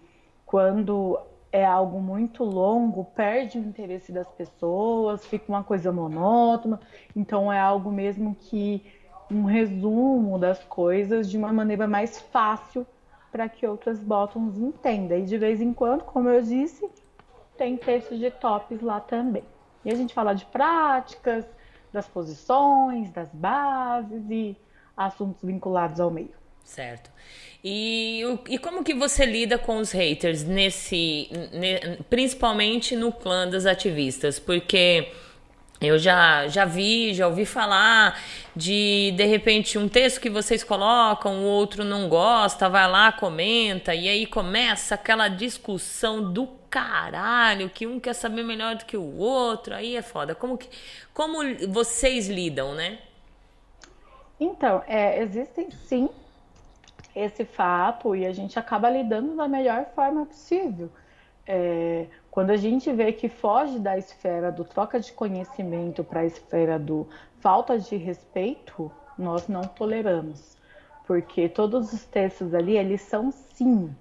quando é algo muito longo, perde o interesse das pessoas, fica uma coisa monótona. Então é algo mesmo que um resumo das coisas de uma maneira mais fácil para que outras bottoms entendam. E de vez em quando, como eu disse, tem textos de tops lá também. E a gente fala de práticas, das posições, das bases e assuntos vinculados ao meio. Certo. E, e como que você lida com os haters nesse, ne, principalmente no clã das ativistas? Porque eu já, já vi, já ouvi falar de de repente um texto que vocês colocam, o outro não gosta, vai lá, comenta, e aí começa aquela discussão do caralho, que um quer saber melhor do que o outro, aí é foda. Como, que, como vocês lidam, né? Então, é, existem sim esse fato e a gente acaba lidando da melhor forma possível. é, quando a gente vê que foge da esfera do troca de conhecimento para a esfera do falta de respeito, nós não toleramos. Porque todos os textos ali, eles são sim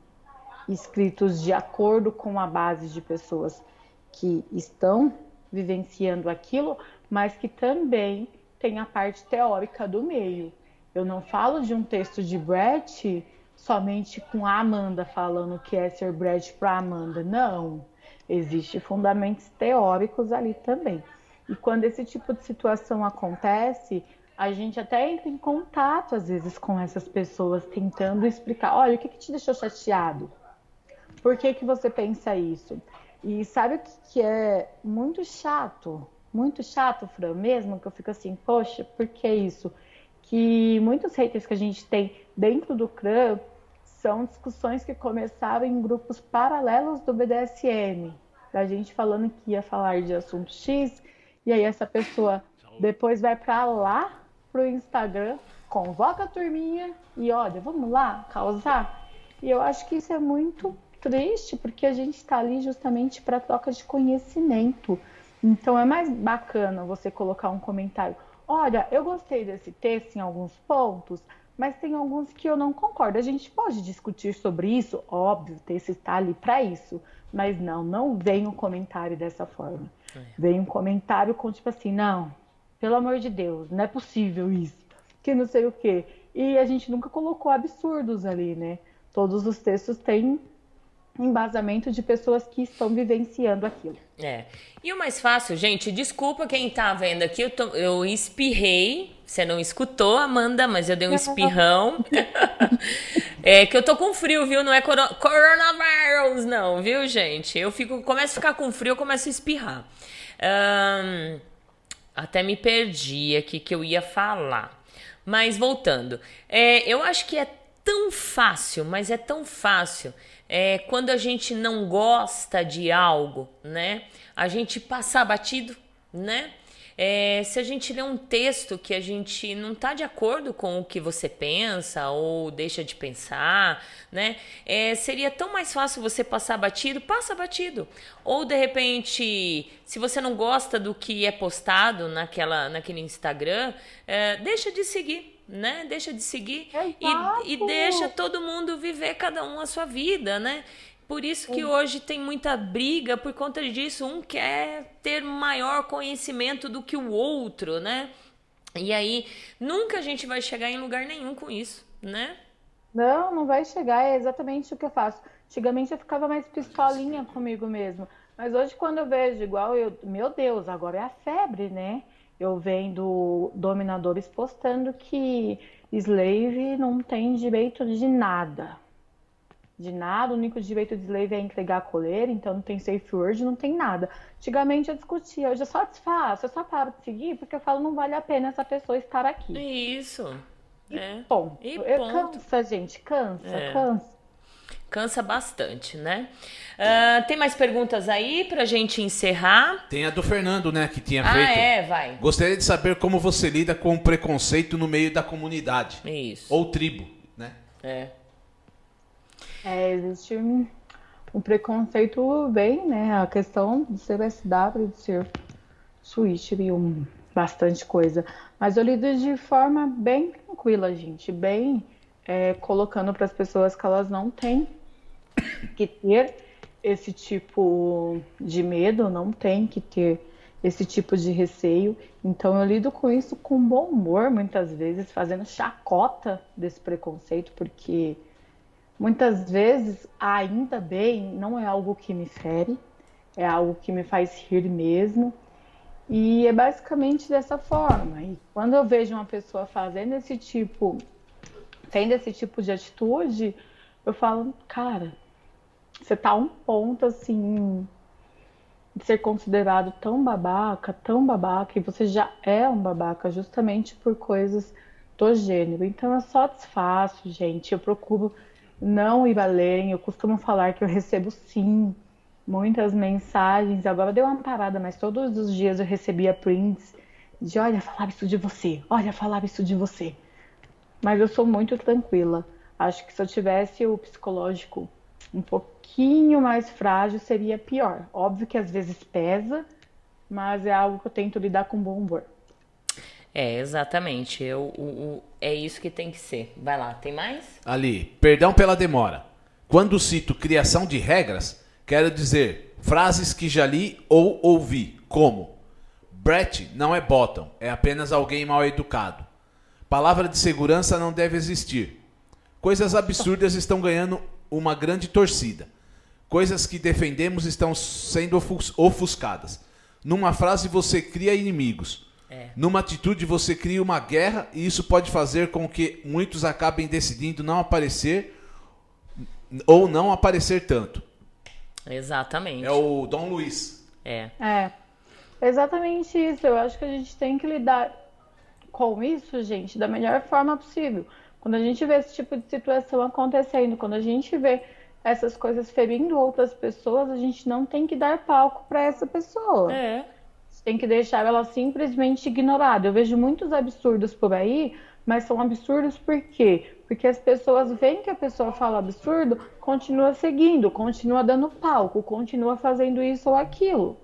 escritos de acordo com a base de pessoas que estão vivenciando aquilo, mas que também tem a parte teórica do meio. Eu não falo de um texto de Brett somente com a Amanda falando que é ser Brett para Amanda. Não. Existem fundamentos teóricos ali também. E quando esse tipo de situação acontece, a gente até entra em contato às vezes com essas pessoas, tentando explicar: olha, o que, que te deixou chateado? Por que, que você pensa isso? E sabe o que, que é muito chato? Muito chato, Fran, mesmo, que eu fico assim, poxa, por que isso? Que muitos haters que a gente tem dentro do CRAM são discussões que começaram em grupos paralelos do BDSM. Da gente falando que ia falar de assunto X, e aí essa pessoa depois vai para lá pro Instagram, convoca a turminha e olha, vamos lá causar. E eu acho que isso é muito triste, porque a gente está ali justamente para troca de conhecimento. Então é mais bacana você colocar um comentário. Olha, eu gostei desse texto em alguns pontos, mas tem alguns que eu não concordo. A gente pode discutir sobre isso, óbvio, o texto está ali para isso. Mas não, não vem um comentário dessa forma. É. Vem um comentário com tipo assim, não, pelo amor de Deus, não é possível isso. Que não sei o quê. E a gente nunca colocou absurdos ali, né? Todos os textos têm embasamento de pessoas que estão vivenciando aquilo. É. E o mais fácil, gente, desculpa quem tá vendo aqui, eu, tô, eu espirrei. Você não escutou, Amanda, mas eu dei um espirrão. é que eu tô com frio, viu? Não é coronavírus, não, viu, gente? Eu fico, começo a ficar com frio, eu começo a espirrar. Um, até me perdi aqui que eu ia falar. Mas voltando, é, eu acho que é tão fácil, mas é tão fácil é, quando a gente não gosta de algo, né? A gente passar batido, né? É, se a gente lê um texto que a gente não está de acordo com o que você pensa ou deixa de pensar, né? É, seria tão mais fácil você passar batido, passa batido. Ou de repente, se você não gosta do que é postado naquela, naquele Instagram, é, deixa de seguir né? Deixa de seguir e, e, deixa todo mundo viver cada um a sua vida, né? Por isso que hoje tem muita briga por conta disso. Um quer ter maior conhecimento do que o outro, né? E aí nunca a gente vai chegar em lugar nenhum com isso, né? Não, não vai chegar. É exatamente o que eu faço. Antigamente eu ficava mais pistolinha comigo mesmo. Mas hoje, quando eu vejo igual eu, meu Deus, agora é a febre, né? Eu vendo dominadores postando que slave não tem direito de nada. De nada, o único direito de slave é entregar a coleira, então não tem safe word, não tem nada. Antigamente eu discutia, hoje eu só desfaço, eu só paro de seguir porque eu falo não vale a pena essa pessoa estar aqui. Isso. E é. ponto. E ponto. Cansa, gente, cansa, é. cansa. Cansa bastante, né? Uh, tem mais perguntas aí pra gente encerrar? Tem a do Fernando, né, que tinha ah, feito. Ah, é, vai. Gostaria de saber como você lida com o preconceito no meio da comunidade. Isso. Ou tribo, né? É. É, existe um, um preconceito bem, né? A questão de ser SW, de ser Switch e um, bastante coisa. Mas eu lido de forma bem tranquila, gente. Bem é, colocando para as pessoas que elas não têm que ter esse tipo de medo, não tem que ter esse tipo de receio. Então eu lido com isso com bom humor, muitas vezes, fazendo chacota desse preconceito, porque muitas vezes, ainda bem, não é algo que me fere, é algo que me faz rir mesmo. E é basicamente dessa forma. E quando eu vejo uma pessoa fazendo esse tipo, tendo esse tipo de atitude, eu falo, cara, você tá a um ponto assim de ser considerado tão babaca, tão babaca, e você já é um babaca justamente por coisas do gênero. Então é só desfaço, gente. Eu procuro não ir além. Eu costumo falar que eu recebo sim muitas mensagens. Agora deu uma parada, mas todos os dias eu recebia prints de olha, falava isso de você, olha, falava isso de você. Mas eu sou muito tranquila. Acho que se eu tivesse o psicológico um pouquinho mais frágil seria pior. Óbvio que às vezes pesa, mas é algo que eu tento lidar com bom humor. É, exatamente. Eu, o, o, é isso que tem que ser. Vai lá, tem mais? Ali, perdão pela demora. Quando cito criação de regras, quero dizer frases que já li ou ouvi, como Brett não é bottom, é apenas alguém mal educado. Palavra de segurança não deve existir. Coisas absurdas estão ganhando uma grande torcida. Coisas que defendemos estão sendo ofuscadas. Numa frase você cria inimigos. É. Numa atitude você cria uma guerra e isso pode fazer com que muitos acabem decidindo não aparecer ou não aparecer tanto. Exatamente. É o Dom Luiz. É. É. Exatamente isso. Eu acho que a gente tem que lidar com isso, gente, da melhor forma possível. Quando a gente vê esse tipo de situação acontecendo, quando a gente vê essas coisas ferindo outras pessoas, a gente não tem que dar palco para essa pessoa. É. Tem que deixar ela simplesmente ignorada. Eu vejo muitos absurdos por aí, mas são absurdos por quê? Porque as pessoas veem que a pessoa fala absurdo, continua seguindo, continua dando palco, continua fazendo isso ou aquilo.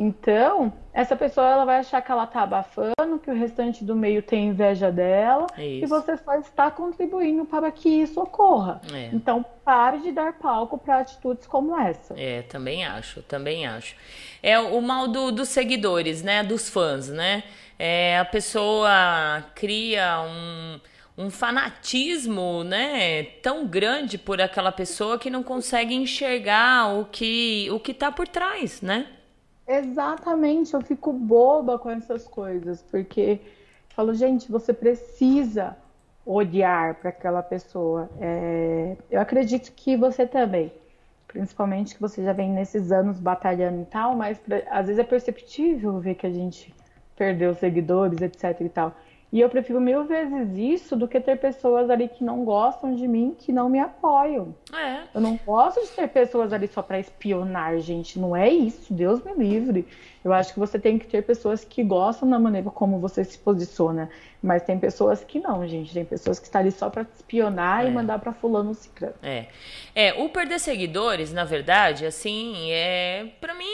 Então, essa pessoa ela vai achar que ela tá abafando, que o restante do meio tem inveja dela, isso. e você só está contribuindo para que isso ocorra. É. Então, pare de dar palco para atitudes como essa. É, também acho, também acho. É o mal do, dos seguidores, né? Dos fãs, né? É, a pessoa cria um um fanatismo, né, tão grande por aquela pessoa que não consegue enxergar o que o que tá por trás, né? Exatamente, eu fico boba com essas coisas, porque falo, gente, você precisa odiar para aquela pessoa. É... eu acredito que você também, principalmente que você já vem nesses anos batalhando e tal, mas pra... às vezes é perceptível ver que a gente perdeu seguidores, etc e tal. E eu prefiro mil vezes isso do que ter pessoas ali que não gostam de mim, que não me apoiam. É. Eu não gosto de ter pessoas ali só para espionar, gente. Não é isso, Deus me livre. Eu acho que você tem que ter pessoas que gostam da maneira como você se posiciona. Mas tem pessoas que não, gente. Tem pessoas que estão ali só para espionar é. e mandar para fulano ciclano. É. É, o perder seguidores, na verdade, assim, é. para mim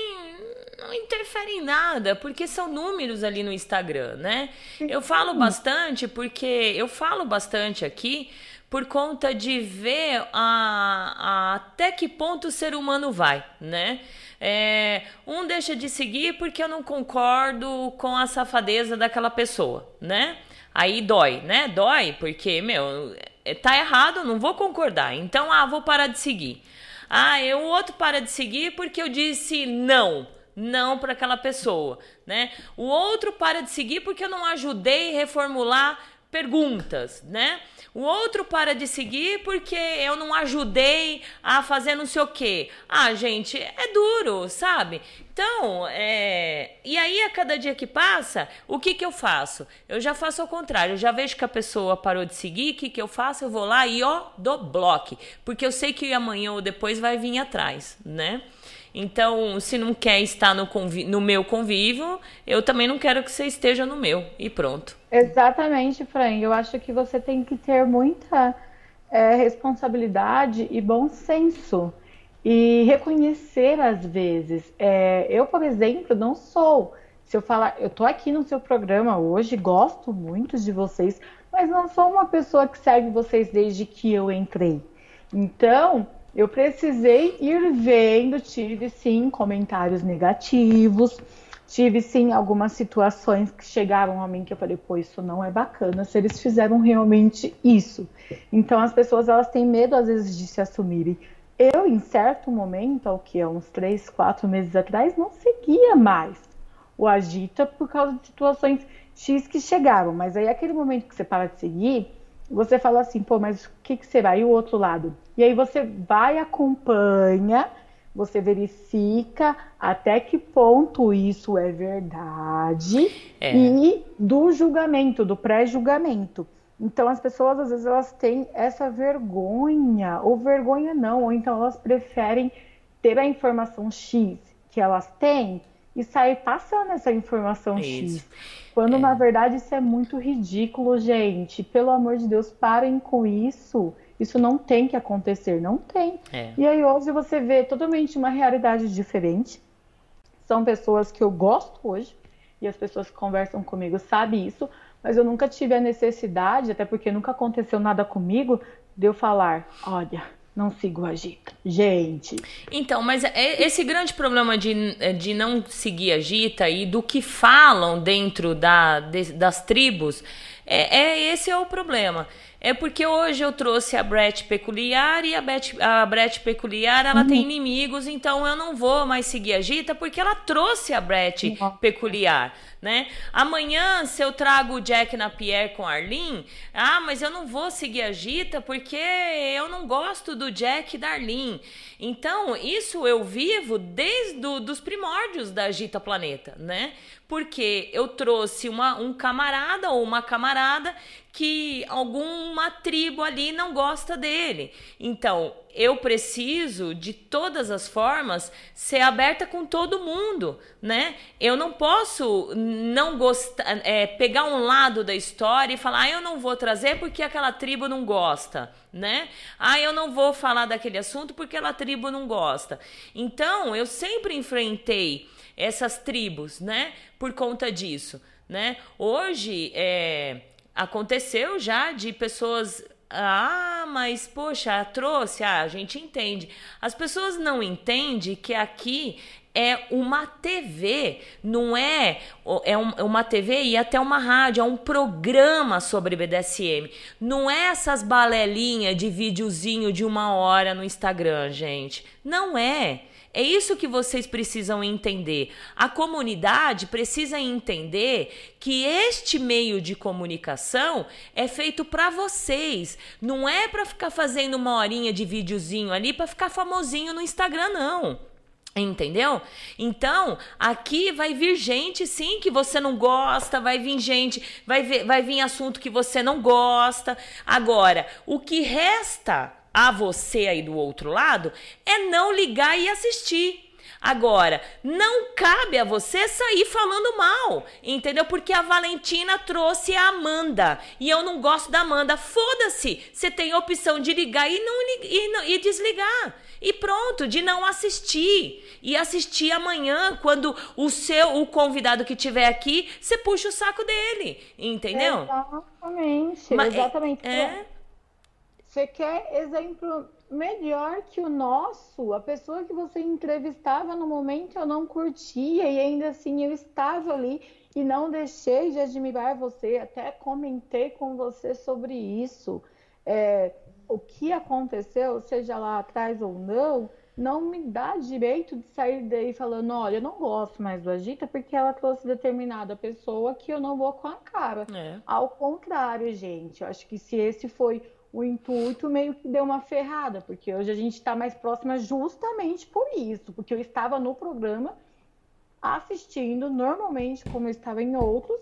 não interfere em nada, porque são números ali no Instagram, né? Eu falo bastante porque eu falo bastante aqui por conta de ver a, a até que ponto o ser humano vai, né? É, um deixa de seguir porque eu não concordo com a safadeza daquela pessoa, né? Aí dói, né? Dói porque, meu, é, tá errado, não vou concordar. Então, ah, vou parar de seguir. Ah, o outro para de seguir porque eu disse não não para aquela pessoa, né? O outro para de seguir porque eu não ajudei reformular perguntas, né? O outro para de seguir porque eu não ajudei a fazer não sei o quê. Ah, gente, é duro, sabe? Então, é... e aí a cada dia que passa, o que que eu faço? Eu já faço ao contrário, eu já vejo que a pessoa parou de seguir, o que que eu faço? Eu vou lá e ó, dou bloco, porque eu sei que amanhã ou depois vai vir atrás, né? Então, se não quer estar no, no meu convívio, eu também não quero que você esteja no meu. E pronto. Exatamente, Fran. Eu acho que você tem que ter muita é, responsabilidade e bom senso. E reconhecer às vezes. É, eu, por exemplo, não sou. Se eu falar, eu tô aqui no seu programa hoje, gosto muito de vocês, mas não sou uma pessoa que segue vocês desde que eu entrei. Então, eu precisei ir vendo, tive sim comentários negativos, tive sim algumas situações que chegaram a mim que eu falei, pô, isso não é bacana, se eles fizeram realmente isso. Então as pessoas elas têm medo às vezes de se assumirem. Eu, em certo momento, ao que uns três, quatro meses atrás, não seguia mais o Agita por causa de situações X que chegavam. Mas aí aquele momento que você para de seguir, você fala assim, pô, mas o que, que será? E o outro lado? E aí você vai, acompanha, você verifica até que ponto isso é verdade é. e do julgamento, do pré-julgamento. Então as pessoas às vezes elas têm essa vergonha, ou vergonha não, ou então elas preferem ter a informação X que elas têm e sair passando essa informação Isso. X. Quando na verdade isso é muito ridículo, gente. Pelo amor de Deus, parem com isso. Isso não tem que acontecer, não tem. É. E aí hoje você vê totalmente uma realidade diferente. São pessoas que eu gosto hoje, e as pessoas que conversam comigo sabem isso, mas eu nunca tive a necessidade, até porque nunca aconteceu nada comigo, de eu falar, olha, não sigo o Agita. Gente. Então, mas é- esse grande problema de, de não seguir a Gita e do que falam dentro da, de- das tribos, é, é esse é o problema. É porque hoje eu trouxe a Brett peculiar e a, Bet, a Brett peculiar ela tem inimigos, então eu não vou mais seguir a Gita porque ela trouxe a Brett peculiar, né? Amanhã, se eu trago o Jack Napier com a Arlene, ah, mas eu não vou seguir a Gita porque eu não gosto do Jack e da Arlene. Então, isso eu vivo desde os dos primórdios da Gita Planeta, né? Porque eu trouxe uma, um camarada ou uma camarada que alguma tribo ali não gosta dele. Então, eu preciso de todas as formas ser aberta com todo mundo, né? Eu não posso não gostar, é, pegar um lado da história e falar, ah, eu não vou trazer porque aquela tribo não gosta, né? Ah, eu não vou falar daquele assunto porque aquela tribo não gosta. Então, eu sempre enfrentei essas tribos, né? Por conta disso, né? Hoje, é, aconteceu já de pessoas ah, mas poxa, trouxe, ah, a gente entende. As pessoas não entendem que aqui é uma TV, não é, é um- é uma TV e até uma rádio, é um programa sobre BDSM. Não é essas balelinhas de videozinho de uma hora no Instagram, gente. Não é. É isso que vocês precisam entender. A comunidade precisa entender que este meio de comunicação é feito para vocês. Não é para ficar fazendo uma horinha de videozinho ali para ficar famosinho no Instagram, não. Entendeu? Então, aqui vai vir gente, sim, que você não gosta, vai vir gente, vai, ver, vai vir assunto que você não gosta. Agora, o que resta a você aí do outro lado é não ligar e assistir. Agora, não cabe a você sair falando mal, entendeu? Porque a Valentina trouxe a Amanda e eu não gosto da Amanda. Foda-se, você tem a opção de ligar e não e, não- e desligar. E pronto, de não assistir. E assistir amanhã, quando o seu, o convidado que tiver aqui, você puxa o saco dele, entendeu? Exatamente, Mas é- exatamente. é. Você quer exemplo melhor que o nosso? A pessoa que você entrevistava no momento eu não curtia e ainda assim eu estava ali e não deixei de admirar você, até comentei com você sobre isso. É, o que aconteceu, seja lá atrás ou não, não me dá direito de sair daí falando, olha, eu não gosto mais do Agita porque ela trouxe determinada pessoa que eu não vou com a cara. É. Ao contrário, gente, eu acho que se esse foi o intuito, meio que deu uma ferrada, porque hoje a gente está mais próxima justamente por isso, porque eu estava no programa assistindo normalmente, como eu estava em outros,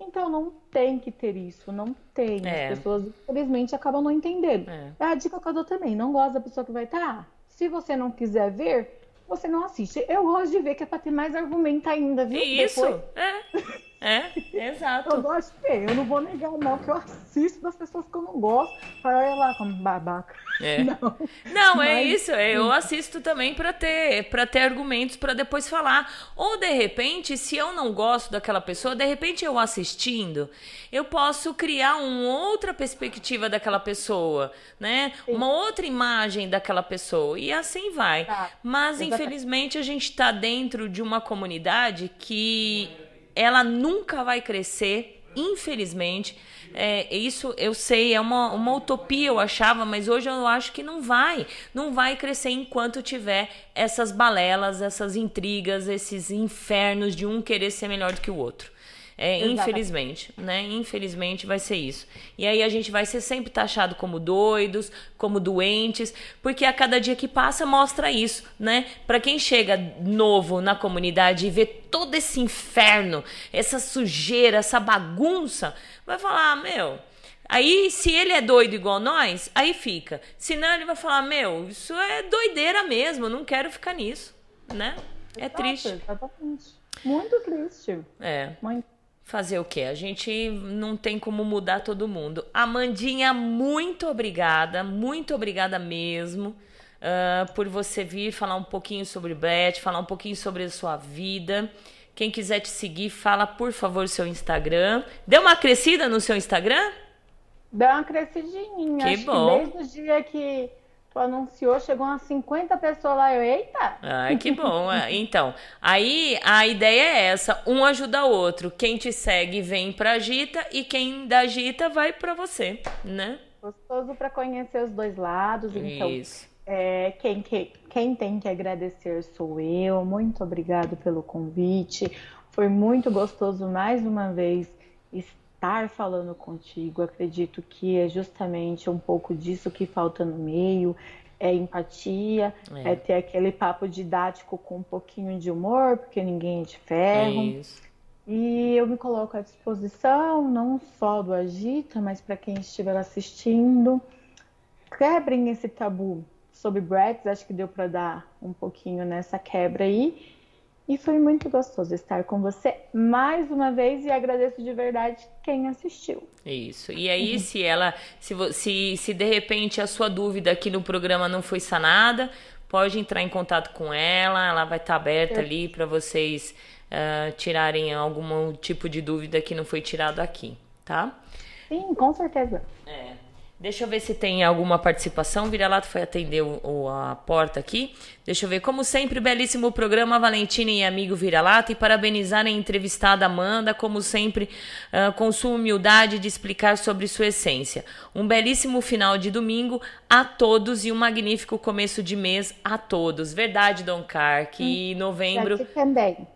então não tem que ter isso, não tem. É. As pessoas, infelizmente, acabam não entendendo. É. É a dica que eu dou também, não gosta da pessoa que vai estar? Se você não quiser ver, você não assiste. Eu gosto de ver que é para ter mais argumento ainda, viu? Isso, Depois, é, é, exato. eu gosto de ver, eu não vou negar, não, que eu assisto das pessoas que eu não gosto. Fala, olha lá como babaca. É. Não. Não, é Mas- isso. é, Eu assisto também pra ter, para ter argumentos pra depois falar. Ou de repente, se eu não gosto daquela pessoa, de repente eu assistindo, eu posso criar uma outra perspectiva daquela pessoa, né? Uma outra imagem daquela pessoa e assim vai. Tá. Mas Exatamente. infelizmente a gente tá dentro de uma comunidade que ela nunca vai crescer, infelizmente. É, isso eu sei, é uma, uma utopia, eu achava, mas hoje eu acho que não vai. Não vai crescer enquanto tiver essas balelas, essas intrigas, esses infernos de um querer ser melhor do que o outro. É, infelizmente, né? Infelizmente vai ser isso. E aí a gente vai ser sempre taxado como doidos, como doentes, porque a cada dia que passa mostra isso, né? Para quem chega novo na comunidade e vê todo esse inferno, essa sujeira, essa bagunça, vai falar, ah, meu, Aí, se ele é doido igual nós, aí fica. Senão ele vai falar, meu, isso é doideira mesmo, não quero ficar nisso, né? É Exato, triste. Exatamente. Muito triste. É. Muito. Fazer o quê? A gente não tem como mudar todo mundo. Amandinha, muito obrigada, muito obrigada mesmo uh, por você vir falar um pouquinho sobre Brett, falar um pouquinho sobre a sua vida. Quem quiser te seguir, fala por favor o seu Instagram. Deu uma crescida no seu Instagram? Deu uma crescidinha. Que Acho bom. que desde o dia que tu anunciou, chegou umas 50 pessoas lá. Eu, eita! Ai, que bom. É, Então, aí a ideia é essa: um ajuda o outro. Quem te segue vem pra Agita e quem da Agita vai pra você, né? Gostoso para conhecer os dois lados. Então, Isso. é, quem, que- quem tem que agradecer sou eu. Muito obrigado pelo convite. Foi muito gostoso mais uma vez estar falando contigo. Acredito que é justamente um pouco disso que falta no meio. É empatia, É. é, ter aquele papo didático com um pouquinho de humor, porque ninguém é de ferro. Isso. E eu me coloco à disposição, não só do Agita, mas para quem estiver assistindo. Quebrem esse tabu sobre Bratz, acho que deu para dar um pouquinho nessa quebra aí. E foi muito gostoso estar com você mais uma vez e agradeço de verdade quem assistiu. Isso. E aí, se ela, se, se, se de repente a sua dúvida aqui no programa não foi sanada, pode entrar em contato com ela, ela vai estar aberta ali para vocês ah, tirarem algum tipo de dúvida que não foi tirado aqui, tá? Sim, com certeza. É. Deixa eu ver se tem alguma participação. Vira-lata foi atender o, o- a porta aqui. Deixa eu ver. Como sempre, belíssimo programa, Valentina e amigo Vira-lata. E parabenizar a entrevistada Amanda, como sempre, ah, com sua humildade de explicar sobre sua essência. Um belíssimo final de domingo a todos e um magnífico começo de mês a todos. Verdade, Dom Car, que novembro. Pra ti também.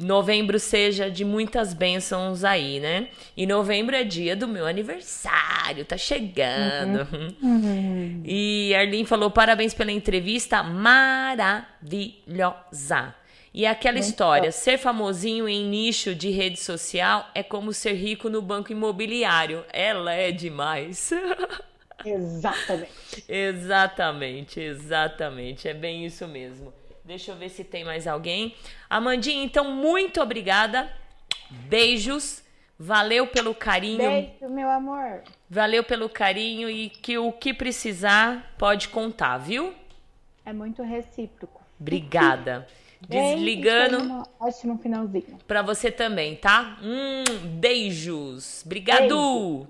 Novembro seja de muitas bênçãos aí, né? E novembro é dia do meu aniversário, tá chegando. E Arlene falou: parabéns pela entrevista maravilhosa. E aquela história, ser famosinho em nicho de rede social é como ser rico no banco imobiliário. Ela é demais. Exatamente. Exatamente, exatamente. É bem isso mesmo. Deixa eu ver se tem mais alguém. Amandinha, então, muito obrigada. Beijos. Valeu pelo carinho. Beijo, meu amor. Valeu pelo carinho e que o que precisar pode contar, viu? É muito recíproco. Obrigada. Beijo, Desligando um ótimo finalzinho. pra você também, tá? Hum, beijos. Obrigado.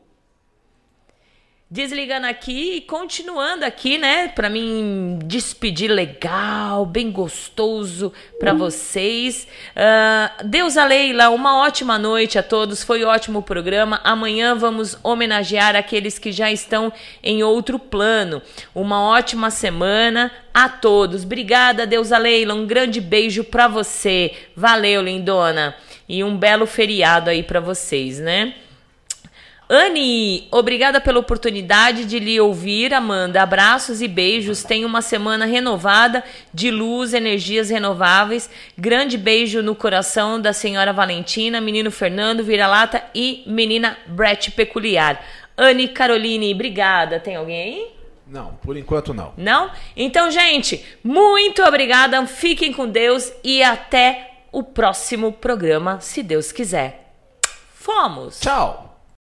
Desligando aqui e continuando aqui, né? Pra mim despedir legal, bem gostoso pra vocês. Ah, Deus a Leila, uma ótima noite a todos. Foi um ótimo programa. Amanhã vamos homenagear aqueles que já estão em outro plano. Uma ótima semana a todos. Obrigada, Deus a Leila. Um grande beijo pra você. Valeu, lindona. E um belo feriado aí pra vocês, né? Anne, obrigada pela oportunidade de lhe ouvir, Amanda. Abraços e beijos. Tenha uma semana renovada de luz, energias renováveis. Grande beijo no coração da senhora Valentina, menino Fernando, vira-lata e menina Brett Peculiar. Anne Caroline, obrigada. Tem alguém aí? Não, por enquanto não. Não? Então, gente, muito obrigada. Fiquem com Deus e até o próximo programa, se Deus quiser. Fomos! Tchau!